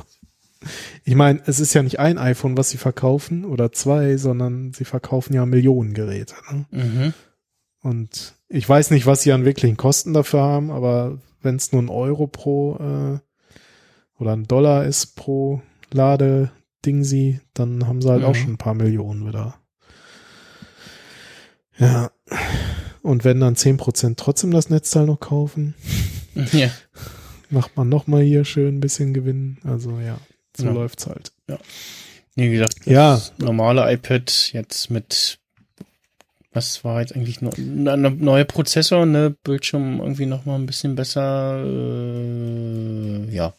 ich meine, es ist ja nicht ein iPhone, was sie verkaufen oder zwei, sondern sie verkaufen ja Millionen Geräte. Ne? Mhm. Und ich weiß nicht, was sie an wirklichen Kosten dafür haben, aber wenn es nur ein Euro pro äh, oder ein Dollar ist pro Ladedingsi, dann haben sie halt auch Mhm. schon ein paar Millionen wieder. Ja. Und wenn dann 10% trotzdem das Netzteil noch kaufen, Ja. macht man nochmal hier schön ein bisschen Gewinn. Also ja, so Ja. läuft's halt. Ja. Wie gesagt, Ja. normale iPad jetzt mit was war jetzt eigentlich noch ein neuer Prozessor, ne Bildschirm irgendwie noch mal ein bisschen besser. Äh, ja,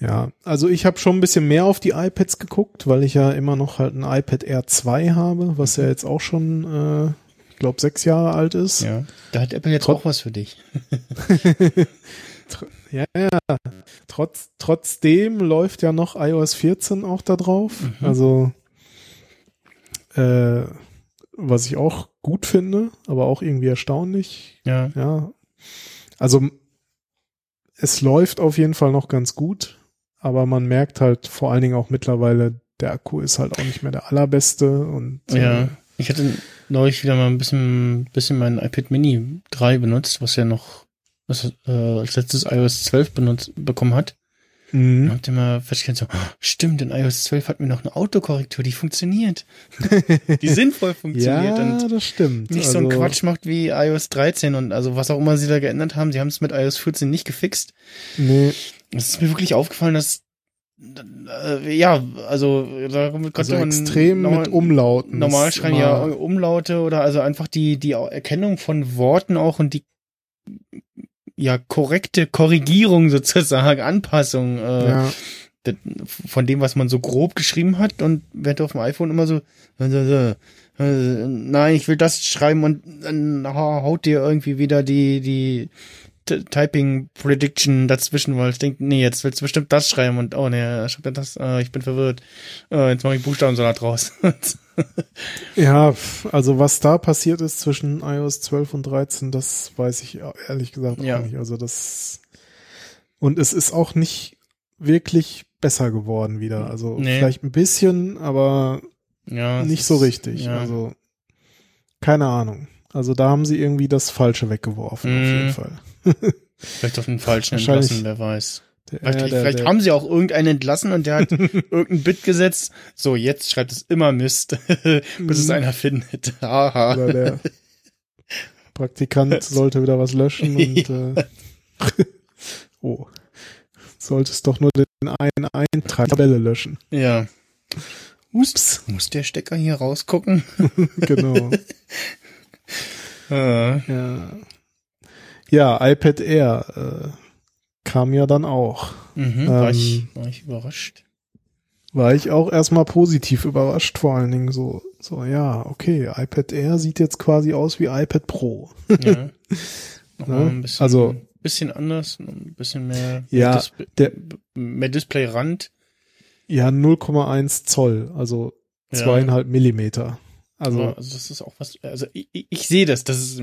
Ja, also ich habe schon ein bisschen mehr auf die iPads geguckt, weil ich ja immer noch halt ein iPad Air 2 habe, was ja jetzt auch schon, äh, ich glaube, sechs Jahre alt ist. ja. Da hat Apple jetzt Trot- auch was für dich. Ja, ja. Trotz, trotzdem läuft ja noch iOS 14 auch da drauf. Mhm. Also, äh, was ich auch gut finde, aber auch irgendwie erstaunlich. Ja. Ja. Also, es läuft auf jeden Fall noch ganz gut, aber man merkt halt vor allen Dingen auch mittlerweile, der Akku ist halt auch nicht mehr der allerbeste und Ja, äh, ich hatte neulich wieder mal ein bisschen, bisschen mein iPad Mini 3 benutzt, was ja noch was, äh, als letztes iOS 12 benutzt, bekommen hat. mhm. Und hab mal festgestellt, so, oh, stimmt, in iOS 12 hat mir noch eine Autokorrektur, die funktioniert. die sinnvoll funktioniert ja, und das stimmt. nicht so einen Also, Quatsch macht wie iOS 13 und also was auch immer sie da geändert haben, sie haben es mit iOS 14 nicht gefixt. Nee, Es ist mir wirklich aufgefallen, dass äh, ja, also da konnte also man extrem normal- mit Umlauten. Normal ist schreien ja Umlaute oder also einfach die, die Erkennung von Worten auch und die ja korrekte Korrigierung sozusagen, Anpassung äh, Ja. von dem, was man so grob geschrieben hat und wird auf dem iPhone immer so, äh, äh, äh, nein, ich will das schreiben und dann hau- haut dir irgendwie wieder die, die Typing Prediction dazwischen, weil ich denke, nee, jetzt willst du bestimmt das schreiben und oh nee, schreibt er das, äh, ich bin verwirrt. Äh, jetzt mache ich Buchstabensalat raus. Ja, also was da passiert ist zwischen iOS 12 und 13, das weiß ich ehrlich gesagt auch Ja. nicht. Also das und es ist auch nicht wirklich besser geworden wieder. Also Nee. vielleicht ein bisschen, aber ja, nicht so ist- richtig. Ja. Also keine Ahnung. Also da haben sie irgendwie das Falsche weggeworfen auf Mhm. jeden Fall. Vielleicht auf den falschen entlassen, wer weiß. Der, Vielleicht, der, vielleicht der, haben sie auch irgendeinen entlassen und der hat irgendein Bit gesetzt. So, jetzt schreibt es immer Mist, bis es Mhm. einer findet. Haha. oder der Praktikant sollte wieder was löschen und äh, oh, solltest doch nur den einen Eintrag Tabelle löschen. Ja. Ups. Muss der Stecker hier rausgucken? Genau. Äh, ja. Ja, iPad Air äh, kam ja dann auch. mhm, war, ich, Ähm, war ich überrascht. War ich auch erstmal positiv überrascht, vor allen Dingen so, so, ja, okay, iPad Air sieht jetzt quasi aus wie iPad Pro. Ja. Nochmal Ne? ein bisschen, Also- bisschen anders, ein bisschen mehr, Ja, Dis der- mehr Displayrand. Ja, 0,1 Zoll, also Ja. zweieinhalb Millimeter. Also, Also, das ist auch was, also ich, ich, ich sehe das, es dass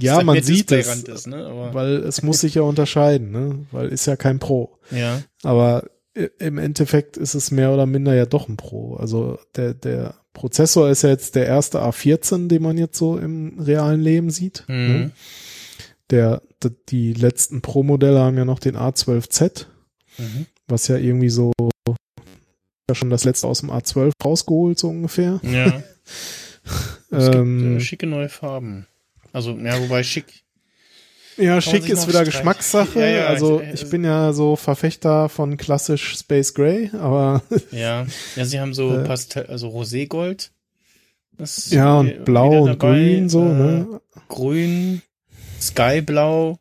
ja, man sieht Displayrand ist, ne? Weil es muss sich ja unterscheiden, ne? Weil ist ja kein Pro. ja. Aber im Endeffekt ist es mehr oder minder ja doch ein Pro. Also der, der Prozessor ist ja jetzt der erste A14, den man jetzt so im realen Leben sieht. Mhm. Ne? Der, die letzten Pro-Modelle haben ja noch den A12Z, Mhm. was ja irgendwie so ja schon das letzte aus dem A12 rausgeholt, so ungefähr. Ja. Es Ähm, gibt äh, schicke neue Farben. Also, ja, wobei schick. Ja, schick ist wieder streiten. Geschmackssache. Ja, ja, also ich- ich bin ja so Verfechter von klassisch Space Gray, aber Ja. Ja, sie haben so Äh. Pastell, also Roségold. Das ja und blau und dabei. grün so, äh, ne? Grün, Skyblau,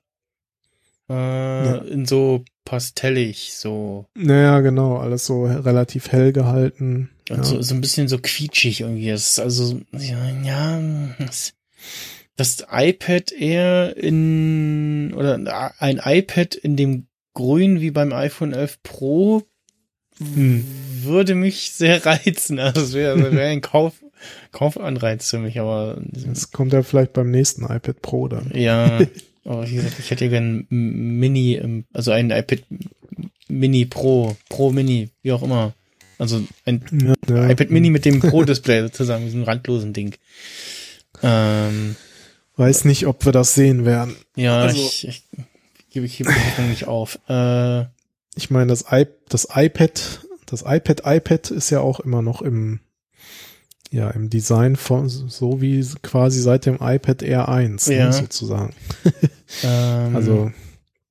äh, in so pastellig, so. Naja, genau, alles so relativ hell gehalten. Und Ja. so, so ein bisschen so quietschig irgendwie. Es ist also, ja, ja, das, das iPad eher in, oder ein iPad in dem Grün wie beim iPhone 11 Pro Hm. würde mich sehr reizen. Also es wäre wär ein Kauf, Kaufanreiz für mich, aber Das kommt ja vielleicht beim nächsten iPad Pro dann. ja, aber wie gesagt, ich hätte ja gern ein Mini, im- also ein iPad Mini Pro, Pro Mini, wie auch immer. Also ein Ja, ja. iPad Mini mit dem Pro-Display sozusagen, diesem randlosen Ding. Ähm, Weiß nicht, ob wir das sehen werden. ja, Also- ich, ich gebe ich gebe Hoffnung nicht auf. Äh, Ich meine, das, I das iPad, das iPad iPad ist ja auch immer noch im, ja, im Design von, so wie quasi seit dem iPad Air 1, Ja. ne, sozusagen. ähm, Also,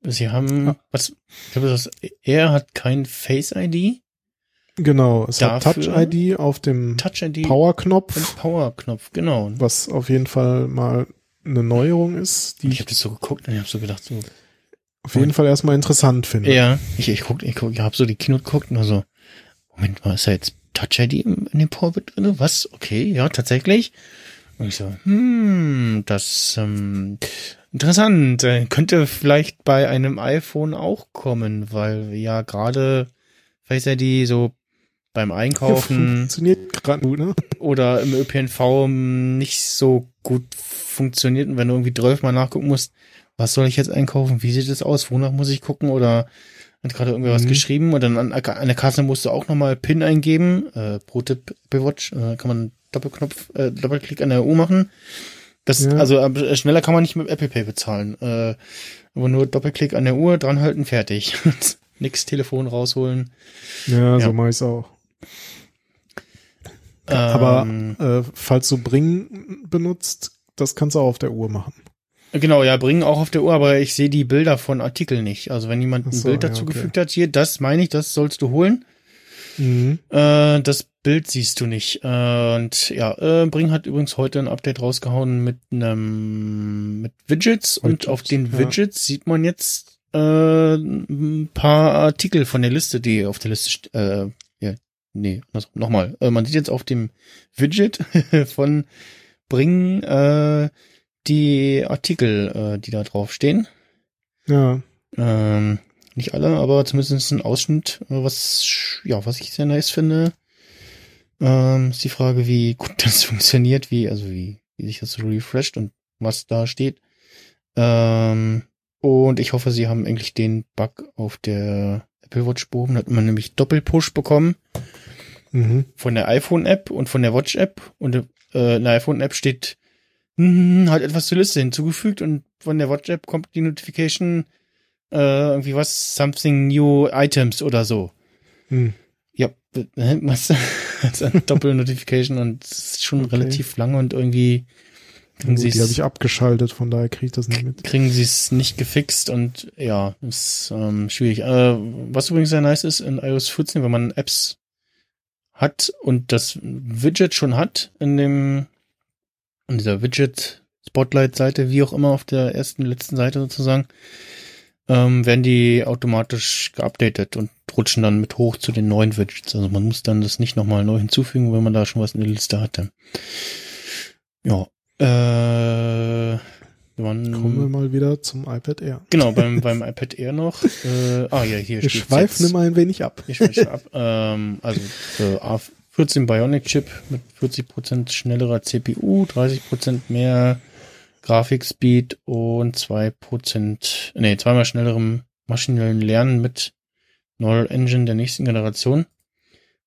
Sie haben, ja. was, ich glaube, das, er hat kein Face ID. Genau, es Dafür hat Touch ID auf dem Touch ID Power-Knopf. Power-Knopf, genau. Was auf jeden Fall mal eine Neuerung ist. Die ich habe das so geguckt und ich habe so gedacht, so. Auf jeden Fall erstmal interessant finde. Ja, ich, ich guck, ich guck, ich habe so die Keynote geguckt und so, Moment mal, ist da jetzt Touch ID in dem Power-Bit drin? Was? Okay, ja, tatsächlich. Und ich so, hm, das, ähm, interessant. Äh, könnte vielleicht bei einem iPhone auch kommen, weil ja gerade Face ID so beim Einkaufen funktioniert gerade gut, ne? Oder im ÖPNV nicht so gut funktioniert und wenn du irgendwie 12 mal nachgucken musst, was soll ich jetzt einkaufen? Wie sieht es aus? Wonach muss ich gucken? Oder hat gerade irgendwas mhm. geschrieben und dann an, an, der Kasse musst du auch nochmal PIN eingeben. Äh, Pro Tipp Apple Watch, äh, kann man Doppelknopf, äh, Doppelklick an der U machen. Das, ja. also äh, schneller kann man nicht mit Apple Pay bezahlen. Äh, aber nur Doppelklick an der Uhr, dranhalten, fertig. Nix Telefon rausholen. Ja, ja. so mache ich's auch. Ähm, aber äh, falls du Bring benutzt, das kannst du auch auf der Uhr machen. Genau, ja, bringen auch auf der Uhr, aber ich sehe die Bilder von Artikeln nicht. Also wenn jemand ein so, Bild dazu ja, okay. gefügt hat, hier, das meine ich, das sollst du holen. Mhm. Äh, das Bild siehst du nicht. Äh, und ja, äh, Bring hat übrigens heute ein Update rausgehauen mit einem mit Widgets, Widgets und auf den ja. Widgets sieht man jetzt äh, ein paar Artikel von der Liste, die auf der Liste äh, nee, nochmal. Äh, man sieht jetzt auf dem Widget von Bring äh, die Artikel, äh, die da drauf stehen. Ja. Ähm, nicht alle, aber zumindest ein Ausschnitt, äh, was, ja, was ich sehr nice finde. Ähm, ist die Frage, wie gut das funktioniert, wie, also wie, wie sich das so refresht und was da steht. Ähm, und ich hoffe, sie haben eigentlich den Bug auf der Apple Watch behoben. Da hat man nämlich Doppelpush bekommen. Mhm. Von der iPhone-App und von der Watch-App. Und äh, in der iPhone-App steht hm, hat etwas zur Liste hinzugefügt und von der WhatsApp kommt die Notification äh, irgendwie was, something new items oder so. Hm. Ja, was, eine Doppel-Notification und es ist schon okay. relativ lang und irgendwie kriegen sie Die habe ich abgeschaltet, von daher kriege ich das nicht mit. Kriegen sie es nicht gefixt und ja, ist ähm, schwierig. Äh, was übrigens sehr nice ist in iOS 14, wenn man Apps hat und das Widget schon hat in dem und dieser Widget Spotlight-Seite, wie auch immer auf der ersten, letzten Seite sozusagen, ähm, werden die automatisch geupdatet und rutschen dann mit hoch zu den neuen Widgets. Also man muss dann das nicht nochmal neu hinzufügen, wenn man da schon was in der Liste hatte. Ja. Äh, man, Kommen wir mal wieder zum iPad Air. Genau, beim, beim iPad Air noch. Äh, ah ja, hier steht Wir schweifen immer ein wenig ab. Ich schweife ab. Ähm, also äh, 14 Bionic Chip mit 40% schnellerer CPU, 30% mehr Grafikspeed und 2%, nee, zweimal schnellerem maschinellen Lernen mit Neural Engine der nächsten Generation.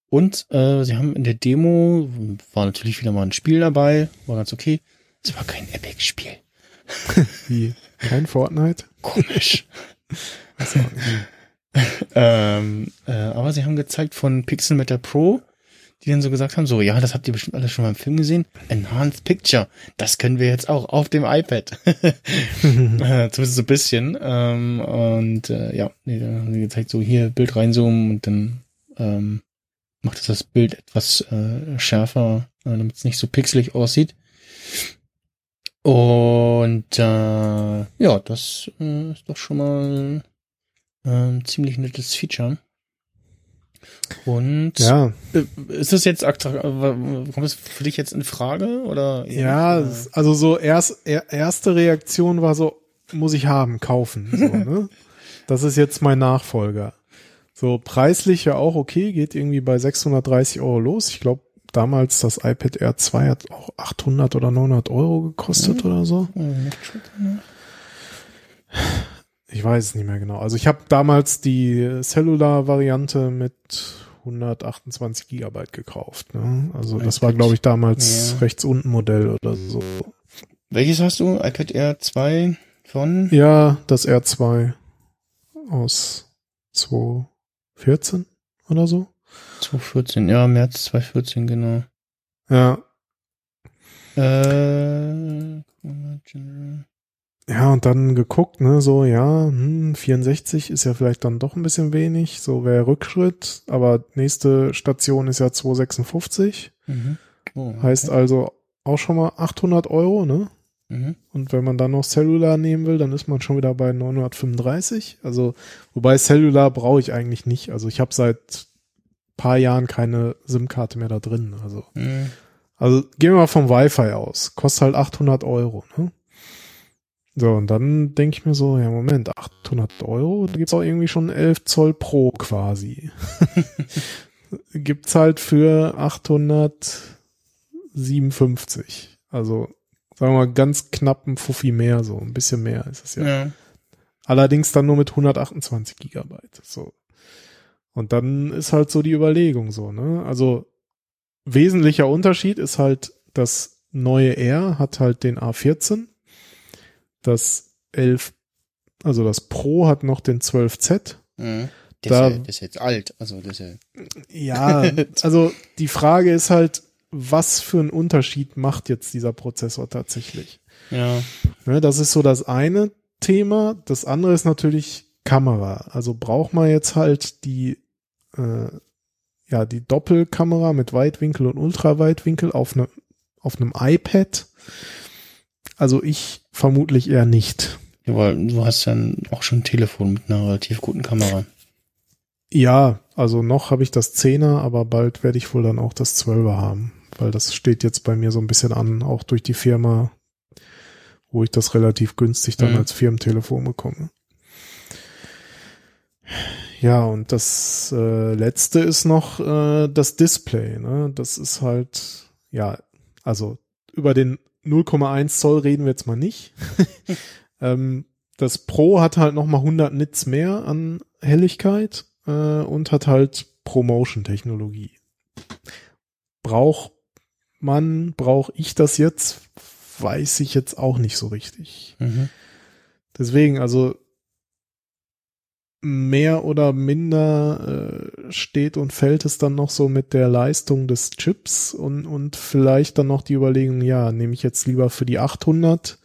Und äh, sie haben in der Demo, war natürlich wieder mal ein Spiel dabei, war ganz okay. Es war kein Epic-Spiel. Wie? Kein Fortnite? Komisch. ähm, äh, aber sie haben gezeigt von Pixelmeter Pro die dann so gesagt haben, so, ja, das habt ihr bestimmt alles schon mal im Film gesehen. Enhanced Picture, das können wir jetzt auch auf dem iPad. äh, zumindest so ein bisschen. Ähm, und äh, ja, nee, dann haben die gezeigt, so hier Bild reinzoomen und dann ähm, macht es das Bild etwas äh, schärfer, äh, damit es nicht so pixelig aussieht. Und äh, ja, das äh, ist doch schon mal äh, ein ziemlich nettes Feature. Und ja. Äh, ist das jetzt kommt das für dich jetzt in Frage oder? Ja, also so erst erste Reaktion war so muss ich haben, kaufen. So, ne? das ist jetzt mein Nachfolger. So preislich ja auch okay, geht irgendwie bei 630 Euro los. Ich glaube damals das iPad Air 2 hat auch 800 oder 900 Euro gekostet mhm. oder so. Mhm. Ich weiß es nicht mehr genau. Also ich habe damals die Cellular-Variante mit 128 Gigabyte gekauft. Ne? Also das war, glaube ich, damals ja. rechts unten Modell oder so. Welches hast du? iPad Air 2 von? Ja, das R2 aus 2014 oder so. 2014, ja, März 2014, genau. Ja. Äh, ja, und dann geguckt, ne, so, ja, hm, 64 ist ja vielleicht dann doch ein bisschen wenig, so wäre Rückschritt, aber nächste Station ist ja 256. Mhm. Oh, okay. Heißt also auch schon mal 800 Euro, ne? Mhm. Und wenn man dann noch Cellular nehmen will, dann ist man schon wieder bei 935. Also, wobei Cellular brauche ich eigentlich nicht. Also ich habe seit paar Jahren keine SIM-Karte mehr da drin. Also, mhm. also gehen wir mal vom Wi-Fi aus. Kostet halt 800 Euro. Ne? So, und dann denke ich mir so, ja Moment, 800 Euro, da gibt's auch irgendwie schon 11 Zoll Pro quasi. gibt's halt für 857. Also, sagen wir mal, ganz knapp ein Fuffi mehr, so ein bisschen mehr ist es ja. ja. Allerdings dann nur mit 128 Gigabyte. So. Und dann ist halt so die Überlegung so, ne? Also wesentlicher Unterschied ist halt, das neue R hat halt den A14 das 11, also das Pro hat noch den 12Z. Mhm. Das, da, ist ja, das ist jetzt alt, also das ist ja. ja, also die Frage ist halt, was für einen Unterschied macht jetzt dieser Prozessor tatsächlich? Ja. Ne, das ist so das eine Thema. Das andere ist natürlich Kamera. Also braucht man jetzt halt die, äh, ja, die Doppelkamera mit Weitwinkel und Ultraweitwinkel auf, ne, auf einem iPad. Also ich vermutlich eher nicht. Ja, weil du hast dann auch schon ein Telefon mit einer relativ guten Kamera. Ja, also noch habe ich das 10er, aber bald werde ich wohl dann auch das 12er haben, weil das steht jetzt bei mir so ein bisschen an, auch durch die Firma, wo ich das relativ günstig dann mhm. als Firmentelefon bekomme. Ja, und das äh, letzte ist noch äh, das Display. Ne? Das ist halt, ja, also über den 0,1 Zoll reden wir jetzt mal nicht. ähm, das Pro hat halt nochmal 100 Nits mehr an Helligkeit äh, und hat halt Promotion-Technologie. Braucht man, brauche ich das jetzt? Weiß ich jetzt auch nicht so richtig. Mhm. Deswegen, also mehr oder minder äh, steht und fällt es dann noch so mit der Leistung des Chips und, und vielleicht dann noch die Überlegung, ja, nehme ich jetzt lieber für die 800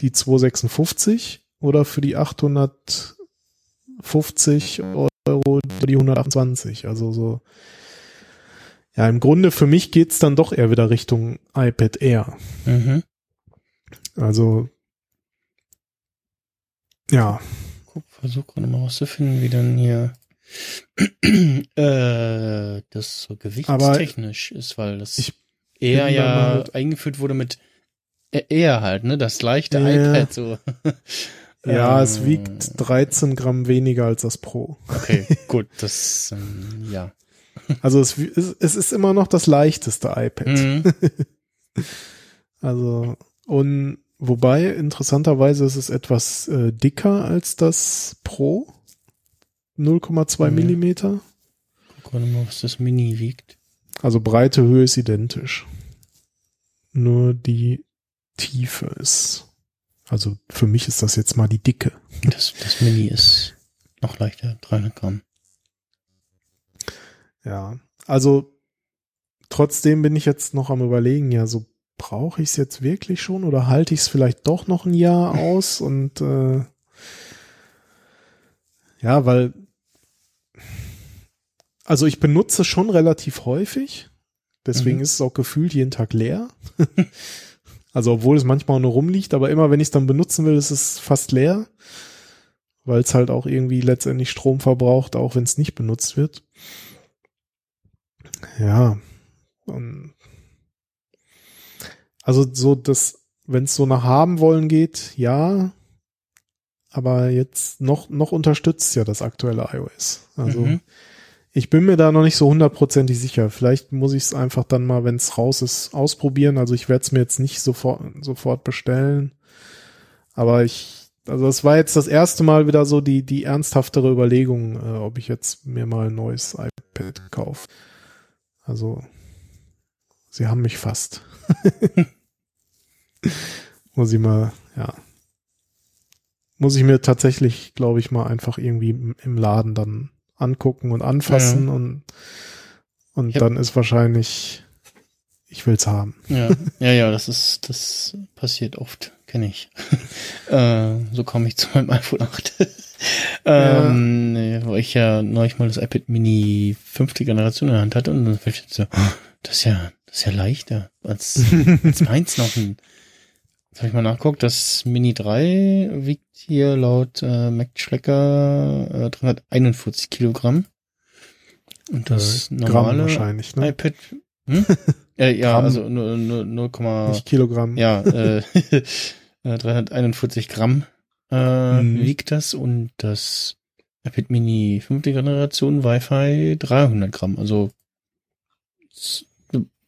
die 256 oder für die 850 Euro die 128. Also so, ja, im Grunde für mich geht's dann doch eher wieder Richtung iPad Air. Mhm. Also, ja, guck, versuch gerade mal was zu finden, wie dann hier äh, das so gewichtstechnisch ist, weil das eher ja eingeführt wurde mit eher halt, ne, das leichte ja. iPad so. Ja, ähm, es wiegt 13 Gramm weniger als das Pro. Okay, gut, das, ähm, ja. Also es, es ist immer noch das leichteste iPad. Mhm. also, und Wobei, interessanterweise ist es etwas äh, dicker als das Pro. 0,2 mhm. Millimeter. Guck mal, was das Mini wiegt. Also Breite, Höhe ist identisch. Nur die Tiefe ist. Also für mich ist das jetzt mal die Dicke. Das, das Mini ist noch leichter, 300 Gramm. Ja, also trotzdem bin ich jetzt noch am überlegen, ja, so brauche ich es jetzt wirklich schon oder halte ich es vielleicht doch noch ein Jahr aus und äh, ja, weil also ich benutze schon relativ häufig, deswegen mhm. ist es auch gefühlt jeden Tag leer. also obwohl es manchmal nur rumliegt, aber immer wenn ich es dann benutzen will, ist es fast leer, weil es halt auch irgendwie letztendlich Strom verbraucht, auch wenn es nicht benutzt wird. Ja, und also so das, wenn es so nach haben wollen geht, ja. Aber jetzt noch, noch unterstützt ja das aktuelle iOS. Also mhm. ich bin mir da noch nicht so hundertprozentig sicher. Vielleicht muss ich es einfach dann mal, wenn es raus ist, ausprobieren. Also ich werde es mir jetzt nicht sofort, sofort bestellen. Aber ich, also es war jetzt das erste Mal wieder so die, die ernsthaftere Überlegung, äh, ob ich jetzt mir mal ein neues iPad kaufe. Also, sie haben mich fast. Muss ich mal, ja. Muss ich mir tatsächlich, glaube ich, mal einfach irgendwie im Laden dann angucken und anfassen ja. und, und dann ist wahrscheinlich, ich will's haben. Ja, ja, ja, das ist, das passiert oft, kenne ich. äh, so komme ich zu meinem iPhone 8. ähm, ja. Wo ich ja neulich mal das iPad Mini fünfte Generation in der Hand hatte und dann fällt so, oh, das ist ja, das ist ja leichter als, als meins noch. Ein, jetzt habe ich mal nachguckt, das Mini 3 wiegt hier laut äh, Mac Schlecker äh, 341 Kilogramm. Und das äh, normale wahrscheinlich, ne? iPad hm? äh, ja, Gramm. also 0, 0, Nicht Kilogramm. Ja, äh, 341 Gramm äh, mhm. wiegt das und das iPad Mini 5. Generation Wi-Fi 300 Gramm. Also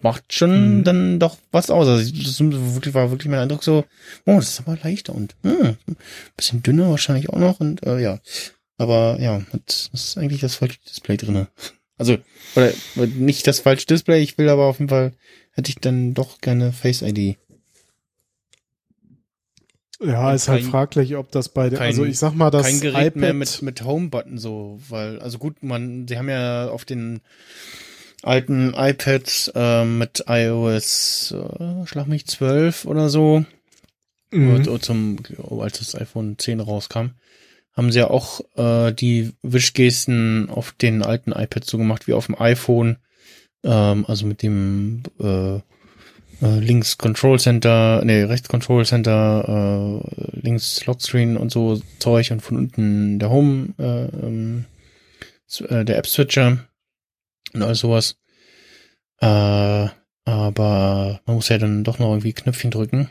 macht schon mhm. dann doch was aus. Also das war wirklich mein Eindruck so, oh, das ist aber leichter und hm, bisschen dünner wahrscheinlich auch noch und äh, ja. Aber ja, das ist eigentlich das falsche Display drinne. Also, oder nicht das falsche Display, ich will aber auf jeden Fall, hätte ich dann doch gerne Face ID. Ja, ist halt kein, halt fraglich, ob das bei der, also ich sag mal, das kein Gerät iPad mehr mit, mit Home-Button so, weil, also gut, man, sie haben ja auf den alten iPads äh, mit iOS, äh, schlag mich 12 oder so, mhm. oder, zum, als das iPhone 10 rauskam, haben sie ja auch äh, die Wischgesten auf den alten iPads so gemacht wie auf dem iPhone. Ähm, also mit dem äh, äh, links Control Center, nee, rechts Control Center, äh, links Lockscreen und so Zeug und von unten der Home, äh, ähm, äh, der App Switcher und all sowas. Äh, aber man muss ja dann doch noch irgendwie Knöpfchen drücken.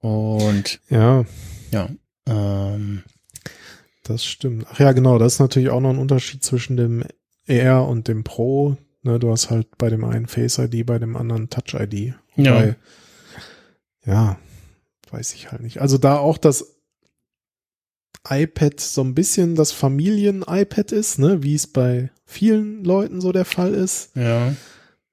Und ja, ja, ähm, das stimmt. Ach ja, genau, das ist natürlich auch noch ein Unterschied zwischen dem R und dem Pro. Ne, du hast halt bei dem einen Face ID, bei dem anderen Touch ID. Ja. ja, weiß ich halt nicht. Also da auch das iPad so ein bisschen das Familien-iPad ist, ne, wie es bei vielen Leuten so der Fall ist. Ja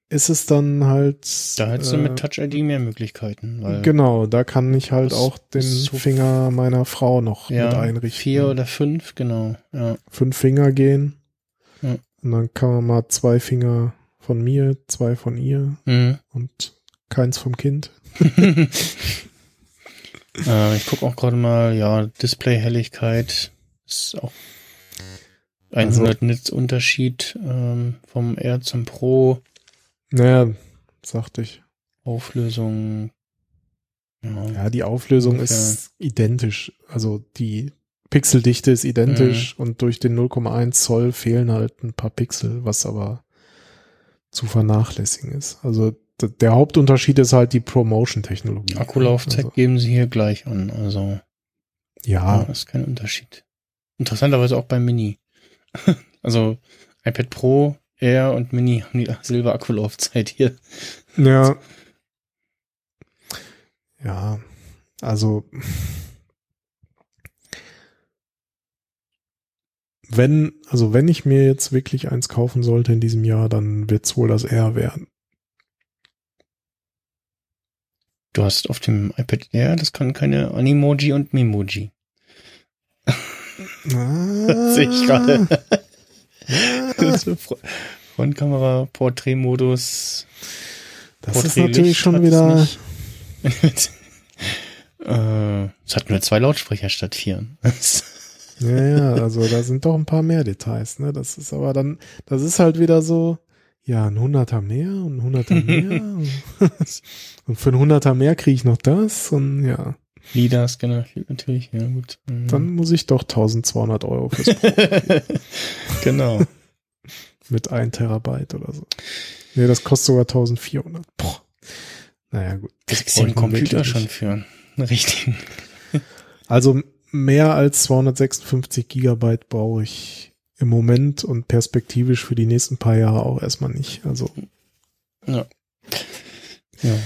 ist es dann halt. Da hättest äh, du mit Touch ID mehr Möglichkeiten. Weil genau, da kann ich halt auch den so Finger meiner Frau noch ja, mit einrichten. Vier oder fünf, genau. Ja. Fünf Finger gehen. Ja. Und dann kann man mal zwei Finger von mir, zwei von ihr mhm. und keins vom Kind. äh, ich gucke auch gerade mal, ja, Display-Helligkeit ist auch 100 also, Nits Unterschied ähm, vom R zum Pro. Naja, sagte ich. Auflösung. Ja, ja die Auflösung ungefähr. ist identisch. Also die Pixeldichte ist identisch mhm. und durch den 0,1 Zoll fehlen halt ein paar Pixel, was aber zu vernachlässigen ist. Also der Hauptunterschied ist halt die Promotion-Technologie. Akkulaufzeit also, geben sie hier gleich an, also ja. ja, ist kein Unterschied. Interessanterweise auch beim Mini. also iPad Pro Air und Mini haben die Silber-Akkulaufzeit hier. Ja. Ja, also wenn, also wenn ich mir jetzt wirklich eins kaufen sollte in diesem Jahr, dann wird es wohl das R werden. Du hast auf dem iPad Air, das kann keine Animoji und Memoji. Ah. Sehe ich gerade. Frontkamera, Porträtmodus. Das Porträt ist natürlich schon wieder. äh, es hat nur zwei Lautsprecher statt vier. ja, ja, also da sind doch ein paar mehr Details, ne? Das ist aber dann, das ist halt wieder so, ja, ein Hunderter mehr und ein Hunderter mehr. und für ein Hunderter mehr kriege ich noch das und ja. LIDAS generiert natürlich, ja gut. Mhm. Dann muss ich doch 1200 Euro fürs Pro. genau. Mit 1 Terabyte oder so. Nee, das kostet sogar 1400. Boah. Naja, gut. Das ist ja ein Computer schon für einen richtigen. Also mehr als 256 Gigabyte brauche ich im Moment und perspektivisch für die nächsten paar Jahre auch erstmal nicht. Also. Ja. Ja.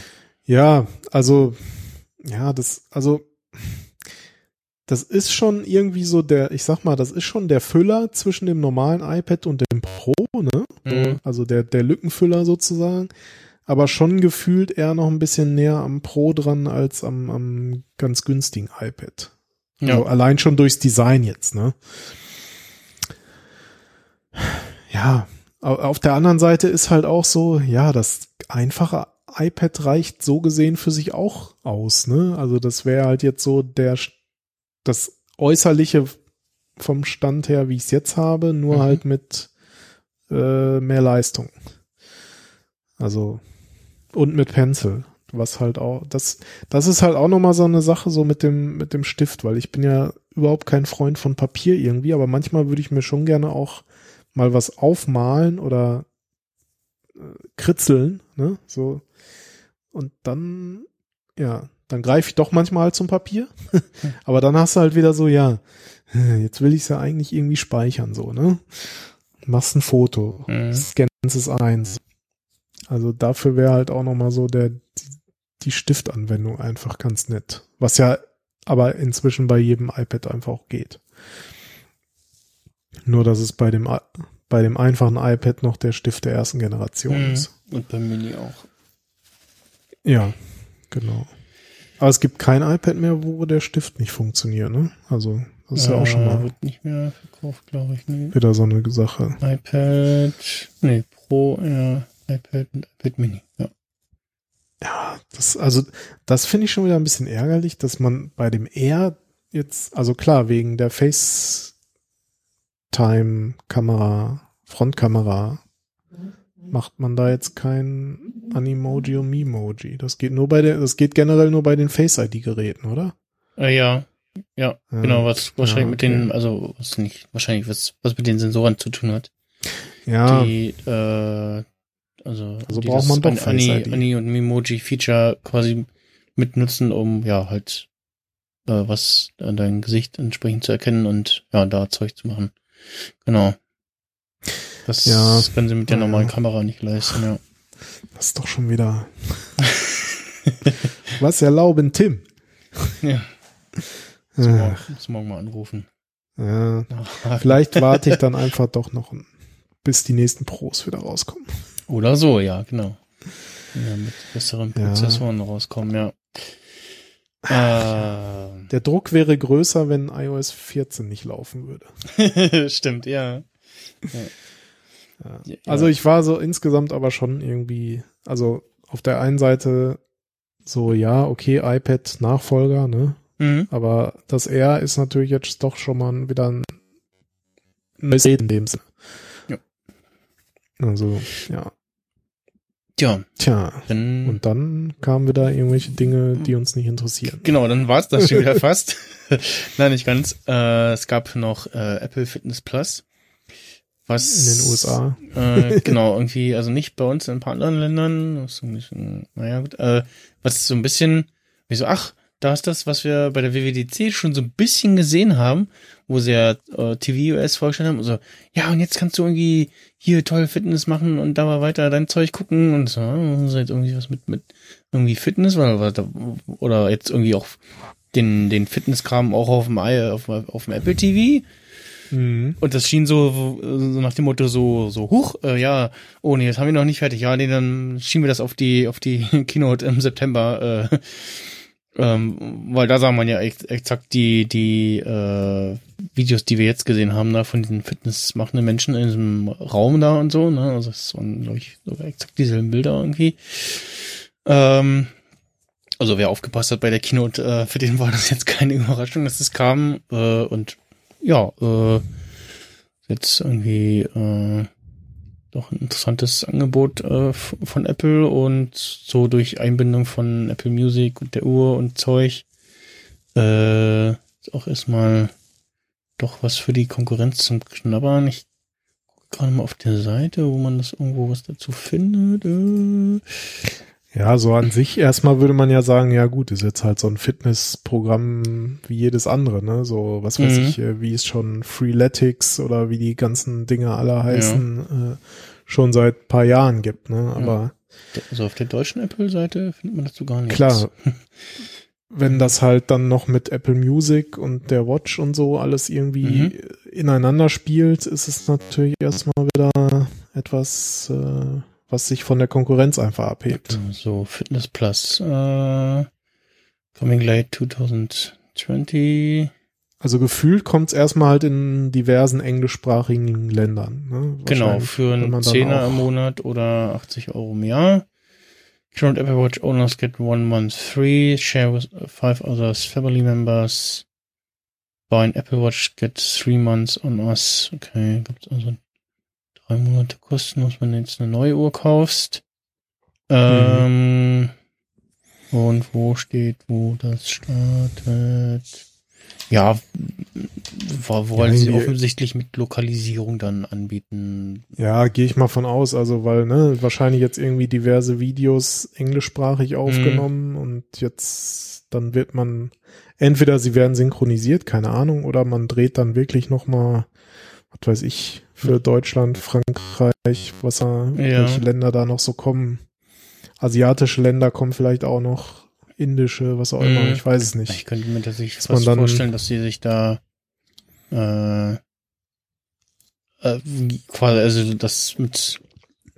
Ja, also ja, das, also, das ist schon irgendwie so der, ich sag mal, das ist schon der Füller zwischen dem normalen iPad und dem Pro, ne? Mhm. Also der, der Lückenfüller sozusagen. Aber schon gefühlt eher noch ein bisschen näher am Pro dran als am, am ganz günstigen iPad. Ja. Also allein schon durchs Design jetzt, ne? Ja, auf der anderen Seite ist halt auch so, ja, das einfache iPad reicht so gesehen für sich auch aus, ne? Also das wäre halt jetzt so der das äußerliche vom Stand her, wie ich es jetzt habe, nur mhm. halt mit äh, mehr Leistung. Also und mit Pencil, was halt auch das das ist halt auch noch mal so eine Sache so mit dem mit dem Stift, weil ich bin ja überhaupt kein Freund von Papier irgendwie, aber manchmal würde ich mir schon gerne auch mal was aufmalen oder äh, kritzeln, ne? So und dann ja, dann greife ich doch manchmal halt zum Papier. aber dann hast du halt wieder so, ja, jetzt will ich es ja eigentlich irgendwie speichern, so, ne? Machst ein Foto, mhm. scannst es eins. Also dafür wäre halt auch nochmal so der, die, die Stiftanwendung einfach ganz nett. Was ja aber inzwischen bei jedem iPad einfach auch geht. Nur, dass es bei dem, bei dem einfachen iPad noch der Stift der ersten Generation mhm. ist. Und beim Mini auch. Ja, genau. Aber es gibt kein iPad mehr, wo der Stift nicht funktioniert, ne? Also, das ist ja, ja auch schon mal. Wird nicht mehr verkauft, glaube ich, ne? Wieder so eine Sache. iPad, nee, Pro, ja, iPad und iPad Mini, ja. Ja, das, also, das finde ich schon wieder ein bisschen ärgerlich, dass man bei dem Air jetzt, also klar, wegen der FaceTime-Kamera, Frontkamera, macht man da jetzt kein Animoji und Memoji. Das geht nur bei der, das geht generell nur bei den Face-ID-Geräten, oder? Äh, ja. Ja, genau, was wahrscheinlich ja, okay. mit den, also was nicht, wahrscheinlich was, was mit den Sensoren zu tun hat. Ja. Die, äh, also, also braucht man doch Ani, Ani und Memoji Feature quasi mitnutzen, um ja halt äh, was an deinem Gesicht entsprechend zu erkennen und ja, da Zeug zu machen. Genau. Das ja, können sie mit der normalen ja. Kamera nicht leisten, ja. Das ist doch schon wieder. Was erlauben, Tim? Ja. Muss morgen, muss morgen mal anrufen. Ja. Vielleicht warte ich dann einfach doch noch, bis die nächsten Pros wieder rauskommen. Oder so, ja, genau. Ja, mit besseren Prozessoren ja. rauskommen, ja. Äh, Der Druck wäre größer, wenn iOS 14 nicht laufen würde. Stimmt, ja. ja. Ja. Also ich war so insgesamt aber schon irgendwie, also auf der einen Seite so, ja, okay, iPad Nachfolger, ne? Mhm. Aber das R ist natürlich jetzt doch schon mal wieder ein neues in dem Sinne. Ja. Also, ja. Tja. Tja. Dann, und dann kamen wieder irgendwelche Dinge, die uns nicht interessieren. Genau, dann war es das schon wieder fast. Nein, nicht ganz. Äh, es gab noch äh, Apple Fitness Plus. Was, in den USA. Äh, genau, irgendwie, also nicht bei uns, in ein paar anderen Ländern. Was so ein bisschen, naja, gut, äh, was so ein bisschen, wie so, ach, da ist das, was wir bei der WWDC schon so ein bisschen gesehen haben, wo sie ja äh, TV-US vorgestellt haben. Und so, ja, und jetzt kannst du irgendwie hier toll Fitness machen und da mal weiter dein Zeug gucken und so, ist jetzt irgendwie was mit, mit irgendwie Fitness oder, oder jetzt irgendwie auch den, den Fitnesskram auch auf dem, auf, auf dem Apple TV. Mhm. Und das schien so, so nach dem Motto so, so huch, äh, ja, oh nee, das haben wir noch nicht fertig. Ja, nee, dann schieben wir das auf die, auf die Keynote im September. Äh, ähm, weil da sah man ja ex exakt die, die äh, Videos, die wir jetzt gesehen haben, da von diesen fitnessmachenden Menschen in diesem Raum da und so, ne? Also es waren, glaube ich, sogar exakt dieselben Bilder irgendwie. Ähm, also wer aufgepasst hat bei der Keynote, äh, für den war das jetzt keine Überraschung, dass es kam. Äh, und ja, äh, jetzt irgendwie äh, doch ein interessantes Angebot äh, von Apple und so durch Einbindung von Apple Music und der Uhr und Zeug äh, ist auch erstmal doch was für die Konkurrenz zum Knabbern. Ich gucke gerade mal auf der Seite, wo man das irgendwo was dazu findet. Äh. Ja, so an sich erstmal würde man ja sagen, ja gut, ist jetzt halt so ein Fitnessprogramm wie jedes andere, ne? So, was weiß mhm. ich, äh, wie es schon Freeletics oder wie die ganzen Dinge alle heißen, ja. äh, schon seit paar Jahren gibt, ne? Aber. Ja. Also auf der deutschen Apple-Seite findet man dazu gar nichts. Klar. wenn das halt dann noch mit Apple Music und der Watch und so alles irgendwie mhm. ineinander spielt, ist es natürlich erstmal wieder etwas, äh, was sich von der Konkurrenz einfach abhebt. So, Fitness Plus, äh, Coming Late 2020. Also gefühlt kommt es erstmal halt in diversen englischsprachigen Ländern. Ne? Genau, für einen Zehner im Monat oder 80 Euro im Jahr. Current Apple Watch owners get one month free. Share with five others family members. Buy an Apple Watch, get three months on us. Okay, gibt's also drei Monate kostenlos, wenn du jetzt eine neue Uhr kaufst. Ähm, mhm. Und wo steht, wo das startet? Ja, wollen ja, sie offensichtlich mit Lokalisierung dann anbieten. Ja, gehe ich mal von aus, also weil, ne, wahrscheinlich jetzt irgendwie diverse Videos englischsprachig aufgenommen mhm. und jetzt dann wird man entweder sie werden synchronisiert, keine Ahnung, oder man dreht dann wirklich nochmal, was weiß ich, für Deutschland, Frankreich, was ja. welche Länder da noch so kommen. Asiatische Länder kommen vielleicht auch noch indische, was auch immer, mhm. ich weiß es nicht. Ich könnte mir das dass fast vorstellen, dass sie sich da äh, äh, quasi, also das mit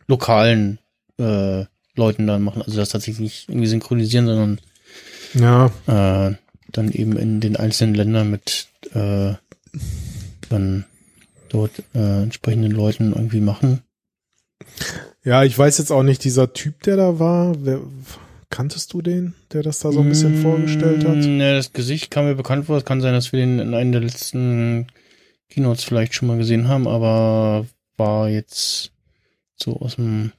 lokalen äh, Leuten dann machen, also das tatsächlich nicht irgendwie synchronisieren, sondern ja. äh, dann eben in den einzelnen Ländern mit äh, dann dort äh, entsprechenden Leuten irgendwie machen. Ja, ich weiß jetzt auch nicht, dieser Typ, der da war, wer, Kanntest du den, der das da so ein bisschen mm, vorgestellt hat? Ne, das Gesicht kam mir bekannt vor. Es kann sein, dass wir den in einem der letzten Keynotes vielleicht schon mal gesehen haben, aber war jetzt so aus dem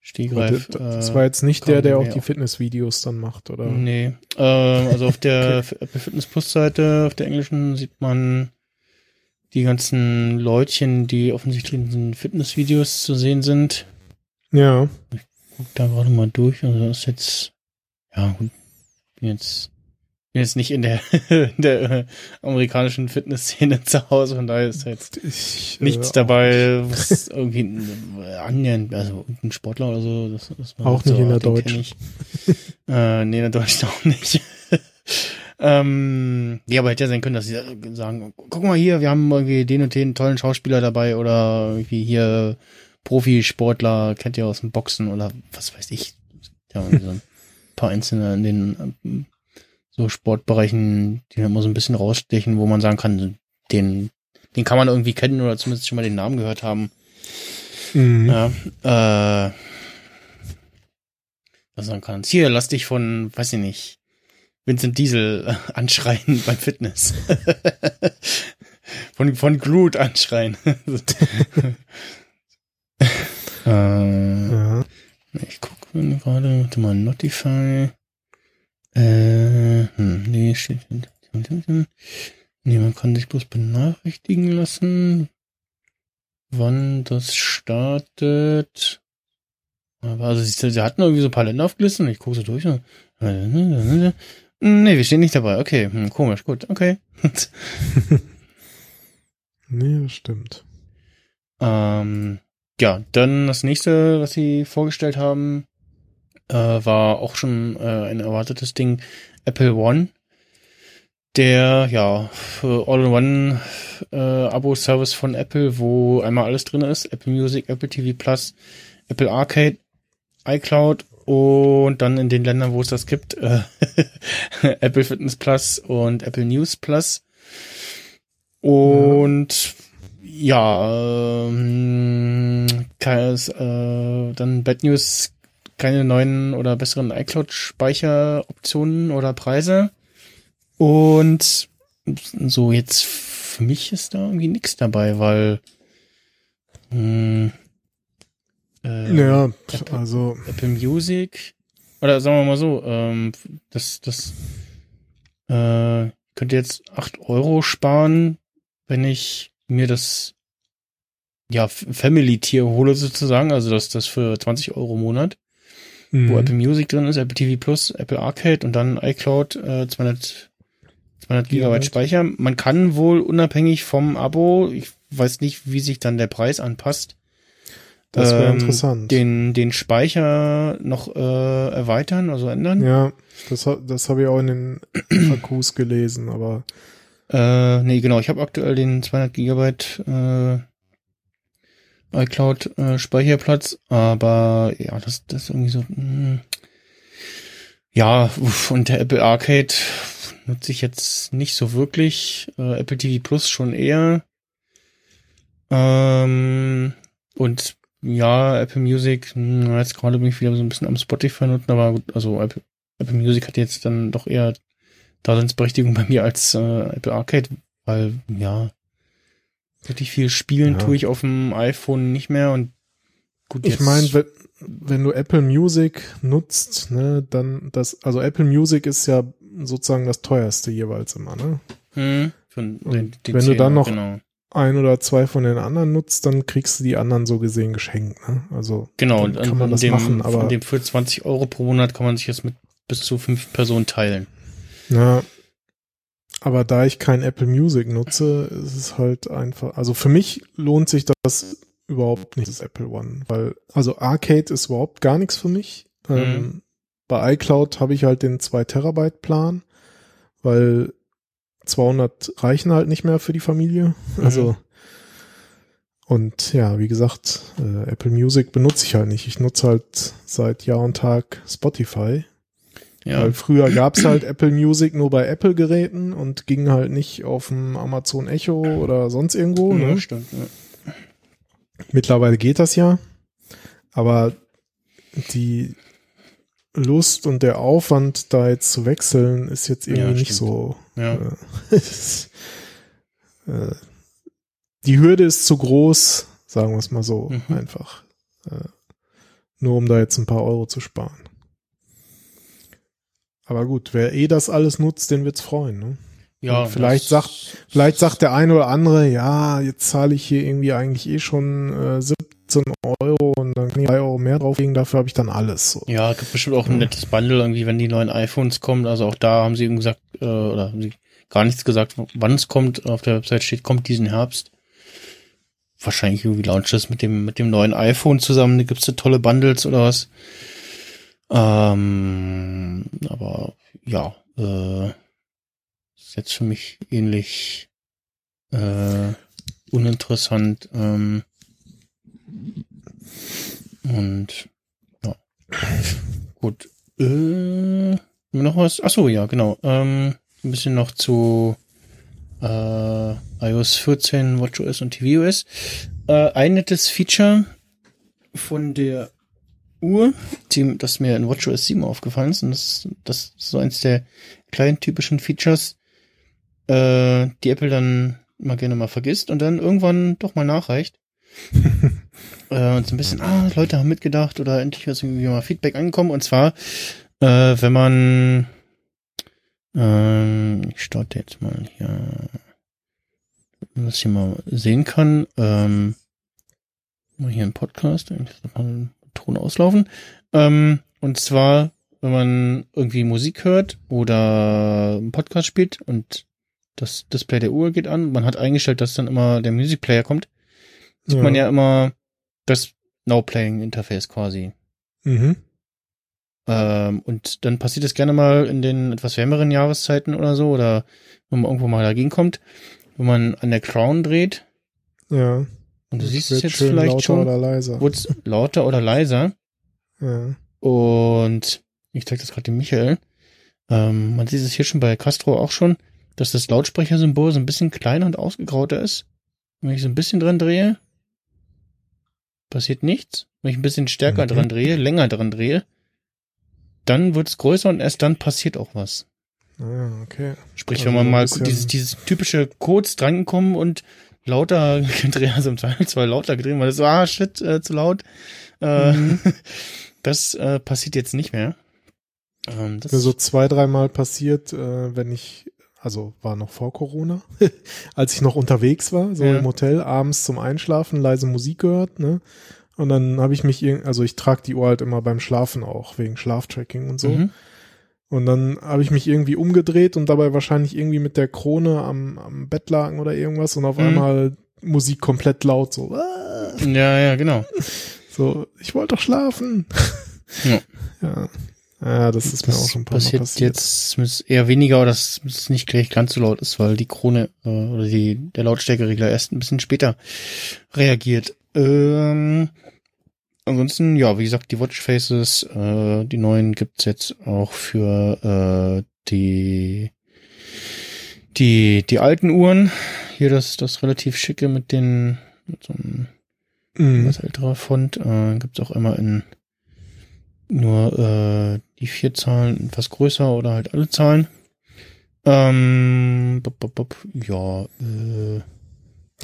Stegreif. Das, das war jetzt nicht der, der auch die Fitnessvideos dann macht, oder? Nee. Äh, also auf der okay. Fitness Plus Seite, auf der englischen, sieht man die ganzen Leutchen, die offensichtlich in den Fitnessvideos zu sehen sind. Ja. Ich guck da gerade mal durch. Also das ist jetzt, ja gut, bin jetzt, bin jetzt nicht in der, in der äh, amerikanischen Fitnessszene zu Hause, von daher ist jetzt ich, nichts äh, dabei, was irgendwie annähernd, also ein Sportler oder so. Das, das auch nicht so, in der Deutsch. äh, nee, in der Deutsch auch nicht. Ähm, ja, aber hätte ja sein können, dass sie sagen, guck mal hier, wir haben irgendwie den und den tollen Schauspieler dabei oder irgendwie hier Profisportler, kennt ihr aus dem Boxen oder was weiß ich. Ja, so ein paar Einzelne in den so Sportbereichen, die immer so ein bisschen rausstechen, wo man sagen kann, den, den kann man irgendwie kennen oder zumindest schon mal den Namen gehört haben. Mhm. Ja, äh, was man kann. Hier, lass dich von, weiß ich nicht, Vincent Diesel anschreien beim Fitness. von, von Groot anschreien. Äh, ja. Ich gucke gerade, warte mal, Notify. Äh, hm, nee, steht. Nee, man kann sich bloß benachrichtigen lassen, wann das startet. Aber also sie, sie hatten irgendwie so ein paar Länder aufgelistet ich gucke so durch. Und, nee, wir stehen nicht dabei. Okay, hm, komisch, gut, okay. nee, das stimmt. Ähm, ja, dann das nächste, was sie vorgestellt haben, äh, war auch schon äh, ein erwartetes Ding, Apple One. Der, ja, für All-in-One äh, Abo-Service von Apple, wo einmal alles drin ist. Apple Music, Apple TV Plus, Apple Arcade, iCloud und dann in den Ländern, wo es das gibt, äh, Apple Fitness Plus und Apple News Plus. Und ja, ähm, keines, äh, dann Bad News, keine neuen oder besseren iCloud-Speicheroptionen oder Preise. Und so jetzt für mich ist da irgendwie nichts dabei, weil mh, hm, äh, ja, Apple, also Apple Music oder sagen wir mal so, ähm, das das äh, könnte jetzt acht Euro sparen, wenn ich mir das ja Family-Tier hole sozusagen, also das das für 20 Euro im Monat, mhm. wo Apple Music drin ist, Apple TV Plus, Apple Arcade und dann iCloud äh, 200 200 Gigabyte Speicher. Man kann wohl unabhängig vom Abo, ich weiß nicht, wie sich dann der Preis anpasst, das wäre ähm, interessant. Den, den Speicher noch äh, erweitern, also ändern. Ja, das, das habe ich auch in den Akkus gelesen, aber äh, nee, genau. Ich habe aktuell den 200 Gigabyte äh, iCloud äh, Speicherplatz, aber ja, das, das ist irgendwie so. Mh, hm. ja, und der Apple Arcade nutze ich jetzt nicht so wirklich. Äh, Apple TV Plus schon eher. Ähm, und ja, Apple Music, hm, jetzt gerade bin ich wieder so ein bisschen am Spotify nutzen, aber gut, also Apple, Apple Music hat jetzt dann doch eher Daseinsberechtigung bei mir als äh, Apple Arcade, weil, ja, wirklich viel spielen ja. tue ich auf dem iPhone nicht mehr und gut, Ich meine, wenn, wenn du Apple Music nutzt, ne, dann das, also Apple Music ist ja sozusagen das teuerste jeweils immer, ne? Hm, den, den wenn du dann noch genau. Ein oder zwei von den anderen nutzt, dann kriegst du die anderen so gesehen geschenkt, ne? Also genau, und kann man das dem, machen, aber von dem für 20 Euro pro Monat kann man sich jetzt mit bis zu fünf Personen teilen. Ja, aber da ich kein Apple Music nutze, ist es halt einfach, also für mich lohnt sich das überhaupt nicht, das Apple One, weil, also Arcade ist überhaupt gar nichts für mich. Mhm. Ähm, bei iCloud habe ich halt den 2 Terabyte Plan, weil 200 reichen halt nicht mehr für die Familie. Mhm. Also, und ja, wie gesagt, äh, Apple Music benutze ich halt nicht. Ich nutze halt seit Jahr und Tag Spotify. Ja. Weil früher gab's halt Apple Music nur bei Apple-Geräten und ging halt nicht auf dem Amazon Echo oder sonst irgendwo. Ja, ne? stimmt. Ja. Mittlerweile geht das ja. Aber die Lust und der Aufwand, da jetzt zu wechseln, ist jetzt irgendwie ja, nicht so. Ja. Äh, äh, die Hürde ist zu groß, sagen wir es mal so, mhm. einfach. Äh, nur um da jetzt ein paar Euro zu sparen. Aber gut, wer eh das alles nutzt, den wird's freuen, ne? Ja. Und vielleicht sagt, vielleicht sagt der eine oder andere, ja, jetzt zahle ich hier irgendwie eigentlich eh schon äh, 17 Euro und dann kann ich 3 Euro mehr drauflegen, dafür habe ich dann alles. So. Ja, gibt bestimmt auch ein ja. nettes Bundle irgendwie, wenn die neuen iPhones kommen. Also auch da haben sie eben gesagt, äh, oder haben sie gar nichts gesagt, wann es kommt. Auf der Website steht, kommt diesen Herbst. Wahrscheinlich irgendwie launcht das mit dem, mit dem neuen iPhone zusammen. Da gibt's da tolle Bundles oder was. Ähm, aber ja, äh, ist jetzt für mich ähnlich äh, uninteressant. Ähm, und ja. Gut. Äh, noch was? Ach so, ja, genau. Ähm, ein bisschen noch zu äh, iOS 14, WatchOS und tvOS. Äh, ein nettes Feature von der Uhr, die, das mir in WatchOS 7 aufgefallen ist, und das, das ist so eins der kleinen typischen Features, äh, die Apple dann mal gerne mal vergisst und dann irgendwann doch mal nachreicht. äh, und so ein bisschen, ah, Leute haben mitgedacht oder endlich ist irgendwie mal Feedback angekommen. Und zwar, äh, wenn man, ähm, ich starte jetzt mal hier, was ich hier mal sehen kann, ähm, mal hier ein Podcast, mal Ton auslaufen. Ähm, und zwar, wenn man irgendwie Musik hört oder einen Podcast spielt und das Display der Uhr geht an, man hat eingestellt, dass dann immer der Music Player kommt, sieht ja. man ja immer das Now Playing Interface quasi. Mhm. Ähm, und dann passiert es gerne mal in den etwas wärmeren Jahreszeiten oder so, oder wenn man irgendwo mal dagegen kommt, wenn man an der Crown dreht. Ja. Und du das siehst es jetzt vielleicht lauter schon. Oder leiser. Wird's lauter oder leiser. Ja. Und ich zeig das gerade dem Michael. Ähm, man sieht es hier schon bei Castro auch schon, dass das Lautsprechersymbol so ein bisschen kleiner und ausgegrauter ist. Wenn ich so ein bisschen dran drehe, passiert nichts. Wenn ich ein bisschen stärker mhm. dran drehe, länger dran drehe, dann wird es größer und erst dann passiert auch was. Ah, okay. Sprich, also wenn man mal dieses, dieses typische Codes drankommen und lauter gedreht, also im Zweifelsfall lauter gedreht, weil das so, ah, shit, äh, zu laut. Äh, mhm. das äh, passiert jetzt nicht mehr. Ähm, das Mir so zwei, dreimal passiert, äh, wenn ich, also war noch vor Corona, als ich noch unterwegs war, so ja. im Hotel, abends zum Einschlafen, leise Musik gehört, ne? Und dann habe ich mich, also ich trage die Uhr halt immer beim Schlafen auch, wegen Schlaftracking und so. Mhm. Und dann habe ich mich irgendwie umgedreht und dabei wahrscheinlich irgendwie mit der Krone am, am Bettlaken oder irgendwas und auf mhm. einmal Musik komplett laut so. Ah. Ja, ja, genau. So, ich wollte doch schlafen. Ja. ja. Ja, das ist das mir auch schon ein paar passiert, Mal passiert. Jetzt eher weniger, dass es nicht gleich ganz so laut ist, weil die Krone äh, oder die, der Lautstärkeregler erst ein bisschen später reagiert. Ähm, ansonsten, ja, wie gesagt, die Watchfaces, äh, die neuen gibt's jetzt auch für äh, die die die alten Uhren. Hier das das relativ schicke mit den mit so einem. Was älterer Font. Äh, Gibt es auch immer in nur äh, die vier Zahlen etwas größer oder halt alle Zahlen. Ähm, bop, bop, bop, ja, äh,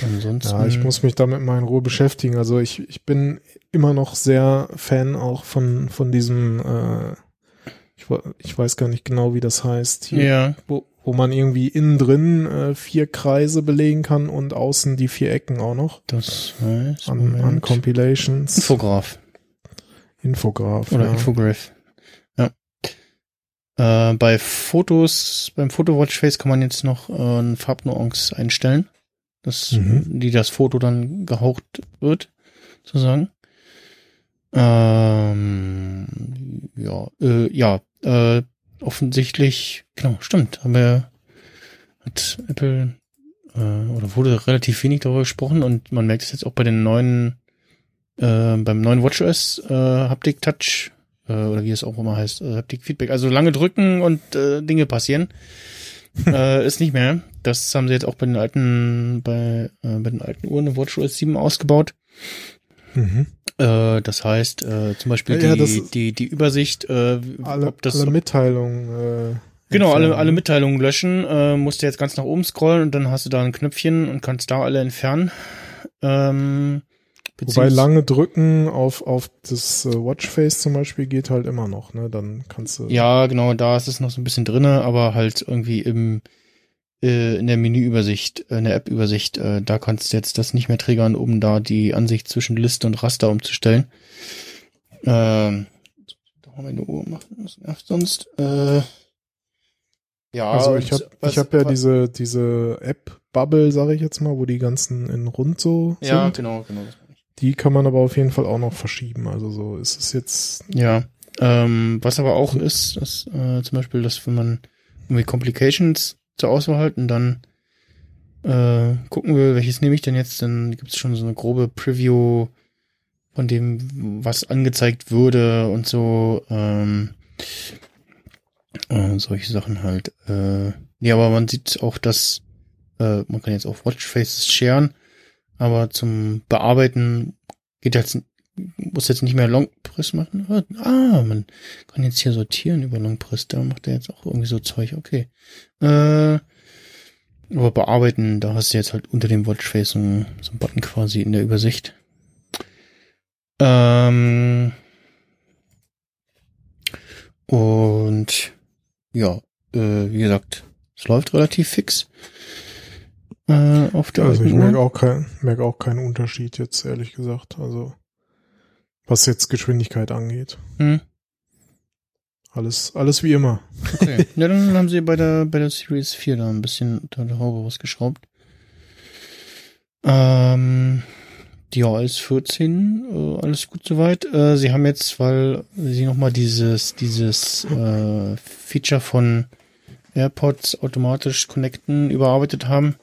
ansonsten. Ja, ich muss mich damit mal in Ruhe beschäftigen. Also ich, ich bin immer noch sehr Fan auch von, von diesem, äh, ich, ich weiß gar nicht genau, wie das heißt. Hier, ja. Wo, wo man irgendwie innen drin äh, vier Kreise belegen kann und außen die vier Ecken auch noch. Das heißt, an, an Compilations. Infograph. Infograph. Oder ja. Infograph. Äh, bei Fotos, beim Foto-Watchface kann man jetzt noch äh, eine Farbnuance einstellen, dass, mhm. die das Foto dann gehaucht wird, sozusagen. Ähm, ja, äh, ja, äh, offensichtlich, genau, stimmt, haben wir, hat Apple, äh, oder wurde relativ wenig darüber gesprochen und man merkt es jetzt auch bei den neuen äh, beim neuen WatchOS äh, Haptic Touch äh, oder wie es auch immer heißt, äh, Haptic Feedback. Also lange drücken und äh, Dinge passieren. äh, ist nicht mehr. Das haben sie jetzt auch bei den alten, bei, äh, bei den alten Uhren in WatchOS 7 ausgebaut. Mhm. Äh, das heißt, äh, zum Beispiel ja, die, die, die Übersicht, äh, alle, ob das, alle Mitteilungen. Äh, genau, alle, alle Mitteilungen löschen. Äh, musst du jetzt ganz nach oben scrollen und dann hast du da ein Knöpfchen und kannst da alle entfernen. Ähm, Wobei lange drücken auf, auf das äh, Watchface zum Beispiel geht halt immer noch, ne? Dann kannst du. Ja, genau, da ist es noch so ein bisschen drinne, aber halt irgendwie im äh, in der Menüübersicht, äh, in der App-Übersicht, äh, da kannst du jetzt das nicht mehr triggern, um da die Ansicht zwischen Liste und Raster umzustellen. Ähm, da haben wir eine Uhr machen, das nervt sonst. Äh, ja, also ich habe ich hab ja diese diese App Bubble, sage ich jetzt mal, wo die ganzen in rund so sind. Ja, genau, genau. Die kann man aber auf jeden Fall auch noch verschieben. Also so ist es jetzt. Ja. Ähm, was aber auch ist, dass äh, zum Beispiel, dass wenn man irgendwie Complications zur Auswahl hat und dann äh, gucken will, welches nehme ich denn jetzt, dann gibt es schon so eine grobe Preview von dem, was angezeigt würde und so. Ähm, äh, solche Sachen halt. Äh, ja, aber man sieht auch, dass äh, man kann jetzt auch Watchfaces sharen aber zum Bearbeiten geht jetzt, muss jetzt nicht mehr Longpress machen. Ah, man kann jetzt hier sortieren über Longpress. Da macht er jetzt auch irgendwie so Zeug. Okay. Äh, aber bearbeiten, da hast du jetzt halt unter dem Watchface so, so einen Button quasi in der Übersicht. Ähm, und ja, äh, wie gesagt, es läuft relativ fix äh, auf der Also ich merke auch, kein, merke auch keinen Unterschied jetzt, ehrlich gesagt. Also was jetzt Geschwindigkeit angeht. Hm. Alles, alles wie immer. Okay. ja, dann haben sie bei der, bei der Series 4 da ein bisschen unter der Haube rausgeschraubt. Ähm, die iOS 14, äh, alles gut soweit. Äh, sie haben jetzt, weil sie nochmal dieses, dieses äh, Feature von AirPods automatisch connecten überarbeitet haben,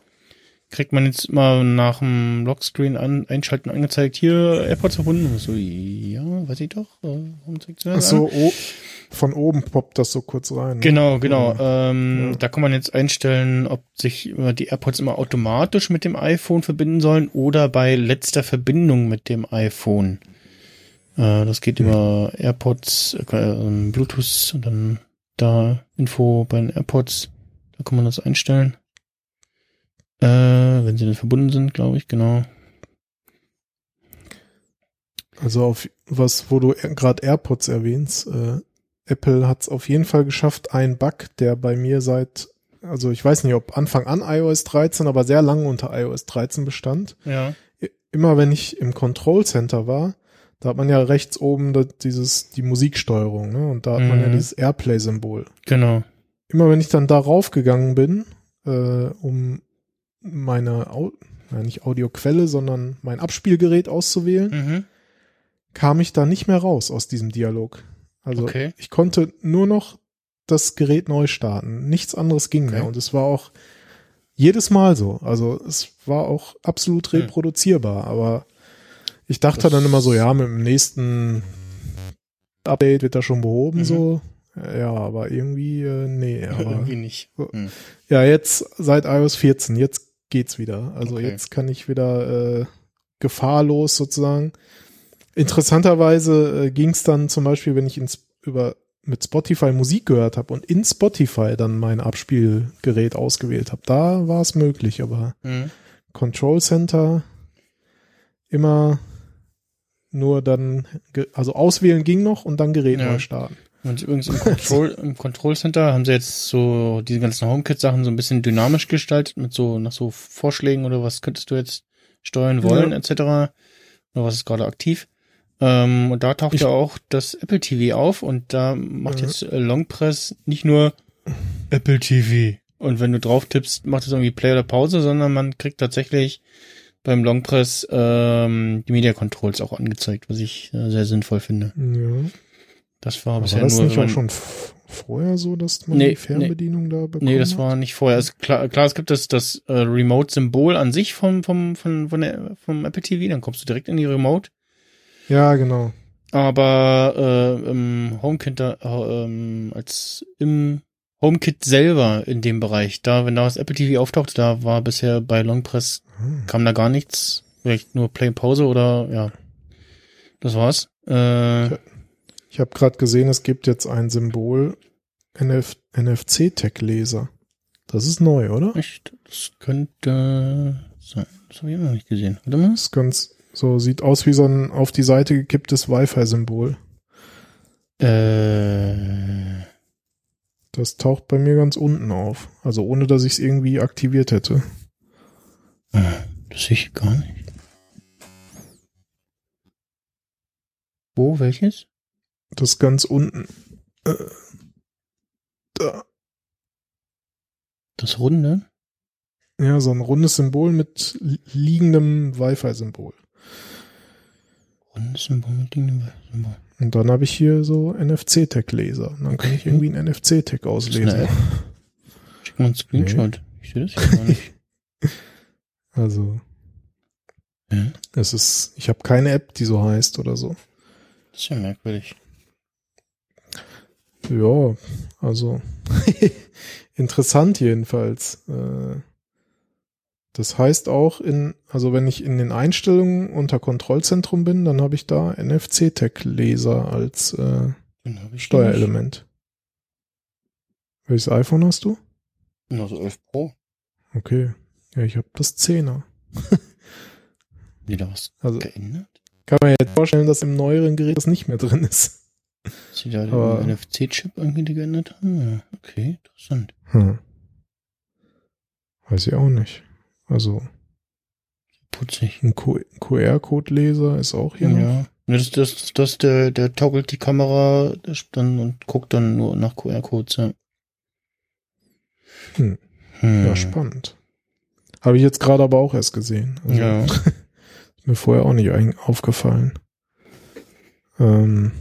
kriegt man jetzt mal nach dem Lockscreen an, einschalten angezeigt, hier AirPods verbunden. So, ja, weiß ich doch. Äh, warum zeigt das Ach so, oh, von oben poppt das so kurz rein. Ne? Genau, genau. Ja. Ähm, ja. Da kann man jetzt einstellen, ob sich die AirPods immer automatisch mit dem iPhone verbinden sollen oder bei letzter Verbindung mit dem iPhone. Äh, das geht hm. über AirPods, äh, Bluetooth und dann da Info bei den AirPods. Da kann man das einstellen. Äh, wenn sie dann verbunden sind, glaube ich, genau. Also auf was, wo du gerade AirPods erwähnst, äh, Apple hat es auf jeden Fall geschafft, ein Bug, der bei mir seit, also ich weiß nicht, ob Anfang an iOS 13, aber sehr lange unter iOS 13 bestand. Ja. Immer wenn ich im Control Center war, da hat man ja rechts oben dieses, die Musiksteuerung, ne? Und da hat mhm. man ja mhm. dieses Airplay-Symbol. Genau. Immer wenn ich dann darauf gegangen bin, äh, um meine, Au ja, nicht Audioquelle, sondern mein Abspielgerät auszuwählen, mhm. kam ich da nicht mehr raus aus diesem Dialog. Also okay. ich konnte nur noch das Gerät neu starten. Nichts anderes ging okay. mehr. Und es war auch jedes Mal so. Also es war auch absolut hm. reproduzierbar. Aber ich dachte das dann immer so, ja, mit dem nächsten Update wird das schon behoben, mhm. so. Ja, aber irgendwie, äh, nee. Aber, irgendwie nicht. Hm. Ja, jetzt seit iOS 14, jetzt geht's wieder. Also okay. jetzt kann ich wieder äh, gefahrlos sozusagen. Interessanterweise äh, ging es dann zum Beispiel, wenn ich ins, über mit Spotify Musik gehört habe und in Spotify dann mein Abspielgerät ausgewählt habe, da war es möglich, aber mhm. Control Center immer nur dann, also auswählen ging noch und dann Gerät ja. neu starten. Und übrigens im Control, im Control Center haben sie jetzt so diese ganzen HomeKit-Sachen so ein bisschen dynamisch gestaltet mit so nach so Vorschlägen oder was könntest du jetzt steuern wollen ja. etc. Oder was ist gerade aktiv. Ähm, und da taucht ich ja auch das Apple TV auf und da macht ja. jetzt äh, Longpress nicht nur Apple TV. Und wenn du drauf tippst, macht es irgendwie Play oder Pause, sondern man kriegt tatsächlich beim Longpress ähm, die Media Controls auch angezeigt, was ich äh, sehr sinnvoll finde. Ja. Das war bisher war das nur. Nicht auch schon vorher so, dass man nee, die Fernbedienung nee, da bekommt? Nee, das war nicht vorher. Es, klar, klar, es gibt das, das äh, Remote-Symbol an sich vom, vom, vom, von der, vom Apple TV, dann kommst du direkt in die Remote. Ja, genau. Aber äh, im HomeKit äh, ähm, als im HomeKit selber in dem Bereich, da wenn da das Apple TV auftaucht, da war bisher bei Longpress hm. kam da gar nichts, vielleicht nur Play Pause oder ja, das war's. Äh, ich habe gerade gesehen, es gibt jetzt ein Symbol NF NFC-Tech-Laser. Das ist neu, oder? Echt? Das könnte sein. Das habe ich noch nicht gesehen. Warte mal. Das ganz so sieht aus wie so ein auf die Seite gekipptes Wi-Fi-Symbol. Äh. Das taucht bei mir ganz unten auf. Also ohne, dass ich es irgendwie aktiviert hätte. Ah, das sehe ich gar nicht. Wo, welches? Das ganz unten. Äh, da. Das runde? Ja, so ein rundes Symbol mit liegendem Wi-Fi-Symbol. Rundes Symbol mit liegendem Wi-Fi-Symbol. Und dann habe ich hier so NFC-Tag-Laser. Und dann okay. kann ich irgendwie einen NFC-Tag auslesen. Schick mal einen Screenshot. Nee. Ich sehe das hier gar nicht. Also. Ja. Es ist, ich habe keine App, die so heißt oder so. Das ist ja merkwürdig. Ja, also interessant jedenfalls. Äh, das heißt auch in, also wenn ich in den Einstellungen unter Kontrollzentrum bin, dann habe ich da NFC-Tech-Laser als äh, Steuerelement. Welches iPhone hast du? Also 11 Pro. Okay. Ja, ich habe das 10er. Wie da was also, geändert? Kann man jetzt vorstellen, dass im neueren Gerät das nicht mehr drin ist. Sie da den NFC-Chip irgendwie geändert haben? Ja, okay, interessant. Hm. Weiß ich auch nicht. Also. Putzig. Ein QR-Code-Leser ist auch hier. Ja. Das, das, das, der, der toggelt die Kamera dann und guckt dann nur nach QR-Codes, ja. Hm. Hm. Ja, spannend. Habe ich jetzt gerade aber auch erst gesehen. Also, ja. ist mir vorher auch nicht aufgefallen. Ähm,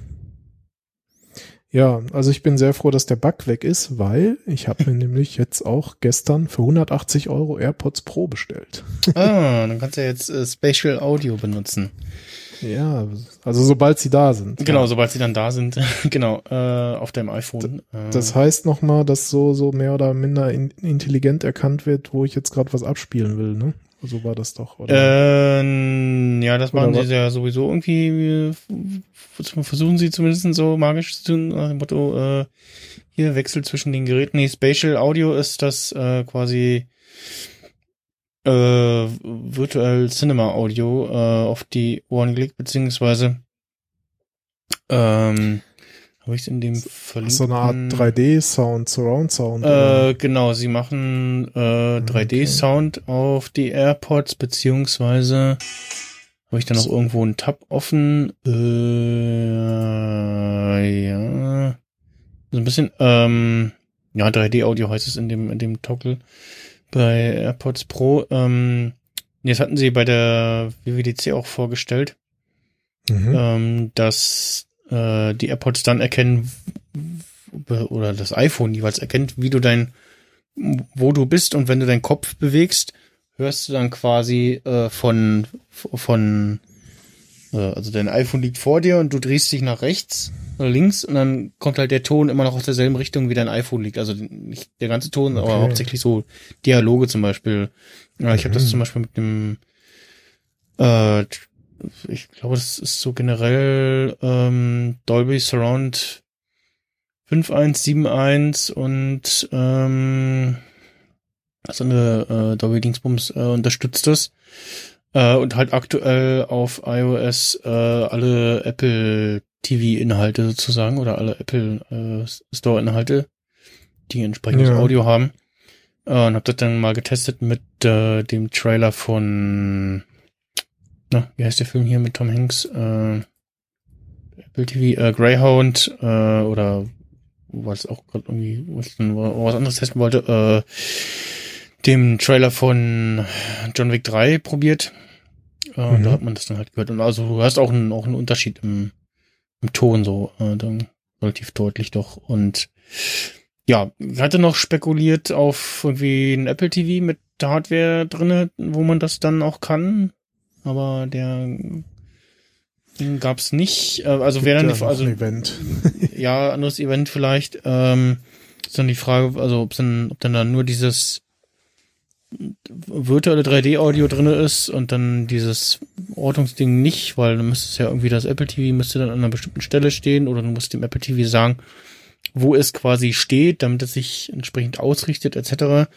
ja, also ich bin sehr froh, dass der Bug weg ist, weil ich habe mir nämlich jetzt auch gestern für 180 Euro AirPods Pro bestellt. Ah, dann kannst du ja jetzt äh, Spatial Audio benutzen. Ja, also sobald sie da sind. Genau, ja. sobald sie dann da sind, genau, äh, auf deinem iPhone. D das heißt nochmal, dass so, so mehr oder minder in, intelligent erkannt wird, wo ich jetzt gerade was abspielen will, ne? So war das doch, oder? Ähm, ja, das machen sie ja sowieso irgendwie, versuchen sie zumindest so magisch zu tun, nach dem Motto, äh, hier Wechsel zwischen den Geräten. Nee, Spatial Audio ist das äh, quasi äh, Virtual Cinema Audio äh, auf die Ohren gelegt, beziehungsweise ähm, habe ich es in dem verlinkt? So eine Art 3D-Sound, Surround-Sound. Äh, genau, sie machen äh, 3D-Sound okay. auf die AirPods, beziehungsweise habe ich da noch so. irgendwo einen Tab offen? Äh, ja. So ein bisschen, ähm, ja, 3D-Audio heißt es in dem, in dem Toggle bei AirPods Pro. Ähm, jetzt hatten sie bei der WWDC auch vorgestellt, mhm. ähm, dass äh, die AirPods dann erkennen oder das iPhone jeweils erkennt, wie du dein, wo du bist und wenn du deinen Kopf bewegst, hörst du dann quasi äh, von von äh, also dein iPhone liegt vor dir und du drehst dich nach rechts oder links und dann kommt halt der Ton immer noch aus derselben Richtung wie dein iPhone liegt. Also nicht der ganze Ton, okay. aber hauptsächlich so Dialoge zum Beispiel. Ja, ich mhm. habe das zum Beispiel mit dem Äh, ich glaube, das ist so generell ähm, Dolby Surround 5171 und ähm, so eine äh, Dolby Dingsbums äh, unterstützt das. Äh, und halt aktuell auf iOS äh, alle Apple TV-Inhalte sozusagen oder alle Apple äh, Store-Inhalte, die entsprechendes ja. Audio haben. Äh, und hab das dann mal getestet mit äh, dem Trailer von, na, wie heißt der Film hier mit Tom Hanks? Äh, Apple TV, äh, Greyhound äh, oder was auch gerade irgendwie was, was anderes testen wollte, äh, dem Trailer von John Wick 3 probiert. Äh, mhm. Da hat man das dann halt gehört. Und also du hast auch einen, auch einen Unterschied im, im Ton so, äh, dann relativ deutlich doch. Und ja, ich hatte noch spekuliert auf irgendwie ein Apple TV mit Hardware drinne, wo man das dann auch kann. Aber der den gab's nicht. Äh, also wäre dann ja die also ein Event. ja, anderes Event vielleicht. Ähm, ist dann die Frage, also ob dann, ob dann da nur dieses virtuelle 3D-Audio drinne ist und dann dieses Ortungsding nicht, weil dann müsste es ja irgendwie das Apple TV müsste dann an einer bestimmten Stelle stehen oder du musst dem Apple TV sagen, wo es quasi steht, damit es sich entsprechend ausrichtet, etc.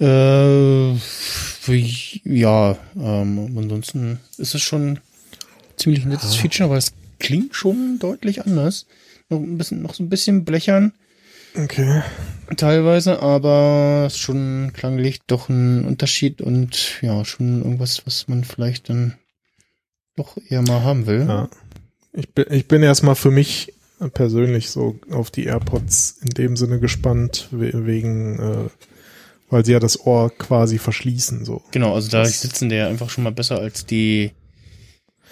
Äh, ja, ähm, ansonsten ist es schon ziemlich nettes ja. Feature, aber es klingt schon deutlich anders. Noch ein bisschen, noch so ein bisschen blechern. Okay. Teilweise, aber schon klanglich doch ein Unterschied und ja, schon irgendwas, was man vielleicht dann doch eher mal haben will. Ja. Ich bin, ich bin erstmal für mich persönlich so auf die AirPods in dem Sinne gespannt, wegen, äh, weil sie ja das Ohr quasi verschließen, so. Genau, also da sitzen der einfach schon mal besser als die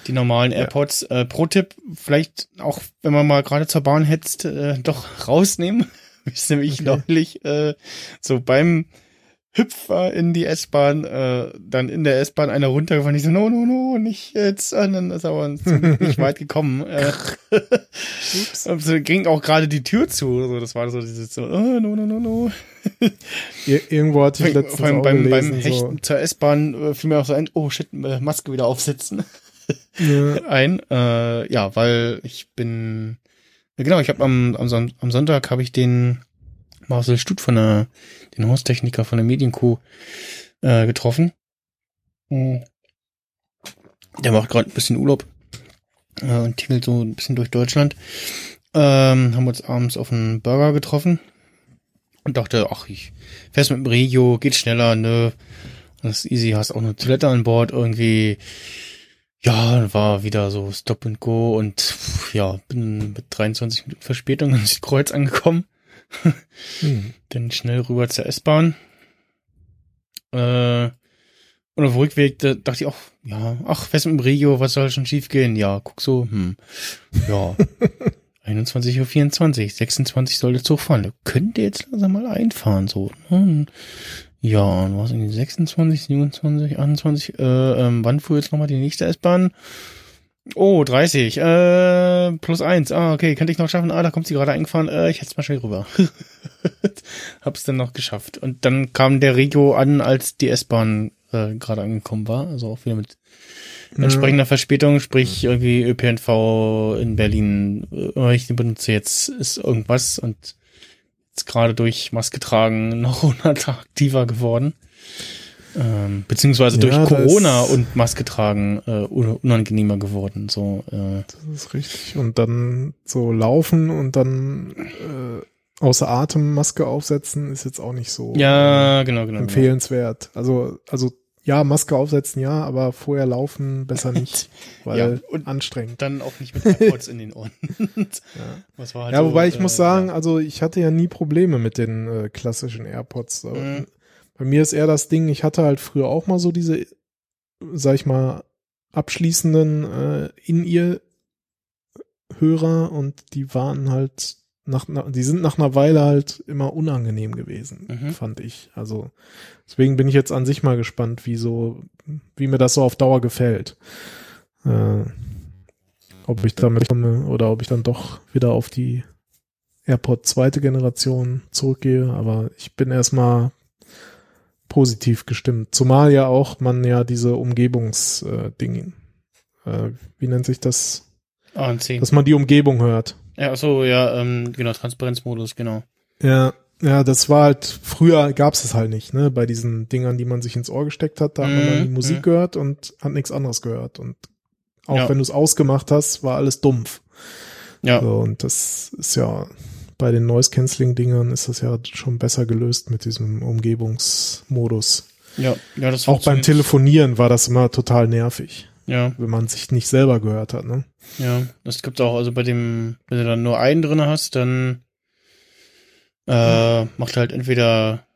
die normalen AirPods. Ja. Äh, Pro-Tipp, vielleicht auch, wenn man mal gerade zur Bahn hetzt, äh, doch rausnehmen. Ist nämlich okay. neulich äh, so beim Hüpfer in die S-Bahn, äh, dann in der S-Bahn einer runtergefahren. Ich so, no, no, no, nicht jetzt. Und dann ist aber nicht weit gekommen. Äh, Ups. Also ging auch gerade die Tür zu. So, das war so dieses so, oh, no, no, no, no. Ir irgendwo hatte ich letztens allem beim, gelesen, beim Hechten so. zur S-Bahn äh, fiel mir auch so ein, oh shit, äh, Maske wieder aufsetzen. Ja. ein. Äh, ja, weil ich bin genau, ich habe am, am, Son am Sonntag habe ich den Marcel Stutt von der, den Haustechniker von der Medienkuh äh, getroffen. Mhm. Der macht gerade ein bisschen Urlaub äh, und tingelt so ein bisschen durch Deutschland. Ähm, haben uns abends auf einen Burger getroffen und dachte, ach, ich fährst mit dem Regio, geht schneller, ne? Das ist easy, hast auch eine Toilette an Bord, irgendwie ja, war wieder so Stop and Go und ja, bin mit 23 Minuten Verspätung in Kreuz angekommen. Hm. Dann schnell rüber zur S-Bahn. Äh, und auf Rückweg da dachte ich auch, ja, ach, fest im Regio, was soll schon schief gehen? Ja, guck so, hm, ja, 21.24 Uhr, 26 soll der Zug fahren. Da könnt ihr jetzt langsam mal einfahren, so. Ne? Ja, und was in die 26, 27, 28, äh, ähm, wann fuhr jetzt nochmal die nächste S-Bahn? Oh, 30, äh, plus eins. Ah, okay, könnte ich noch schaffen. Ah, da kommt sie gerade eingefahren. Äh, ich hätte es mal schnell rüber. Hab's dann noch geschafft. Und dann kam der Regio an, als die S-Bahn äh, gerade angekommen war. Also auch wieder mit entsprechender Verspätung, sprich irgendwie ÖPNV in Berlin. Äh, ich benutze jetzt ist irgendwas und jetzt gerade durch Maske tragen noch unattraktiver geworden. Ähm, beziehungsweise durch ja, Corona und Maske tragen äh, unangenehmer geworden. So, äh. Das ist richtig. Und dann so laufen und dann äh, außer Atem Maske aufsetzen ist jetzt auch nicht so ja, genau, genau, genau. empfehlenswert. Genau. Also, also ja, Maske aufsetzen, ja, aber vorher laufen besser nicht, weil ja, und anstrengend. Dann auch nicht mit AirPods in den Ohren. ja, halt ja so, wobei ich äh, muss sagen, also ich hatte ja nie Probleme mit den äh, klassischen AirPods. Mhm. Bei mir ist eher das Ding, ich hatte halt früher auch mal so diese, sag ich mal, abschließenden äh, in ihr Hörer und die waren halt nach, die sind nach einer Weile halt immer unangenehm gewesen, mhm. fand ich. Also deswegen bin ich jetzt an sich mal gespannt, wie so, wie mir das so auf Dauer gefällt. Äh, ob ich damit komme oder ob ich dann doch wieder auf die AirPod zweite Generation zurückgehe. Aber ich bin erstmal positiv gestimmt. Zumal ja auch man ja diese Umgebungsdinge, äh, äh, wie nennt sich das? ANC. Dass man die Umgebung hört. Ja, so, ja, ähm, genau, Transparenzmodus, genau. Ja, ja, das war halt, früher gab's es halt nicht, ne, bei diesen Dingern, die man sich ins Ohr gesteckt hat, da hat man dann die Mhm, Musik mhm. gehört und hat nichts anderes gehört und auch Ja. wenn du es ausgemacht hast, war alles dumpf. Ja, So, und das ist ja, bei den Noise-Canceling-Dingern ist das ja schon besser gelöst mit diesem Umgebungsmodus. ja, ja, das Auch beim. Telefonieren war das immer total nervig, Ja, wenn man sich nicht selber gehört hat, ne? ja, das gibt auch, also bei dem, wenn du dann nur einen drin hast, dann äh, macht er halt entweder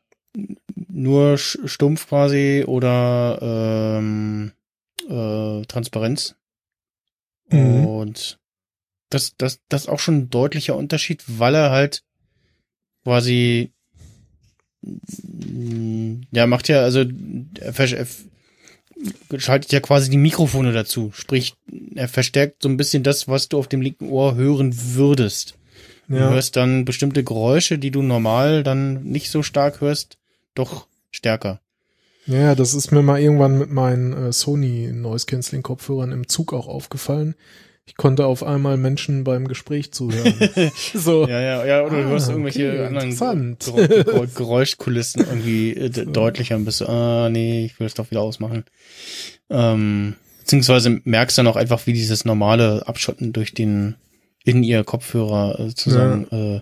nur stumpf quasi oder ähm, äh, Transparenz. Mhm. Und das, das, das ist auch schon ein deutlicher Unterschied, weil er halt quasi mm, ja macht ja also er, schaltet ja quasi die Mikrofone dazu, sprich er verstärkt so ein bisschen das, was du auf dem linken Ohr hören würdest. Du Ja, hörst dann bestimmte Geräusche, die du normal dann nicht so stark hörst, doch stärker. ja, das ist mir mal irgendwann mit meinen äh, Sony Noise-Canceling-Kopfhörern im Zug auch aufgefallen. Ich konnte auf einmal Menschen beim Gespräch zuhören. so. Ja, ja, ja, oder du Ah, hörst irgendwelche okay, anderen Geräuschkulissen irgendwie äh, de- deutlicher und bist du, ah, nee, ich will es doch wieder ausmachen. Ähm, beziehungsweise merkst dann auch einfach, wie dieses normale Abschotten durch den in ihr Kopfhörer äh, sozusagen äh,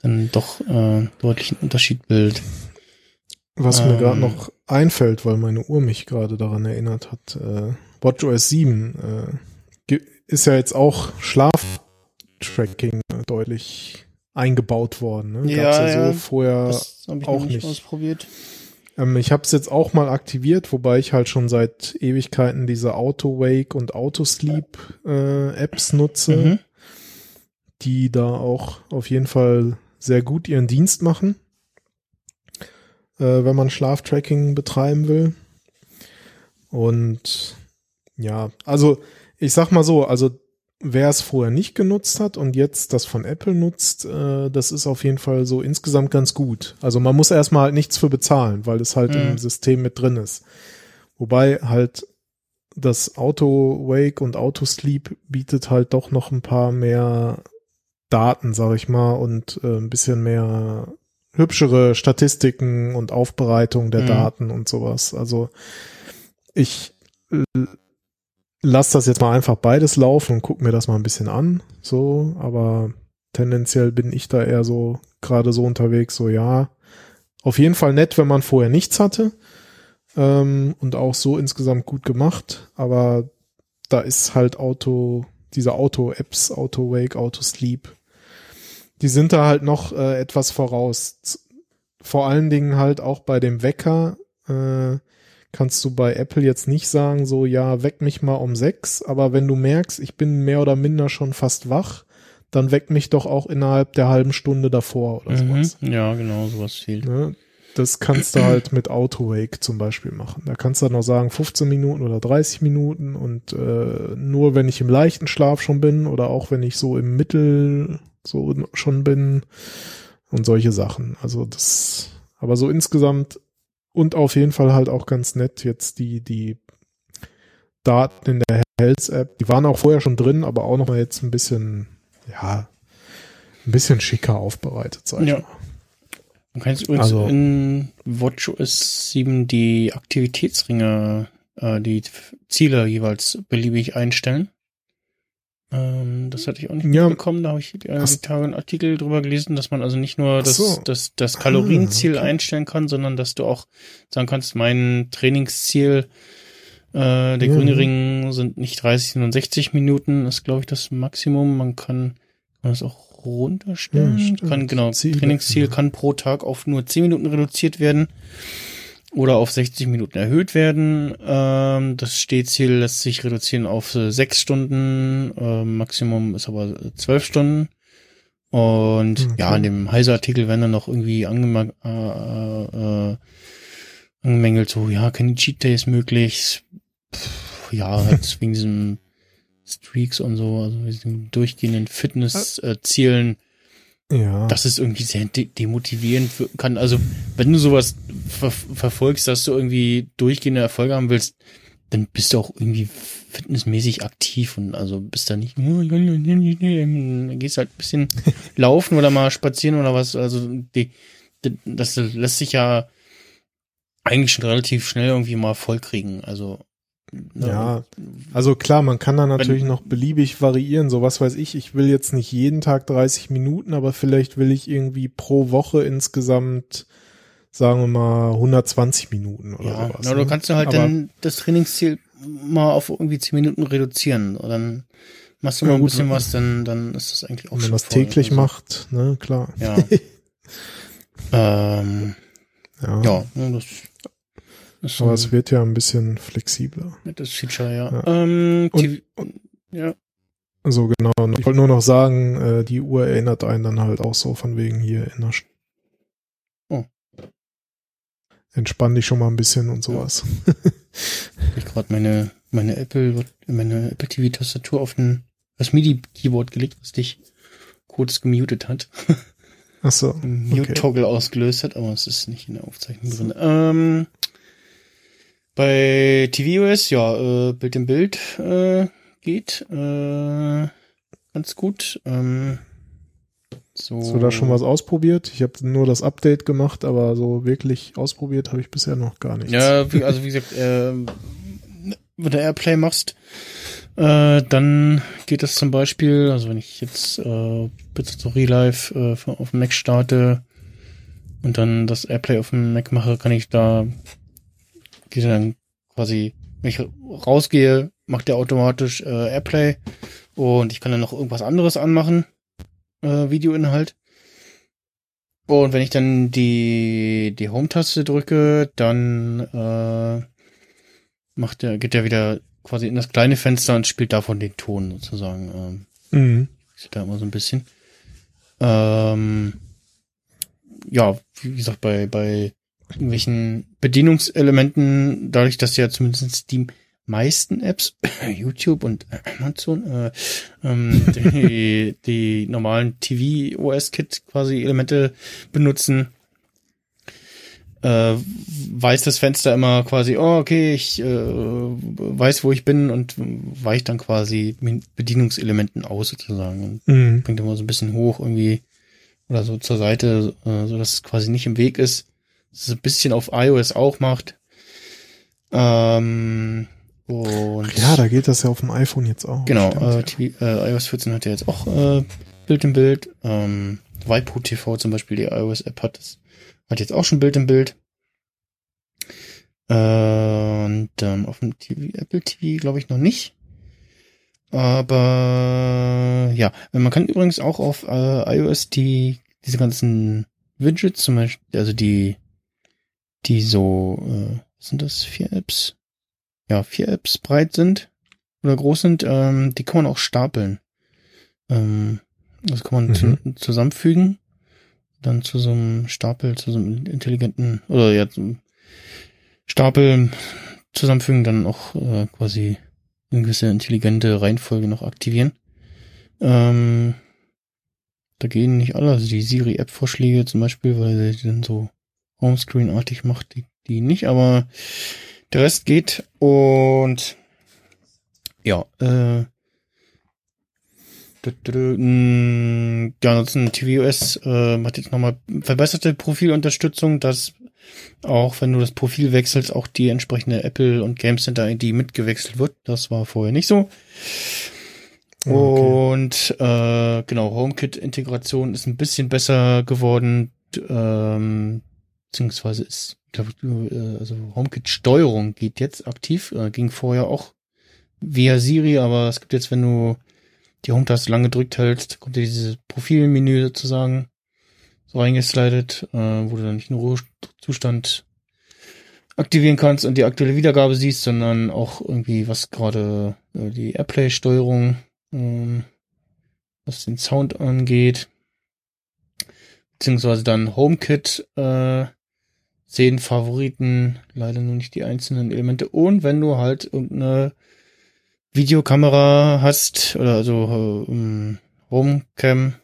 dann doch äh, deutlichen Unterschied bildet. Was mir Ähm. gerade noch einfällt, weil meine Uhr mich gerade daran erinnert hat, äh, WatchOS 7 äh, ist ja jetzt auch Schlaftracking deutlich eingebaut worden. Ne? Ja, Gab's ja, ja. so vorher Das habe ich auch nicht, nicht. ausprobiert. Ähm, ich habe es jetzt auch mal aktiviert, wobei ich halt schon seit Ewigkeiten diese Auto-Wake und Auto-Sleep äh, Apps nutze, Mhm. die da auch auf jeden Fall sehr gut ihren Dienst machen, äh, wenn man Schlaftracking betreiben will. Und ja, also ich sag mal so, also wer es vorher nicht genutzt hat und jetzt das von Apple nutzt, äh, das ist auf jeden Fall so insgesamt ganz gut. Also man muss erstmal halt nichts für bezahlen, weil es halt Mhm. im System mit drin ist. Wobei halt das Auto Wake und Auto Sleep bietet halt doch noch ein paar mehr Daten, sag ich mal, und äh, ein bisschen mehr hübschere Statistiken und Aufbereitung der Mhm. Daten und sowas. Also ich äh, lass das jetzt mal einfach beides laufen und guck mir das mal ein bisschen an, so, aber tendenziell bin ich da eher so gerade so unterwegs, so ja, auf jeden Fall nett, wenn man vorher nichts hatte ähm, und auch so insgesamt gut gemacht, aber da ist halt Auto, diese Auto-Apps, Auto-Wake, Auto-Sleep, die sind da halt noch äh, etwas voraus. Vor allen Dingen halt auch bei dem Wecker äh, kannst du bei Apple jetzt nicht sagen, so ja, weck mich mal um sechs, aber wenn du merkst, ich bin mehr oder minder schon fast wach, dann weck mich doch auch innerhalb der halben Stunde davor oder Mhm. sowas. Ja, genau, sowas fehlt. Ne? Das kannst du halt mit Auto-Wake zum Beispiel machen. Da kannst du dann noch sagen 15 Minuten oder 30 Minuten und äh, nur wenn ich im leichten Schlaf schon bin oder auch wenn ich so im Mittel so schon bin und solche Sachen. Also das, aber so insgesamt und auf jeden Fall halt auch ganz nett jetzt die, die Daten in der Health-App, die waren auch vorher schon drin, aber auch noch mal jetzt ein bisschen, ja, ein bisschen schicker aufbereitet, sag ich Ja. mal. Du kannst übrigens Also- in WatchOS 7 die Aktivitätsringe, äh, die Ziele jeweils beliebig einstellen. Ähm, das hatte ich auch nicht Ja. mitbekommen. Da habe ich äh, die Tage einen Artikel drüber gelesen, dass man also nicht nur das, so. das, das Kalorienziel Ah, okay. einstellen kann, sondern dass du auch sagen kannst, mein Trainingsziel, äh, der Ja. grüne Ring sind nicht 30, sondern 60 Minuten, ist glaube ich das Maximum. Man kann, kann das auch runterstellen. Ja, kann, genau, Ziele, Trainingsziel kann pro Tag auf nur 10 Minuten reduziert werden oder auf 60 Minuten erhöht werden. Ähm, das Stehziel lässt sich reduzieren auf äh, 6 Stunden, ähm, Maximum ist aber äh, 12 Stunden. Und Okay. ja, in dem Heise-Artikel werden dann noch irgendwie angema äh, äh, angemängelt, so, ja, keine Cheat Days möglich. Pff, ja, halt wegen diesem Streaks und so, also diesen durchgehenden Fitness-Zielen ja. dass es irgendwie sehr de demotivierend kann. Also wenn du sowas ver verfolgst, dass du irgendwie durchgehende Erfolge haben willst, dann bist du auch irgendwie fitnessmäßig aktiv und also bist da nicht, dann gehst halt ein bisschen laufen oder mal spazieren oder was. Also die, die, das lässt sich ja eigentlich schon relativ schnell irgendwie mal vollkriegen. Also? Ja, also klar, man kann da natürlich noch beliebig variieren. So was weiß ich, ich will jetzt nicht jeden Tag 30 Minuten, aber vielleicht will ich irgendwie pro Woche insgesamt, sagen wir mal, 120 Minuten oder ja, sowas. Ja, du ne? kannst du halt aber, dann das Trainingsziel mal auf irgendwie 10 Minuten reduzieren. Und dann machst du mal ja, ein bisschen was, dann, dann ist das eigentlich auch Wenn man das täglich so. macht, ne, klar. Ja. ähm, ja. ja, das so Aber es wird ja ein bisschen flexibler. Das Feature, ja. ja. Ähm, und, und, ja. So genau. Und ich wollte nur noch sagen, äh, die Uhr erinnert einen dann halt auch so von wegen hier in der St Oh. Entspann dich schon mal ein bisschen und sowas. Ja. ich gerade meine, meine Apple, meine Apple TV Tastatur auf ein, das MIDI-Keyboard gelegt, was dich kurz gemutet hat. Ach so. Mute-Toggle okay. ausgelöst hat, aber es ist nicht in der Aufzeichnung drin. Ähm, bei tvOS, ja, äh, Bild in Bild äh, geht äh, ganz gut. Ähm, so. Hast du da schon was ausprobiert? Ich habe nur das Update gemacht, aber so wirklich ausprobiert habe ich bisher noch gar nichts. Ja, wie, also wie gesagt, äh, wenn du Airplay machst, äh, dann geht das zum Beispiel, also wenn ich jetzt äh, bitte zu Relive äh, auf dem Mac starte und dann das Airplay auf dem Mac mache, kann ich da geht dann quasi, wenn ich rausgehe, macht der automatisch äh, Airplay und ich kann dann noch irgendwas anderes anmachen, äh, Videoinhalt. Und wenn ich dann die, die Home-Taste drücke, dann äh, macht der, geht der wieder quasi in das kleine Fenster und spielt davon den Ton sozusagen. Ähm, mhm. Sieht da immer so ein bisschen. Ähm, ja, wie gesagt, bei, bei irgendwelchen Bedienungselementen, dadurch, dass ja zumindest die meisten Apps, YouTube und Amazon, äh, ähm, die, die normalen TV-OS-Kit quasi Elemente benutzen, äh, weiß das Fenster immer quasi, oh, okay, ich äh, weiß, wo ich bin und weicht dann quasi Bedienungselementen aus sozusagen und mhm. bringt immer so ein bisschen hoch irgendwie oder so zur Seite, äh, so dass es quasi nicht im Weg ist das ein bisschen auf iOS auch macht. Ähm, und ja, da geht das ja auf dem iPhone jetzt auch. Genau, äh, TV, äh, iOS 14 hat ja jetzt auch äh, Bild im Bild. Ähm, Waipu TV zum Beispiel, die iOS-App hat das, hat jetzt auch schon Bild im Bild. Äh, und ähm, auf dem TV, Apple TV glaube ich noch nicht. Aber ja, man kann übrigens auch auf äh, iOS die diese ganzen Widgets, zum Beispiel, also die die so, äh, sind das vier Apps? Ja, vier Apps breit sind oder groß sind, ähm, die kann man auch stapeln. Ähm, das kann man mhm. zu, zusammenfügen, dann zu so einem Stapel, zu so einem intelligenten, oder ja, zum Stapel zusammenfügen, dann auch äh, quasi eine gewisse intelligente Reihenfolge noch aktivieren. Ähm, da gehen nicht alle, also die Siri-App-Vorschläge zum Beispiel, weil sie dann so Homescreen-artig macht die, die nicht, aber der Rest geht und ja, äh, ja, ansonsten tvOS äh, hat jetzt nochmal verbesserte Profilunterstützung, dass auch wenn du das Profil wechselst, auch die entsprechende Apple und Game Center ID mitgewechselt wird. Das war vorher nicht so. Okay. Und äh, genau, HomeKit-Integration ist ein bisschen besser geworden. Ähm, beziehungsweise ist, glaube äh, also HomeKit-Steuerung geht jetzt aktiv, äh, ging vorher auch via Siri, aber es gibt jetzt, wenn du die Home-Taste lang gedrückt hältst, kommt dir dieses Profilmenü sozusagen so reingeslidet, äh, wo du dann nicht nur Ruhezustand aktivieren kannst und die aktuelle Wiedergabe siehst, sondern auch irgendwie, was gerade äh, die Airplay-Steuerung, äh, was den Sound angeht, beziehungsweise dann HomeKit äh, sehen Favoriten, leider nur nicht die einzelnen Elemente. Und wenn du halt irgendeine Videokamera hast oder also äh, Homecam,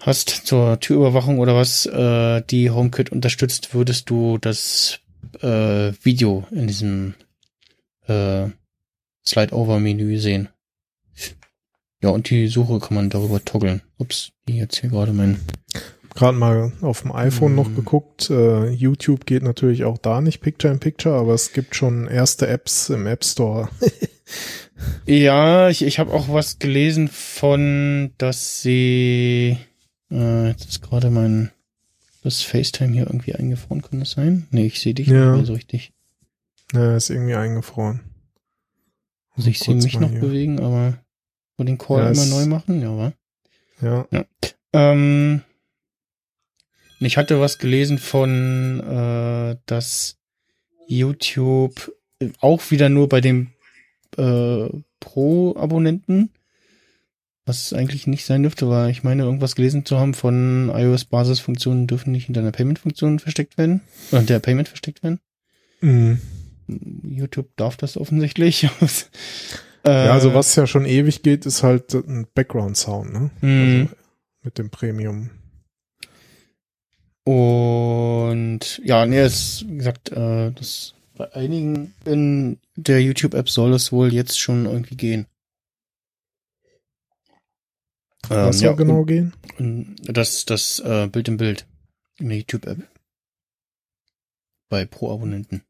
hast zur Türüberwachung oder was, äh, die HomeKit unterstützt, würdest du das äh, Video in diesem äh, Slide-Over-Menü sehen. Ja, und die Suche kann man darüber toggeln. Ups, jetzt hier gerade mein gerade mal auf dem iPhone mm. noch geguckt. Äh, YouTube geht natürlich auch da nicht Picture in Picture, aber es gibt schon erste Apps im App Store. ja, ich, ich habe auch was gelesen von, dass sie äh, jetzt ist gerade mein das FaceTime hier irgendwie eingefroren, kann das sein? Nee, ich sehe dich ja. nicht mehr so richtig. Ja, ist irgendwie eingefroren. Also ich sehe mich noch hier. bewegen, aber und den Call ja, immer neu machen, ja, wa? Ja. ja. Ähm, ich hatte was gelesen von, äh, dass YouTube auch wieder nur bei dem äh, Pro-Abonnenten, was eigentlich nicht sein dürfte, weil ich meine, irgendwas gelesen zu haben von iOS-Basisfunktionen dürfen nicht in deiner Payment-Funktion versteckt werden, oder der Payment versteckt werden. Mhm. YouTube darf das offensichtlich. ja, also was ja schon ewig geht, ist halt ein Background-Sound, ne? Mhm. Also mit dem Premium. Und ja, nee, es, wie gesagt, äh, das bei einigen in der YouTube-App soll es wohl jetzt schon irgendwie gehen. Was ähm, soll ja, genau und, gehen? Und das das äh, Bild im Bild in der YouTube-App. Bei Pro-Abonnenten.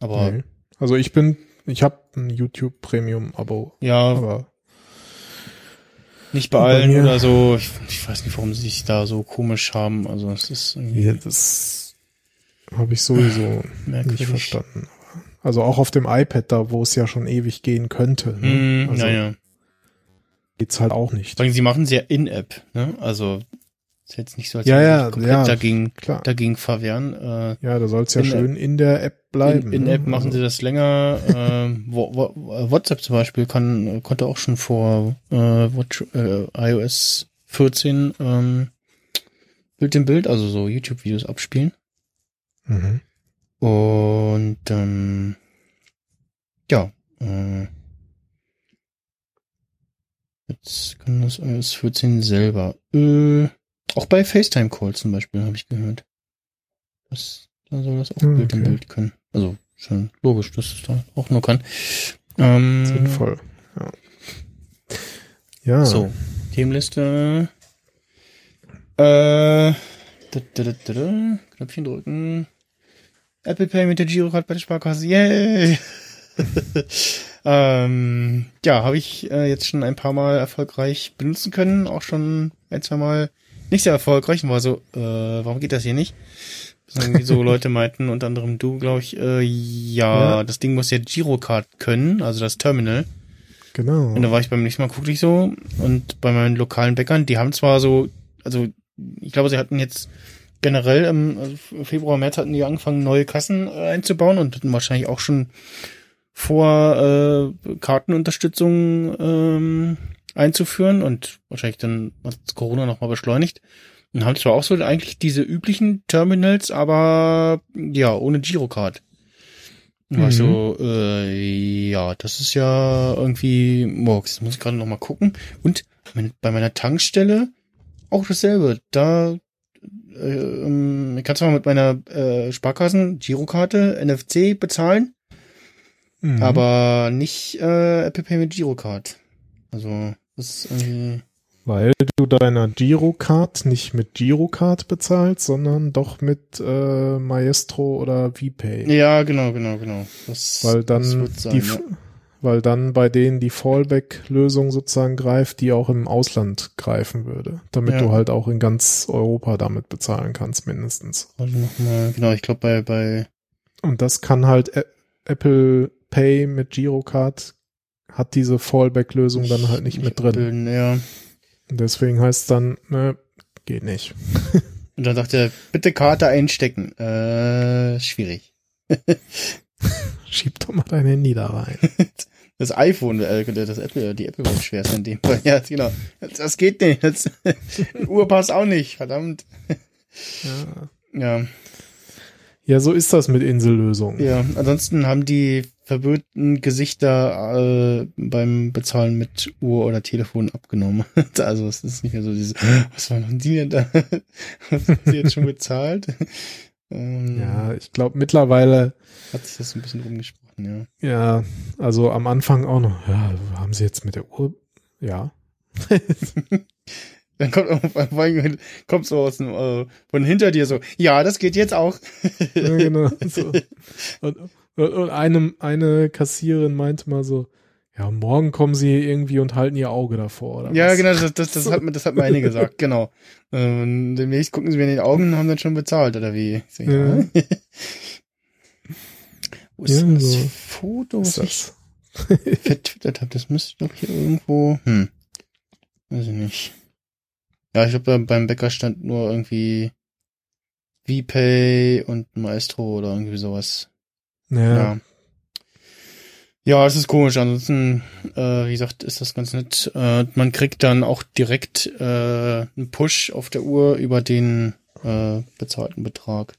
Aber. Nee. Also ich bin, ich habe ein YouTube Premium-Abo. Ja. Aber nicht bei allen oder so. Ich, ich, weiß nicht, warum sie sich da so komisch haben. Also es ist irgendwie. Ja, das habe ich sowieso nicht verstanden. Also auch auf dem iPad da, wo es ja schon ewig gehen könnte. Ne? Mm, also ja. Geht's halt auch nicht. Allem, sie machen es ja in-App, ne? Also ist jetzt nicht so, als ja, ja, komplett ja, dagegen, klar. dagegen verwehren. Äh, ja, da soll es ja schön in der App bleiben. In, in ne? App machen also. sie das länger. äh, WhatsApp zum Beispiel kann, konnte auch schon vor äh, Watch, äh, iOS 14 ähm, Bild in Bild, also so YouTube-Videos abspielen. Mhm. Und ähm, ja, äh, jetzt kann das iOS 14 selber. Äh, auch bei FaceTime-Calls zum Beispiel habe ich gehört. Das, da soll das auch okay. Bild in Bild können. Also schon logisch, dass es da auch nur kann. Ähm, Sinnvoll, ja. Ja. So, Themenliste. Äh, da, da, da, da, Knöpfchen drücken. Apple Pay mit der Girocard bei der Sparkasse. Yay! ähm, ja, habe ich äh, jetzt schon ein paar Mal erfolgreich benutzen können. Auch schon ein, zwei Mal nicht sehr erfolgreich und war so, äh, warum geht das hier nicht? Irgendwie so Leute meinten, unter anderem du, glaube ich, äh, ja, ja, das Ding muss ja Girocard können, also das Terminal. Genau. Und da war ich beim nächsten Mal, guckte ich so, und bei meinen lokalen Bäckern, die haben zwar so, also ich glaube, sie hatten jetzt generell im also Februar, März hatten die angefangen, neue Kassen äh, einzubauen und hatten wahrscheinlich auch schon vor äh, Kartenunterstützung ähm, einzuführen und wahrscheinlich dann hat Corona nochmal beschleunigt. Und haben zwar auch so eigentlich diese üblichen Terminals, aber ja, ohne Girocard. War mhm. so, äh, ja, das ist ja irgendwie Murks. Muss ich gerade nochmal gucken. Und bei meiner Tankstelle auch dasselbe. Da äh, ähm, kannst du mal mit meiner äh, Sparkassen Girokarte NFC bezahlen, mhm. aber nicht äh, Apple Pay mit Girocard. Also das ist irgendwie weil du deiner Girocard nicht mit Girocard bezahlst, sondern doch mit äh, Maestro oder VPay. Ja, genau, genau, genau. Das, weil dann sein, die, ja. weil dann bei denen die Fallback-Lösung sozusagen greift, die auch im Ausland greifen würde, damit ja. du halt auch in ganz Europa damit bezahlen kannst, mindestens. Also nochmal, genau, ich glaube bei bei und das kann halt A Apple Pay mit Girocard hat diese Fallback-Lösung dann halt nicht, mit drin. Bilden, ja. Deswegen heißt es dann, ne, geht nicht. Und dann sagt er, bitte Karte einstecken. Äh, schwierig. Schieb doch mal dein Handy da rein. Das iPhone, äh, das Apple, die Apple wird schwer in dem Fall. Ja, genau. Das geht nicht. Das, Uhr passt auch nicht, verdammt. Ja. Ja. Ja, so ist das mit Insellösungen. Ja, ansonsten haben die verwirrten Gesichter äh, beim Bezahlen mit Uhr oder Telefon abgenommen. also es ist nicht mehr so dieses, was war noch die denn da? was hat sie jetzt schon bezahlt? Ähm, ja, ich glaube mittlerweile hat sich das ein bisschen rumgesprochen, ja. Ja, also am Anfang auch noch, ja, haben sie jetzt mit der Uhr, ja. Dann kommt kommt so aus dem, äh, von hinter dir so, ja, das geht jetzt auch. ja, genau. So. Und, und einem, eine Kassiererin meinte mal so, ja, morgen kommen sie irgendwie und halten ihr Auge davor, oder Ja, was? genau, das, das, das, hat, das hat mir eine gesagt, genau. Ähm, demnächst gucken sie mir in die Augen und haben dann schon bezahlt, oder wie? So, ja. ja. Wo ist ja, das so. Foto, was ich vertwittert habe? Das müsste doch hier irgendwo, hm, weiß ich nicht. Ja, ich glaube, beim Bäcker stand nur irgendwie VPay und Maestro oder irgendwie sowas. Ja. ja. Ja, es ist komisch. Ansonsten, äh, wie gesagt, ist das ganz nett. Äh, man kriegt dann auch direkt äh, einen Push auf der Uhr über den äh, bezahlten Betrag.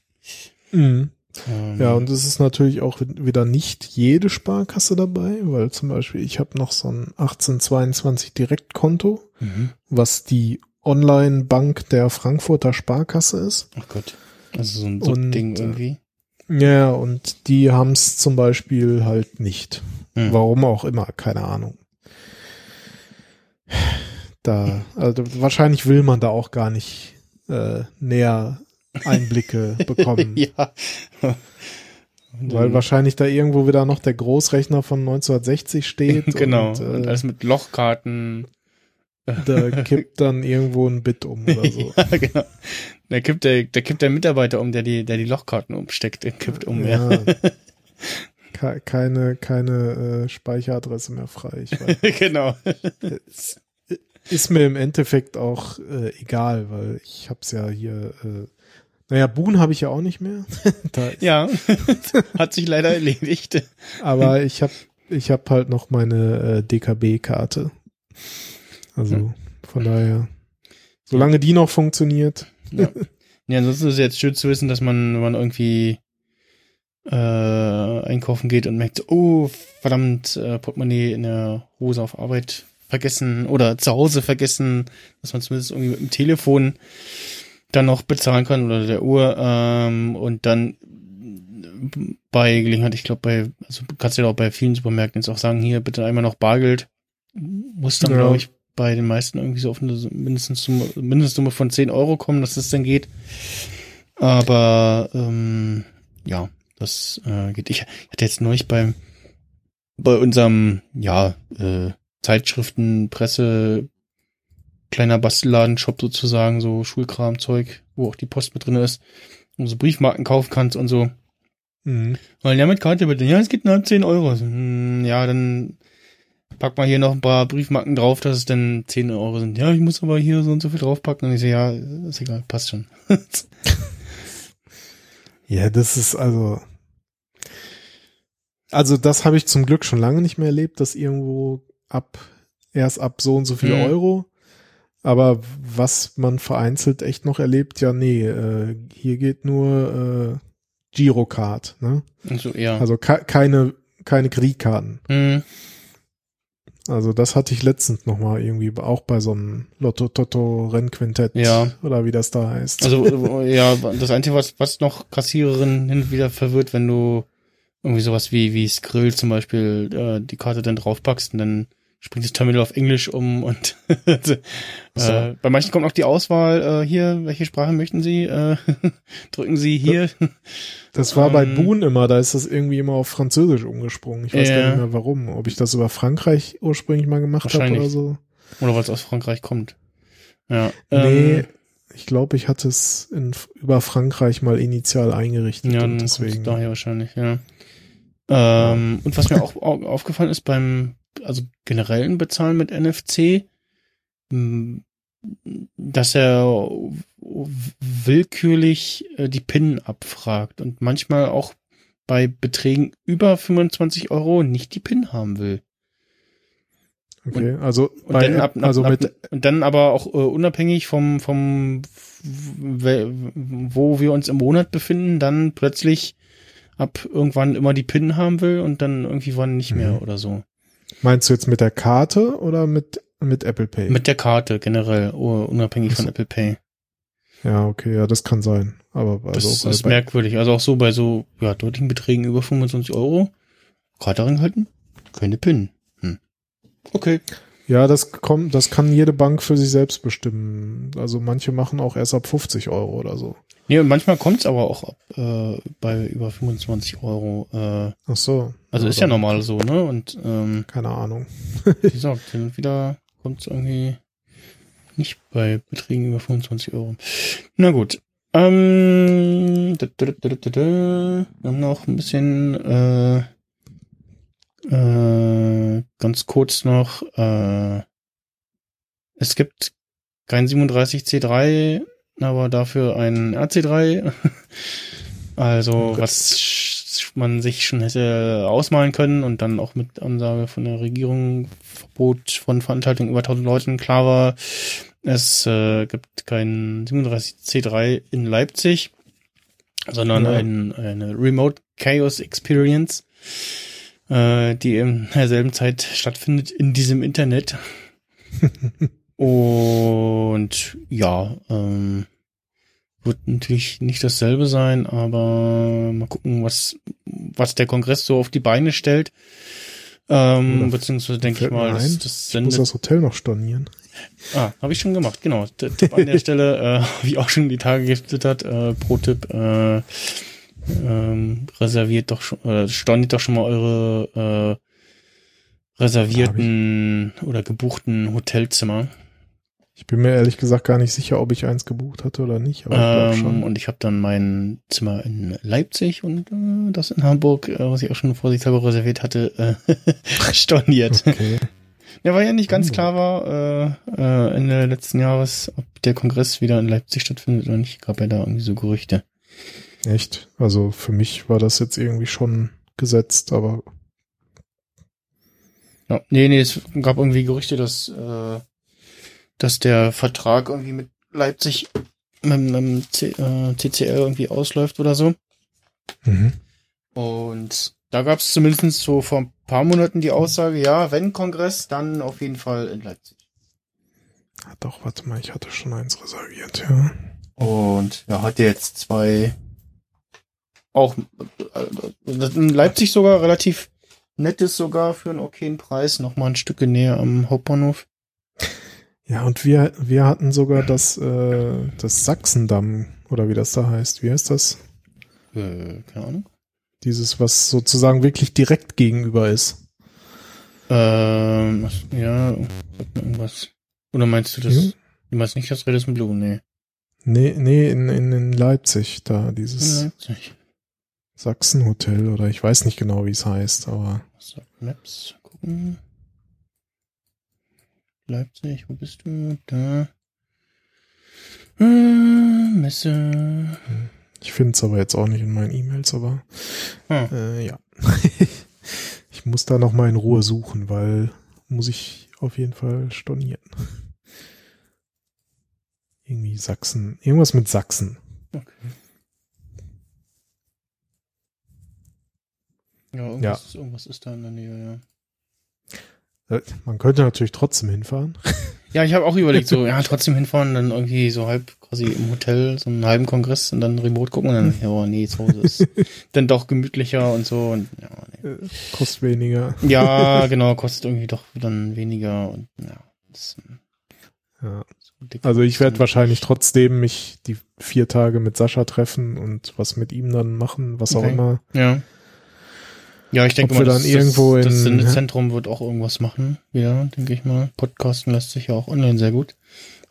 Mhm. Ähm, ja, und es ist natürlich auch wieder nicht jede Sparkasse dabei, weil zum Beispiel ich habe noch so ein 1822 Direktkonto, mhm. was die Online-Bank der Frankfurter Sparkasse ist. Ach Gott. Also so ein Subding irgendwie. Ja, und die haben es zum Beispiel halt nicht. Hm. Warum auch immer, keine Ahnung. Da, also wahrscheinlich will man da auch gar nicht äh, näher Einblicke bekommen. ja. Weil wahrscheinlich da irgendwo wieder noch der Großrechner von 1960 steht. genau. Und, äh, und alles mit Lochkarten. Da kippt dann irgendwo ein Bit um oder so. ja, genau. Da kippt der, da kippt der Mitarbeiter um, der die, der die Lochkarten umsteckt, der kippt um, ja. ja. keine, keine äh, Speicheradresse mehr frei. Ich weiß. genau. Ist mir im Endeffekt auch äh, egal, weil ich hab's ja hier, äh, naja, Boon habe ich ja auch nicht mehr. ja, hat sich leider erledigt. Aber ich habe ich hab halt noch meine äh, DKB-Karte. Also hm. von daher, solange die noch funktioniert, ja. ja, ansonsten ist es jetzt schön zu wissen, dass man, wenn man irgendwie äh, einkaufen geht und merkt, oh, verdammt, äh, Portemonnaie in der Hose auf Arbeit vergessen oder zu Hause vergessen, dass man zumindest irgendwie mit dem Telefon dann noch bezahlen kann oder der Uhr ähm, und dann bei Gelegenheit, ich glaube bei, also kannst du ja auch bei vielen Supermärkten jetzt auch sagen, hier bitte einmal noch Bargeld, muss dann ja. glaube ich bei den meisten irgendwie so auf eine mindestens Summe, Mindestsumme von 10 Euro kommen, dass das dann geht. Aber ähm, ja, das äh, geht. Ich hatte jetzt neulich beim bei unserem ja äh, Zeitschriften, Presse, kleiner Bastelladen-Shop sozusagen, so Schulkramzeug, wo auch die Post mit drin ist, wo du so Briefmarken kaufen kannst und so. Mhm. Weil ja mit Karte bitte, ja, es geht nur 10 Euro. Hm, ja, dann pack mal hier noch ein paar Briefmarken drauf, dass es dann 10 Euro sind. Ja, ich muss aber hier so und so viel draufpacken. Und ich so, ja, ist egal, passt schon. ja, das ist also. Also, das habe ich zum Glück schon lange nicht mehr erlebt, dass irgendwo ab, erst ab so und so viel mhm. Euro. Aber was man vereinzelt echt noch erlebt, ja, nee, äh, hier geht nur äh, Girocard, ne? Also, ja. Also keine, keine Kreditkarten. Mhm. Also das hatte ich letztens noch mal irgendwie auch bei so einem Lotto Toto Rennquintett ja. oder wie das da heißt. Also ja, das Einzige, was, was noch Kassiererin hin und wieder verwirrt, wenn du irgendwie sowas wie wie Skrill zum Beispiel äh, die Karte dann draufpackst und dann springt das Terminal auf Englisch um und so. äh, bei manchen kommt auch die Auswahl äh, hier, welche Sprache möchten Sie? Äh, drücken Sie hier. Das war bei ähm, Boon immer, da ist das irgendwie immer auf Französisch umgesprungen. Ich weiß gar nicht mehr warum. Ob ich das über Frankreich ursprünglich mal gemacht habe oder so. Oder weil es aus Frankreich kommt. Ja. Nee, ähm, ich glaube, ich hatte es in, über Frankreich mal initial eingerichtet. Ja, und deswegen. daher wahrscheinlich, ja. Ähm, und was mir auch aufgefallen ist beim also generellen Bezahlen mit NFC, dass er willkürlich äh, die PIN abfragt und manchmal auch bei Beträgen über 25 Euro nicht die PIN haben will. Okay, also und dann, ab, ab, also mit und dann aber auch äh, unabhängig vom vom wo wir uns im Monat befinden, dann plötzlich ab irgendwann immer die PIN haben will und dann irgendwie wann nicht mehr mhm. oder so. Meinst du jetzt mit der Karte oder mit mit Apple Pay? Mit der Karte generell, unabhängig von Apple Pay. Ja, okay, ja, das kann sein. Aber also das ist merkwürdig. Also auch so bei so ja, deutlichen Beträgen über 25 Euro. Karte reinhalten, keine PIN. Hm. Okay. Ja, das kommt, das kann jede Bank für sich selbst bestimmen. Also manche machen auch erst ab 50 Euro oder so. Nee, manchmal kommt's aber auch ab äh, bei über 25 Euro. Äh, Ach so. Also ist ja normal so, ne? Und ähm, keine Ahnung. wie gesagt, hin und wieder kommt's irgendwie nicht bei Beträgen über 25 Euro. Na gut. Ähm, da, da, da, da, da. Wir haben noch ein bisschen äh, äh, ganz kurz noch, äh, es gibt kein 37C3, aber dafür ein RC3. also oh was man sich schon hätte ausmalen können und dann auch mit Ansage von der Regierung Verbot von Veranstaltungen über 1000 Leuten klar war, es äh, gibt kein 37C3 in Leipzig, sondern ja. ein, eine Remote Chaos Experience äh, die in derselben Zeit stattfindet in diesem Internet. Und ja, ähm, wird natürlich nicht dasselbe sein, aber mal gucken, was, was der Kongress so auf die Beine stellt. Ähm, beziehungsweise denke ich mal, dass das sendet. Ich muss das Hotel noch stornieren. Ah, habe ich schon gemacht, genau. Tipp an der Stelle, äh, ich auch schon die Tage gefüttert, äh, pro Tipp, äh, ähm, reserviert doch schon, äh, storniert doch schon mal eure äh, reservierten oder gebuchten Hotelzimmer. Ich bin mir ehrlich gesagt gar nicht sicher, ob ich eins gebucht hatte oder nicht. Aber ähm, ich schon. Und ich habe dann mein Zimmer in Leipzig und äh, das in Hamburg, äh, was ich auch schon vorsichtshalber reserviert hatte, äh, storniert. Okay. Ja, weil ja nicht ganz oh. klar war äh, äh, Ende letzten Jahres, ob der Kongress wieder in Leipzig stattfindet oder nicht. Gab ja da irgendwie so Gerüchte. Echt? Also für mich war das jetzt irgendwie schon gesetzt, aber. Ja, nee, nee, es gab irgendwie Gerüchte, dass, äh, dass der Vertrag irgendwie mit Leipzig mit, mit dem C, äh, TCL irgendwie ausläuft oder so. Mhm. Und da gab es zumindest so vor ein paar Monaten die Aussage, ja, wenn Kongress, dann auf jeden Fall in Leipzig. Doch, warte mal, ich hatte schon eins reserviert, ja. Und ja, hat jetzt zwei auch äh, in Leipzig sogar relativ nettes sogar für einen okayen Preis, noch mal ein Stück näher am Hauptbahnhof. Ja, und wir, wir hatten sogar das, äh, das Sachsendamm, oder wie das da heißt. Wie heißt das? Äh, keine Ahnung. Dieses, was sozusagen wirklich direkt gegenüber ist. Ähm, ja, irgendwas. Oder meinst du das? Hm? Du meinst nicht das Redison Blue? Nee. Nee, nee, in, in, in Leipzig, da dieses. In Leipzig. Sachsenhotel oder ich weiß nicht genau, wie es heißt, aber. Maps gucken. Leipzig, wo bist du? Da. Äh, Messe. Ich finde es aber jetzt auch nicht in meinen E-Mails, aber ah. äh, ja. ich muss da noch mal in Ruhe suchen, weil muss ich auf jeden Fall stornieren. Irgendwie Sachsen. Irgendwas mit Sachsen. Okay. Ja, irgendwas, ja. irgendwas ist da in der Nähe, ja. Äh, man könnte natürlich trotzdem hinfahren. Ja, ich habe auch überlegt, so, ja, trotzdem hinfahren, dann irgendwie so halb quasi im Hotel, so einen halben Kongress und dann remote gucken und dann, ja, nee, zu Hause ist dann doch gemütlicher und so und ja, nee. Äh, kostet weniger. Ja, genau, kostet irgendwie doch dann weniger und ja. Das, ja. So also ich werde wahrscheinlich trotzdem mich die vier Tage mit Sascha treffen und was mit ihm dann machen, was okay. auch immer. Ja. Ja, ich denke mal, das, dann irgendwo das, das Sendezentrum wird auch irgendwas machen, wieder, denke ich mal. Podcasten lässt sich ja auch online sehr gut.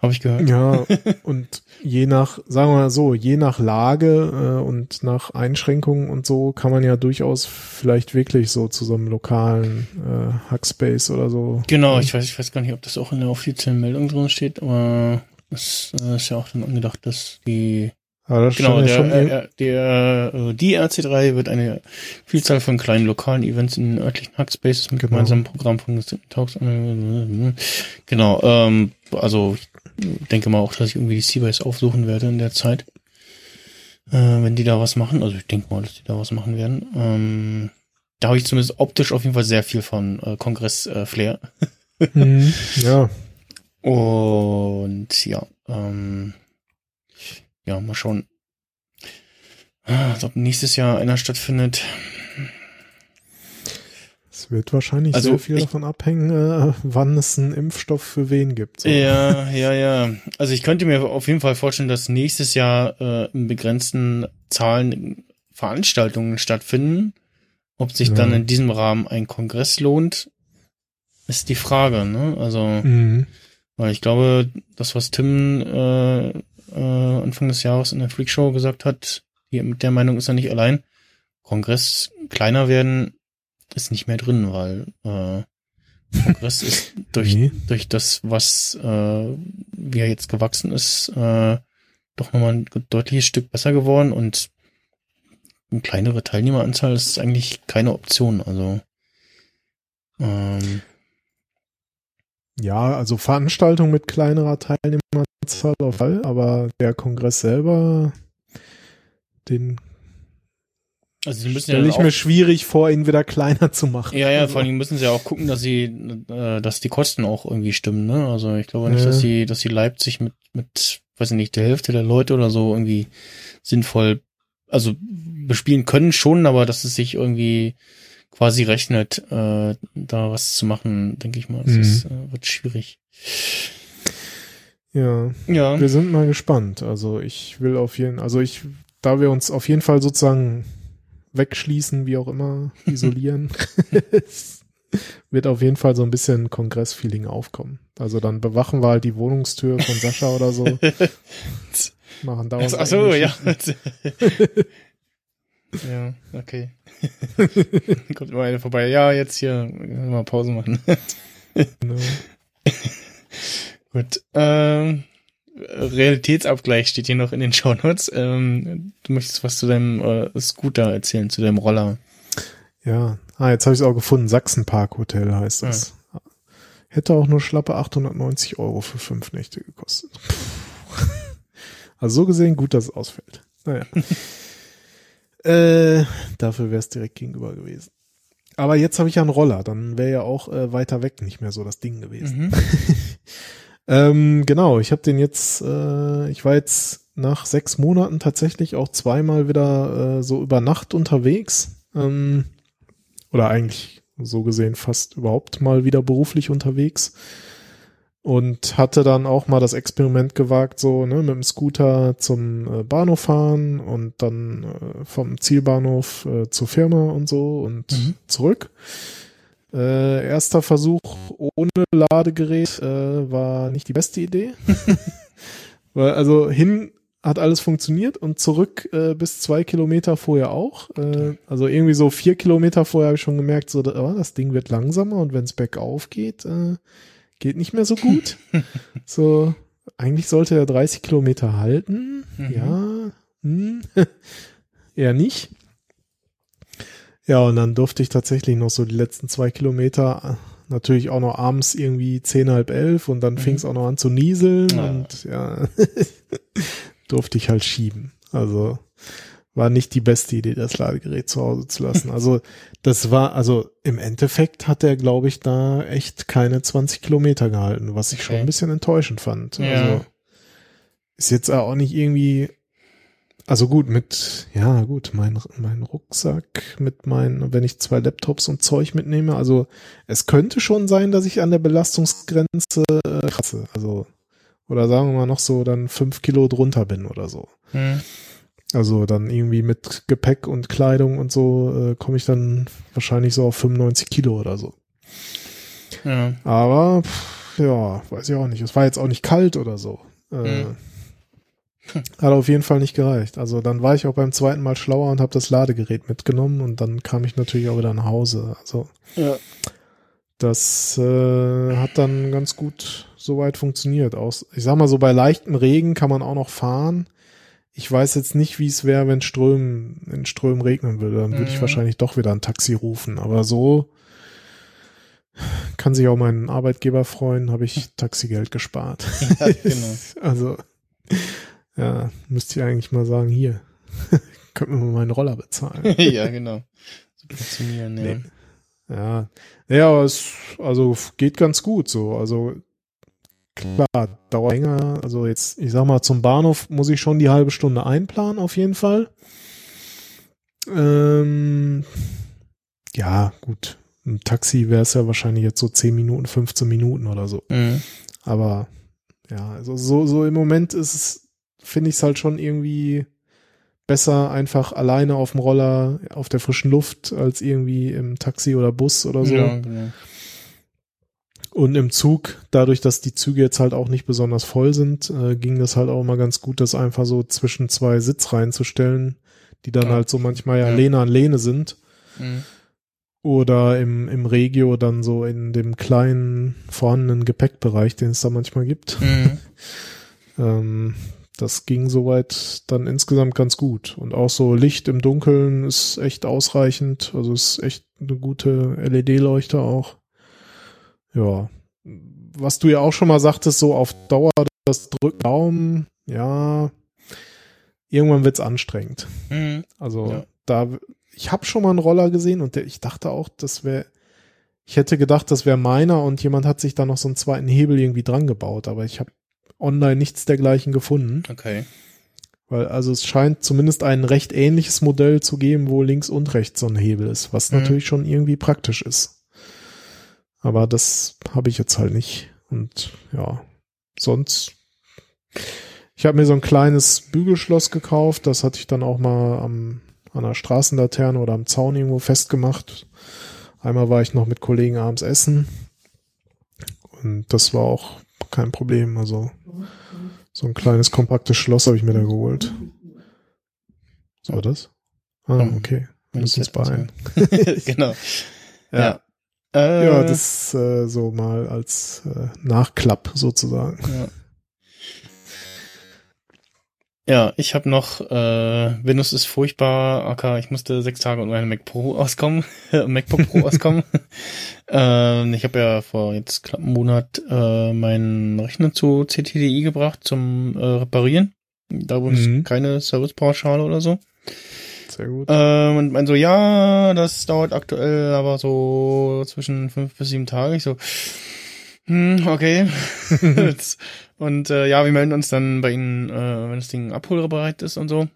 Habe ich gehört. Ja, und je nach, sagen wir mal so, je nach Lage äh, und nach Einschränkungen und so kann man ja durchaus vielleicht wirklich so zu so einem lokalen äh, Hackspace oder so. Genau, ich weiß, ich weiß gar nicht, ob das auch in der offiziellen Meldung drin steht, aber es äh, ist ja auch dann angedacht, dass die genau, der, äh, der, äh, die RC3 wird eine Vielzahl von kleinen lokalen Events in örtlichen Hackspaces mit genau. gemeinsamen Programmpunkten Talks. Genau, ähm, also ich denke mal auch, dass ich irgendwie die Seabase aufsuchen werde in der Zeit. Äh, wenn die da was machen. Also ich denke mal, dass die da was machen werden. Ähm, da habe ich zumindest optisch auf jeden Fall sehr viel von äh, Kongress-Flair. Äh, mhm, ja. Und ja, ähm, ja, mal schauen. Ah, ob nächstes Jahr einer stattfindet. Es wird wahrscheinlich also sehr viel ich, davon abhängen, äh, wann es einen Impfstoff für wen gibt. So. Ja, ja, ja. Also ich könnte mir auf jeden Fall vorstellen, dass nächstes Jahr äh, in begrenzten Zahlen Veranstaltungen stattfinden. Ob sich ja. dann in diesem Rahmen ein Kongress lohnt, ist die Frage. Ne? Also, mhm. weil ich glaube, das, was Tim äh, äh, Anfang des Jahres in der Freakshow gesagt hat, hier mit der Meinung ist er nicht allein. Kongress kleiner werden ist nicht mehr drin, weil äh, Kongress ist durch, nee. durch das, was äh, wie er jetzt gewachsen ist, äh, doch nochmal ein deutliches Stück besser geworden und eine kleinere Teilnehmeranzahl ist eigentlich keine Option. Also ähm, ja, also Veranstaltung mit kleinerer Teilnehmeranzahl auf Fall, aber der Kongress selber, den also sie müssen Stelle ja ich mir schwierig vor, ihn wieder kleiner zu machen. Ja, ja, vor allem müssen sie ja auch gucken, dass sie, äh, dass die Kosten auch irgendwie stimmen, ne? Also ich glaube nicht, ja. dass sie, dass sie Leipzig mit, mit, weiß ich nicht, der Hälfte der Leute oder so irgendwie sinnvoll, also bespielen können schon, aber dass es sich irgendwie quasi rechnet, äh, da was zu machen, denke ich mal, das mhm. ist, äh, wird schwierig. Ja. Ja. Wir sind mal gespannt. Also ich will auf jeden, also ich, da wir uns auf jeden Fall sozusagen wegschließen, wie auch immer, isolieren, wird auf jeden Fall so ein bisschen Kongressfeeling aufkommen. Also dann bewachen wir halt die Wohnungstür von Sascha oder so. Machen da Ach so, ja. Ja, okay. Kommt immer einer vorbei. Ja, jetzt hier mal Pause machen. genau. Gut. Ähm, Realitätsabgleich steht hier noch in den Shownotes. Ähm, du möchtest was zu deinem äh, Scooter erzählen, zu deinem Roller. Ja, ah, jetzt habe ich es auch gefunden. Sachsenpark Hotel heißt das. Ja. Hätte auch nur schlappe 890 Euro für fünf Nächte gekostet. also so gesehen gut, dass es ausfällt. Naja. äh, dafür wäre es direkt gegenüber gewesen. Aber jetzt habe ich ja einen Roller, dann wäre ja auch äh, weiter weg nicht mehr so das Ding gewesen. Mhm. Ähm, genau, ich habe den jetzt, äh, ich war jetzt nach sechs Monaten tatsächlich auch zweimal wieder äh, so über Nacht unterwegs. Ähm, oder eigentlich so gesehen fast überhaupt mal wieder beruflich unterwegs. Und hatte dann auch mal das Experiment gewagt, so ne, mit dem Scooter zum äh, Bahnhof fahren und dann äh, vom Zielbahnhof äh, zur Firma und so und mhm. zurück. Äh, erster Versuch ohne Ladegerät äh, war nicht die beste Idee. Weil, also hin hat alles funktioniert und zurück äh, bis zwei Kilometer vorher auch. Also irgendwie so vier Kilometer vorher habe ich schon gemerkt, so oh, das Ding wird langsamer und wenn es bergauf geht, äh, geht nicht mehr so gut. so, eigentlich sollte er 30 Kilometer halten. Mhm. Ja, hm. eher nicht. Ja, und dann durfte ich tatsächlich noch so die letzten zwei Kilometer natürlich auch noch abends irgendwie zehn, halb elf und dann mhm. fing es auch noch an zu nieseln ja. und ja, durfte ich halt schieben. Also war nicht die beste Idee, das Ladegerät zu Hause zu lassen. Also das war, also im Endeffekt hat er, glaube ich, da echt keine 20 Kilometer gehalten, was ich okay. schon ein bisschen enttäuschend fand. Ja. Also ist jetzt auch nicht irgendwie also gut, mit, ja gut, mein, mein Rucksack mit meinen, wenn ich zwei Laptops und Zeug mitnehme, also es könnte schon sein, dass ich an der Belastungsgrenze äh, kratze. Also, oder sagen wir mal noch so dann fünf Kilo drunter bin oder so. Hm. Also dann irgendwie mit Gepäck und Kleidung und so äh, komme ich dann wahrscheinlich so auf 95 Kilo oder so. Ja. Aber pff, ja, weiß ich auch nicht. Es war jetzt auch nicht kalt oder so. Äh, hm. Hat auf jeden Fall nicht gereicht. Also dann war ich auch beim zweiten Mal schlauer und habe das Ladegerät mitgenommen und dann kam ich natürlich auch wieder nach Hause. Also ja. das äh, hat dann ganz gut soweit funktioniert. Aus, ich sag mal so, bei leichtem Regen kann man auch noch fahren. Ich weiß jetzt nicht, wie es wäre, wenn Strömen, in Strömen regnen würde. Dann würde mhm. ich wahrscheinlich doch wieder ein Taxi rufen. Aber so kann sich auch mein Arbeitgeber freuen, habe ich Taxigeld gespart. Ja, genau. also, ja, müsste ich eigentlich mal sagen, hier, könnt mir mal meinen Roller bezahlen. ja, genau. So funktionieren, ja. Nee. Ja, ja, es also geht ganz gut so. Also klar, dauert länger. Also jetzt, ich sag mal, zum Bahnhof muss ich schon die halbe Stunde einplanen, auf jeden Fall. Ähm, ja, gut. Im Taxi wäre es ja wahrscheinlich jetzt so 10 Minuten, 15 Minuten oder so. Mhm. Aber ja, also so, so im Moment ist es, finde ich es halt schon irgendwie besser einfach alleine auf dem Roller auf der frischen Luft als irgendwie im Taxi oder Bus oder so. Ja, genau. Und im Zug, dadurch, dass die Züge jetzt halt auch nicht besonders voll sind, äh, ging das halt auch immer ganz gut, das einfach so zwischen zwei Sitzreihen zu stellen, die dann ja. halt so manchmal ja, ja. Lehne an Lehne sind. Mhm. Oder im, im Regio dann so in dem kleinen vorhandenen Gepäckbereich, den es da manchmal gibt. Mhm. ähm, das ging soweit dann insgesamt ganz gut. Und auch so Licht im Dunkeln ist echt ausreichend. Also ist echt eine gute LED-Leuchte auch. Ja. Was du ja auch schon mal sagtest, so auf Dauer das Drückbaum, ja, irgendwann wird's anstrengend. Mhm. Also ja. da, ich habe schon mal einen Roller gesehen und der, ich dachte auch, das wäre, ich hätte gedacht, das wäre meiner und jemand hat sich da noch so einen zweiten Hebel irgendwie dran gebaut, aber ich habe online nichts dergleichen gefunden. Okay. Weil also es scheint zumindest ein recht ähnliches Modell zu geben, wo links und rechts so ein Hebel ist, was mhm. natürlich schon irgendwie praktisch ist. Aber das habe ich jetzt halt nicht. Und ja, sonst. Ich habe mir so ein kleines Bügelschloss gekauft. Das hatte ich dann auch mal am, an der Straßenlaterne oder am Zaun irgendwo festgemacht. Einmal war ich noch mit Kollegen abends essen. Und das war auch kein Problem. Also so ein kleines kompaktes Schloss habe ich mir da geholt. So das? Ah, okay. Wir müssen uns beeilen. genau. ja. ja. Äh, ja, das äh, so mal als äh, Nachklapp sozusagen. Ja. Ja, ich habe noch, äh, Windows ist furchtbar, AK, ich musste sechs Tage und meine Mac Pro auskommen, MacBook Pro auskommen. äh, ich habe ja vor jetzt knapp einem Monat äh, meinen Rechner zu CTDI gebracht zum äh, Reparieren. Da übrigens mhm. keine Servicepauschale oder so. Sehr gut. Ähm, und mein so, ja, das dauert aktuell aber so zwischen fünf bis sieben Tage. Ich so, hm, okay. und äh, ja, wir melden uns dann bei Ihnen, äh, wenn das Ding abholbereit ist und so.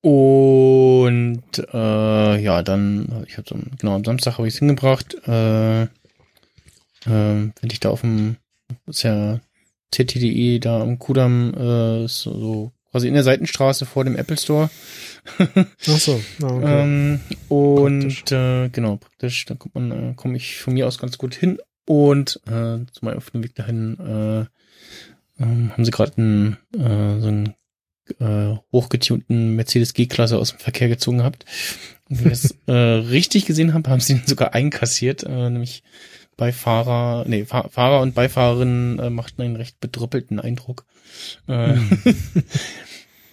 Und äh, ja, dann, ich habe so, genau, am Samstag habe ich es hingebracht. Äh, äh, wenn ich da auf dem, ist ja CTDE da am Kudamm, äh, so, so quasi in der Seitenstraße vor dem Apple Store. Ach so, ah, okay. ähm, und äh, genau, praktisch, da kommt man, äh, komme ich von mir aus ganz gut hin. Und äh, zu meinem auf dem Weg dahin äh, äh, haben sie gerade einen äh, so einen äh, hochgetunten Mercedes G-Klasse aus dem Verkehr gezogen gehabt. Und wenn ich das äh, richtig gesehen habe, haben sie ihn sogar einkassiert, äh, nämlich Beifahrer, nee, Fahr Fahrer und Beifahrerin äh, machten einen recht bedrüppelten Eindruck. Äh, mhm.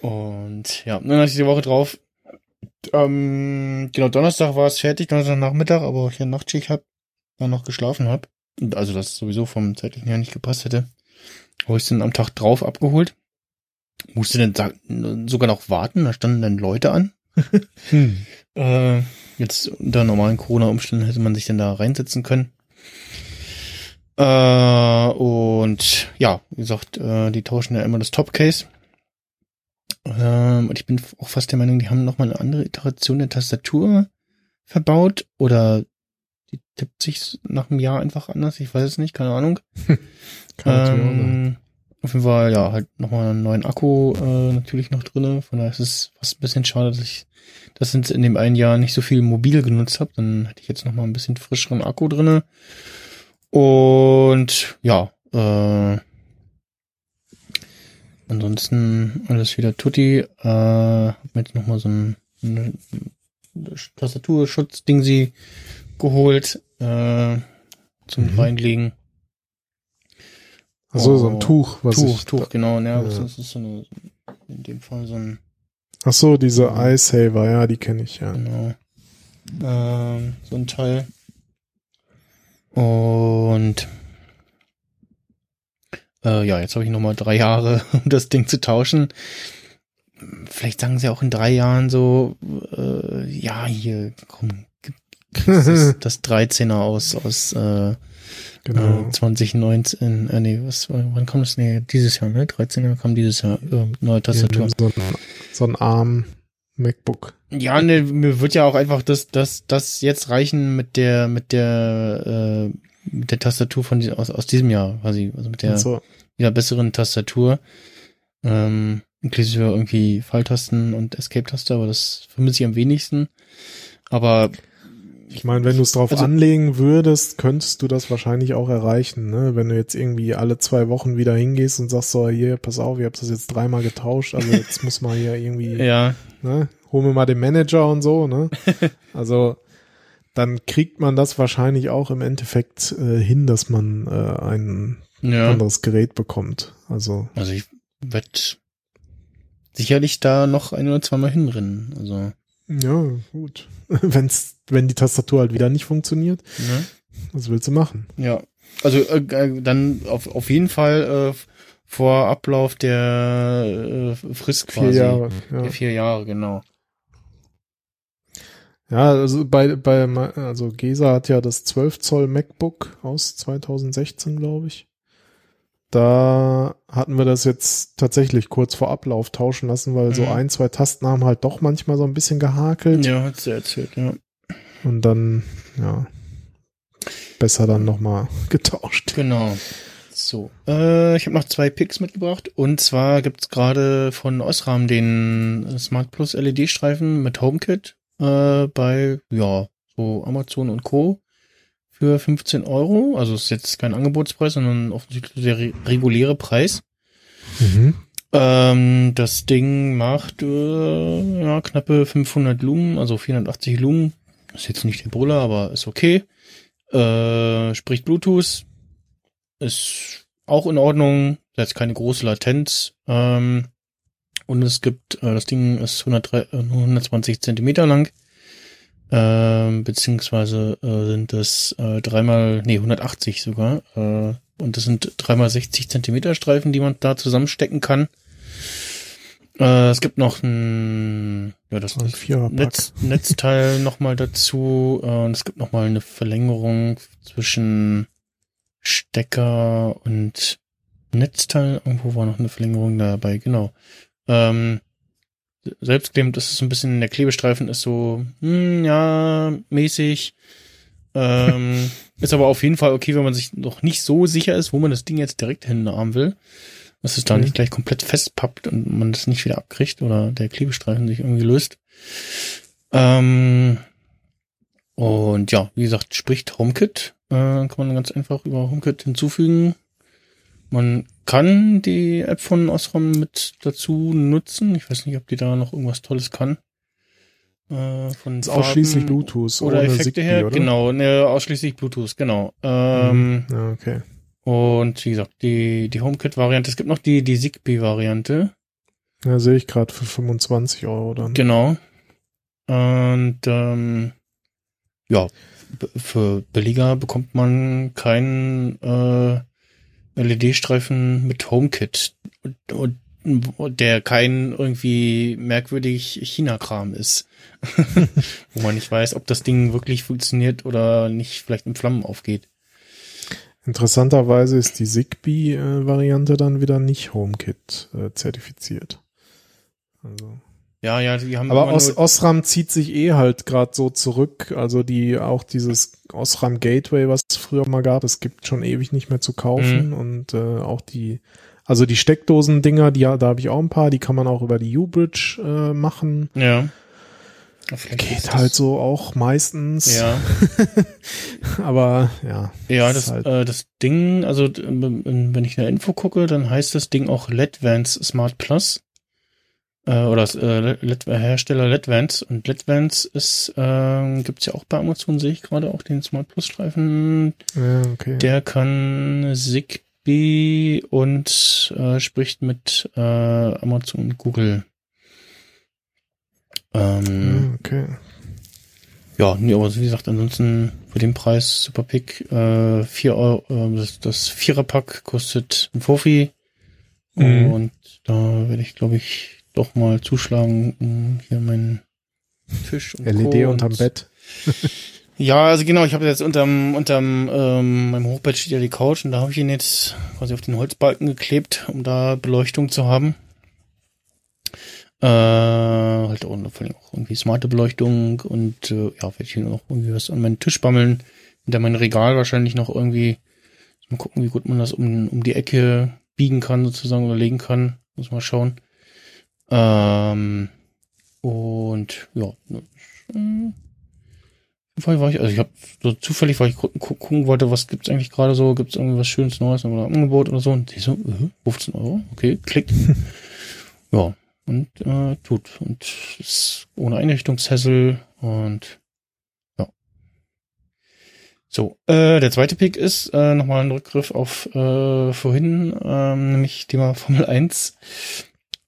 und ja, dann hatte ich die Woche drauf. Ähm, genau, Donnerstag war es fertig, Donnerstag Nachmittag, aber ich ja Nachtschicht hab, dann noch geschlafen hab. Also das sowieso vom zeitlichen her nicht gepasst hätte. Habe ich dann am Tag drauf abgeholt. Musste dann sogar noch warten, da standen dann Leute an. hm. äh, jetzt unter normalen Corona-Umständen hätte man sich dann da reinsetzen können. Äh, und ja, wie gesagt, äh, die tauschen ja immer das Top-Case. Ähm, und ich bin auch fast der Meinung, die haben nochmal eine andere Iteration der Tastatur verbaut oder die tippt sich nach einem Jahr einfach anders, ich weiß es nicht, keine Ahnung. ähm, auf jeden Fall, ja, halt nochmal einen neuen Akku äh, natürlich noch drinne. Von daher ist es fast ein bisschen schade, dass ich das in dem einen Jahr nicht so viel mobil genutzt habe. Dann hätte ich jetzt nochmal ein bisschen frischeren Akku drinne. Und ja, äh, ansonsten alles wieder tutti. Äh, hab mir jetzt nochmal so ein, Tastaturschutz-Ding sie geholt äh, zum mhm. Reinlegen. Also oh, so ein Tuch, was Tuch, ich Tuch, genau, ja, ja. Das ist so eine In dem Fall so ein. Ach so, diese iSaver, ja, die kenne ich ja. Genau. Ähm, so ein Teil. Und äh, ja, jetzt habe ich noch mal drei Jahre, um das Ding zu tauschen. Vielleicht sagen sie auch in drei Jahren so, äh, ja, hier, komm, das, das 13er aus, aus äh, genau. äh, 2019, äh, nee, was, wann kommt das? Nee, dieses Jahr, ne? 13er kam dieses Jahr, äh, neue Tastatur. Ja, so, ein, so ein ARM MacBook. Ja, ne, mir wird ja auch einfach das, das, das jetzt reichen mit der, mit der, äh, mit der Tastatur von aus, aus diesem Jahr, quasi, also mit der so. wieder besseren Tastatur. Ähm, inklusive irgendwie Pfeiltasten und Escape-Taste, aber das vermisse ich am wenigsten. Aber ich meine, wenn du es drauf also, anlegen würdest, könntest du das wahrscheinlich auch erreichen, ne? Wenn du jetzt irgendwie alle zwei Wochen wieder hingehst und sagst so, hier, pass auf, ich habe das jetzt dreimal getauscht, also jetzt muss man hier irgendwie, ja. ne? Hol mir mal den Manager und so, ne? Also dann kriegt man das wahrscheinlich auch im Endeffekt äh, hin, dass man äh, ein ja. anderes Gerät bekommt. Also, also ich werde sicherlich da noch ein oder zweimal hinrennen. Also ja, gut. Wenn's, wenn die Tastatur halt wieder nicht funktioniert, ja. was willst du machen? Ja, also äh, äh dann auf, auf jeden Fall äh, vor Ablauf der äh, Frist quasi. Vier Jahre. Ja. Der vier Jahre, genau. Ja, also bei, bei, also Gesa hat ja das 12 Zoll MacBook aus 2016, glaube ich. Da hatten wir das jetzt tatsächlich kurz vor Ablauf tauschen lassen, weil mhm. so ein, zwei Tasten haben halt doch manchmal so ein bisschen gehakelt. Ja, hat sie erzählt, ja. Und dann, ja, besser dann nochmal getauscht. Genau. So, äh, ich habe noch zwei Picks mitgebracht. Und zwar gibt's gerade von Osram den Smart Plus LED-Streifen mit HomeKit äh, bei, ja, so Amazon und Co. für 15 Euro. Also ist jetzt kein Angebotspreis, sondern offensichtlich der re reguläre Preis. Mhm. Ähm, das Ding macht äh, ja, knappe 500 Lumen, also 480 Lumen. Ist jetzt nicht der Brüller, aber ist okay. Äh, spricht Bluetooth. Ist auch in Ordnung. Jetzt keine große Latenz. Ähm, und es gibt, äh, das Ding ist 103, 120 äh, Zentimeter lang. Ähm, beziehungsweise äh, sind es äh, dreimal, nee, 180 sogar. Äh, und das sind dreimal 60 Zentimeter Streifen, die man da zusammenstecken kann. Äh, es gibt noch ein, ja, das, das Netz, Netzteil nochmal dazu. Äh, und es gibt nochmal eine Verlängerung zwischen Stecker und Netzteil. Irgendwo war noch eine Verlängerung dabei, genau. Ähm, selbstklebt ist es ein bisschen, der Klebestreifen ist so, hm, ja, mäßig. Ähm, ist aber auf jeden Fall okay, wenn man sich noch nicht so sicher ist, wo man das Ding jetzt direkt hinnahmen will. Dass es da mhm. nicht gleich komplett festpappt und man das nicht wieder abkriegt oder der Klebestreifen sich irgendwie löst. Ähm, und ja, wie gesagt, spricht HomeKit. Äh, kann man ganz einfach über HomeKit hinzufügen. Man kann die App von Osram mit dazu nutzen. Ich weiß nicht, ob die da noch irgendwas Tolles kann. Äh, von ausschließlich Bluetooth oder Effekte Zigbee, her. Oder? Genau, ne, ausschließlich Bluetooth, genau. Ähm, mhm. ja, okay. Und wie gesagt, die, die HomeKit-Variante, es gibt noch die, die Zigbee-Variante. Ja, sehe ich gerade für 25 Euro dann. Genau. Und ähm, ja, für billiger bekommt man keinen äh, LED-Streifen mit HomeKit, und, und, der kein irgendwie merkwürdig China-Kram ist. Wo man nicht weiß, ob das Ding wirklich funktioniert oder nicht vielleicht in Flammen aufgeht. Interessanterweise ist die Zigbee-Variante dann wieder nicht HomeKit äh, zertifiziert. Also. Ja, ja, die haben. Aber Os Osram zieht sich eh halt gerade so zurück. Also die auch dieses Osram Gateway, was es früher mal gab, es gibt schon ewig nicht mehr zu kaufen mhm. und äh, auch die, also die Steckdosen-Dinger, die da habe ich auch ein paar. Die kann man auch über die U-Bridge äh, machen. Ja. Geht halt so auch meistens. Ja. Aber ja. Ja, das, halt äh, das Ding, also wenn ich eine Info gucke, dann heißt das Ding auch LEDVANCE Smart Plus äh, oder äh, Let Hersteller LEDVANCE und LEDVANCE ist, äh, gibt's ja auch bei Amazon, sehe ich gerade auch den Smart Plus Streifen. Ja, okay. Der kann Zigbee und äh, spricht mit äh, Amazon und Google. Ähm, okay. Ja, nee, aber wie gesagt, ansonsten für den Preis Super Pick, äh, vier Euro, äh, das, das Viererpack kostet ein Fofi. Mhm. Und da werde ich, glaube ich, doch mal zuschlagen, um hier meinen Tisch und LED Co. Unterm und- Bett. Ja, also genau, ich habe jetzt unterm, unterm ähm, meinem Hochbett steht ja die Couch und da habe ich ihn jetzt quasi auf den Holzbalken geklebt, um da Beleuchtung zu haben. Äh, halt auch, vor allem auch irgendwie smarte Beleuchtung und äh, ja, werde ich hier noch irgendwie was an meinen Tisch bammeln. Hinter mein Regal wahrscheinlich noch irgendwie. Mal gucken, wie gut man das um, um die Ecke biegen kann, sozusagen, oder legen kann. Muss mal schauen. Ähm, und ja, Fall war ich, also ich habe so zufällig, weil ich gu gu gucken wollte, was gibt's eigentlich gerade so, gibt's irgendwas Schönes Neues oder Angebot oder so und ich so, äh, 15 Euro, okay, klickt. ja, und äh, tut. Und ist ohne Einrichtungshessel und ja. So, äh, der zweite Pick ist äh, nochmal ein Rückgriff auf äh, vorhin, ähm, nämlich Thema Formel 1.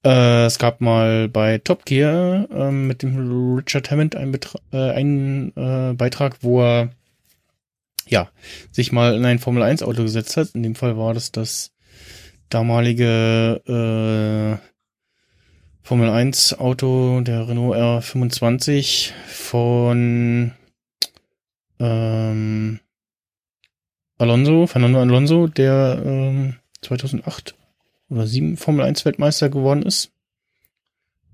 Äh, es gab mal bei Top Gear ähm, mit dem Richard Hammond einen, Betra äh, einen äh, Beitrag, wo er ja sich mal in ein Formel 1 Auto gesetzt hat. In dem Fall war das das damalige äh, Formel 1 Auto, der Renault R25 von ähm, Alonso, Fernando Alonso, der ähm, 2008 oder 7 Formel 1 Weltmeister geworden ist.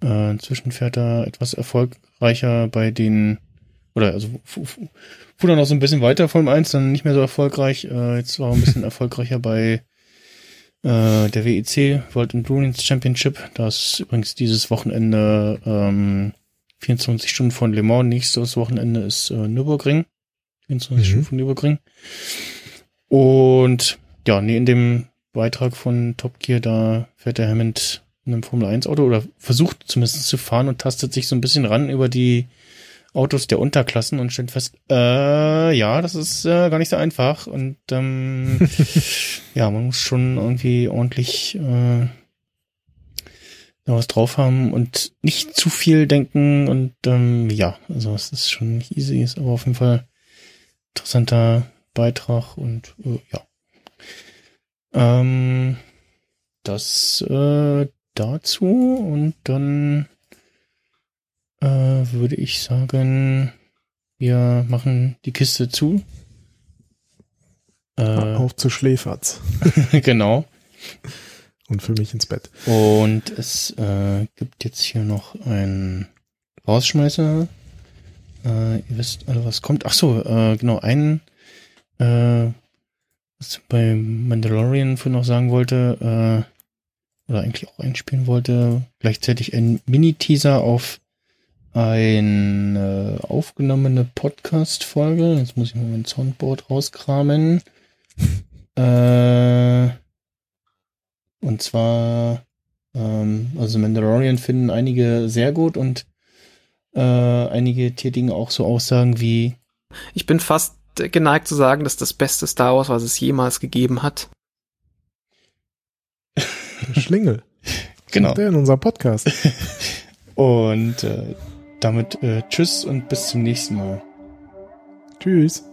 Äh, inzwischen fährt er etwas erfolgreicher bei den, oder also fu- fu- fuhr dann noch so ein bisschen weiter Formel 1, dann nicht mehr so erfolgreich. Äh, jetzt war er ein bisschen erfolgreicher bei äh, der WEC, World Endurance Championship. Das ist übrigens dieses Wochenende ähm, 24 Stunden von Le Mans. Nächstes Wochenende ist äh, Nürburgring. 24 Mhm. Stunden von Nürburgring. Und ja, nee, in dem Beitrag von Top Gear, da fährt der Hammond in einem Formel 1 Auto oder versucht zumindest zu fahren und tastet sich so ein bisschen ran über die Autos der Unterklassen und stellt fest, äh, ja, das ist äh, gar nicht so einfach und ähm, ja, man muss schon irgendwie ordentlich äh, da was drauf haben und nicht zu viel denken und ähm, ja, also es ist schon nicht easy, ist aber auf jeden Fall interessanter Beitrag und äh, ja. Ähm, das äh, dazu und dann äh, würde ich sagen, wir machen die Kiste zu. Äh, Auf zu Schläferz. genau. Und für mich ins Bett. Und es äh, gibt jetzt hier noch einen Rausschmeißer. Äh, ihr wisst alle, was kommt. Ach so, äh, genau, einen, äh, was ich bei Mandalorian vorhin noch sagen wollte, äh, oder eigentlich auch einspielen wollte, gleichzeitig ein Mini-Teaser auf eine aufgenommene Podcast-Folge. Jetzt muss ich mal mein Soundboard rauskramen. äh, und zwar, ähm, also Mandalorian finden einige sehr gut und äh, einige tätigen auch so Aussagen wie, Ich bin fast geneigt zu sagen, dass das beste Star Wars, was es jemals gegeben hat. Der Schlingel. genau. Der in unserem Podcast. Und äh, damit äh, tschüss und bis zum nächsten Mal. Tschüss.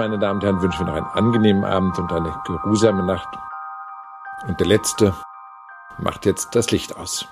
Meine Damen und Herren, wünschen wir noch einen angenehmen Abend und eine geruhsame Nacht. Und der Letzte macht jetzt das Licht aus.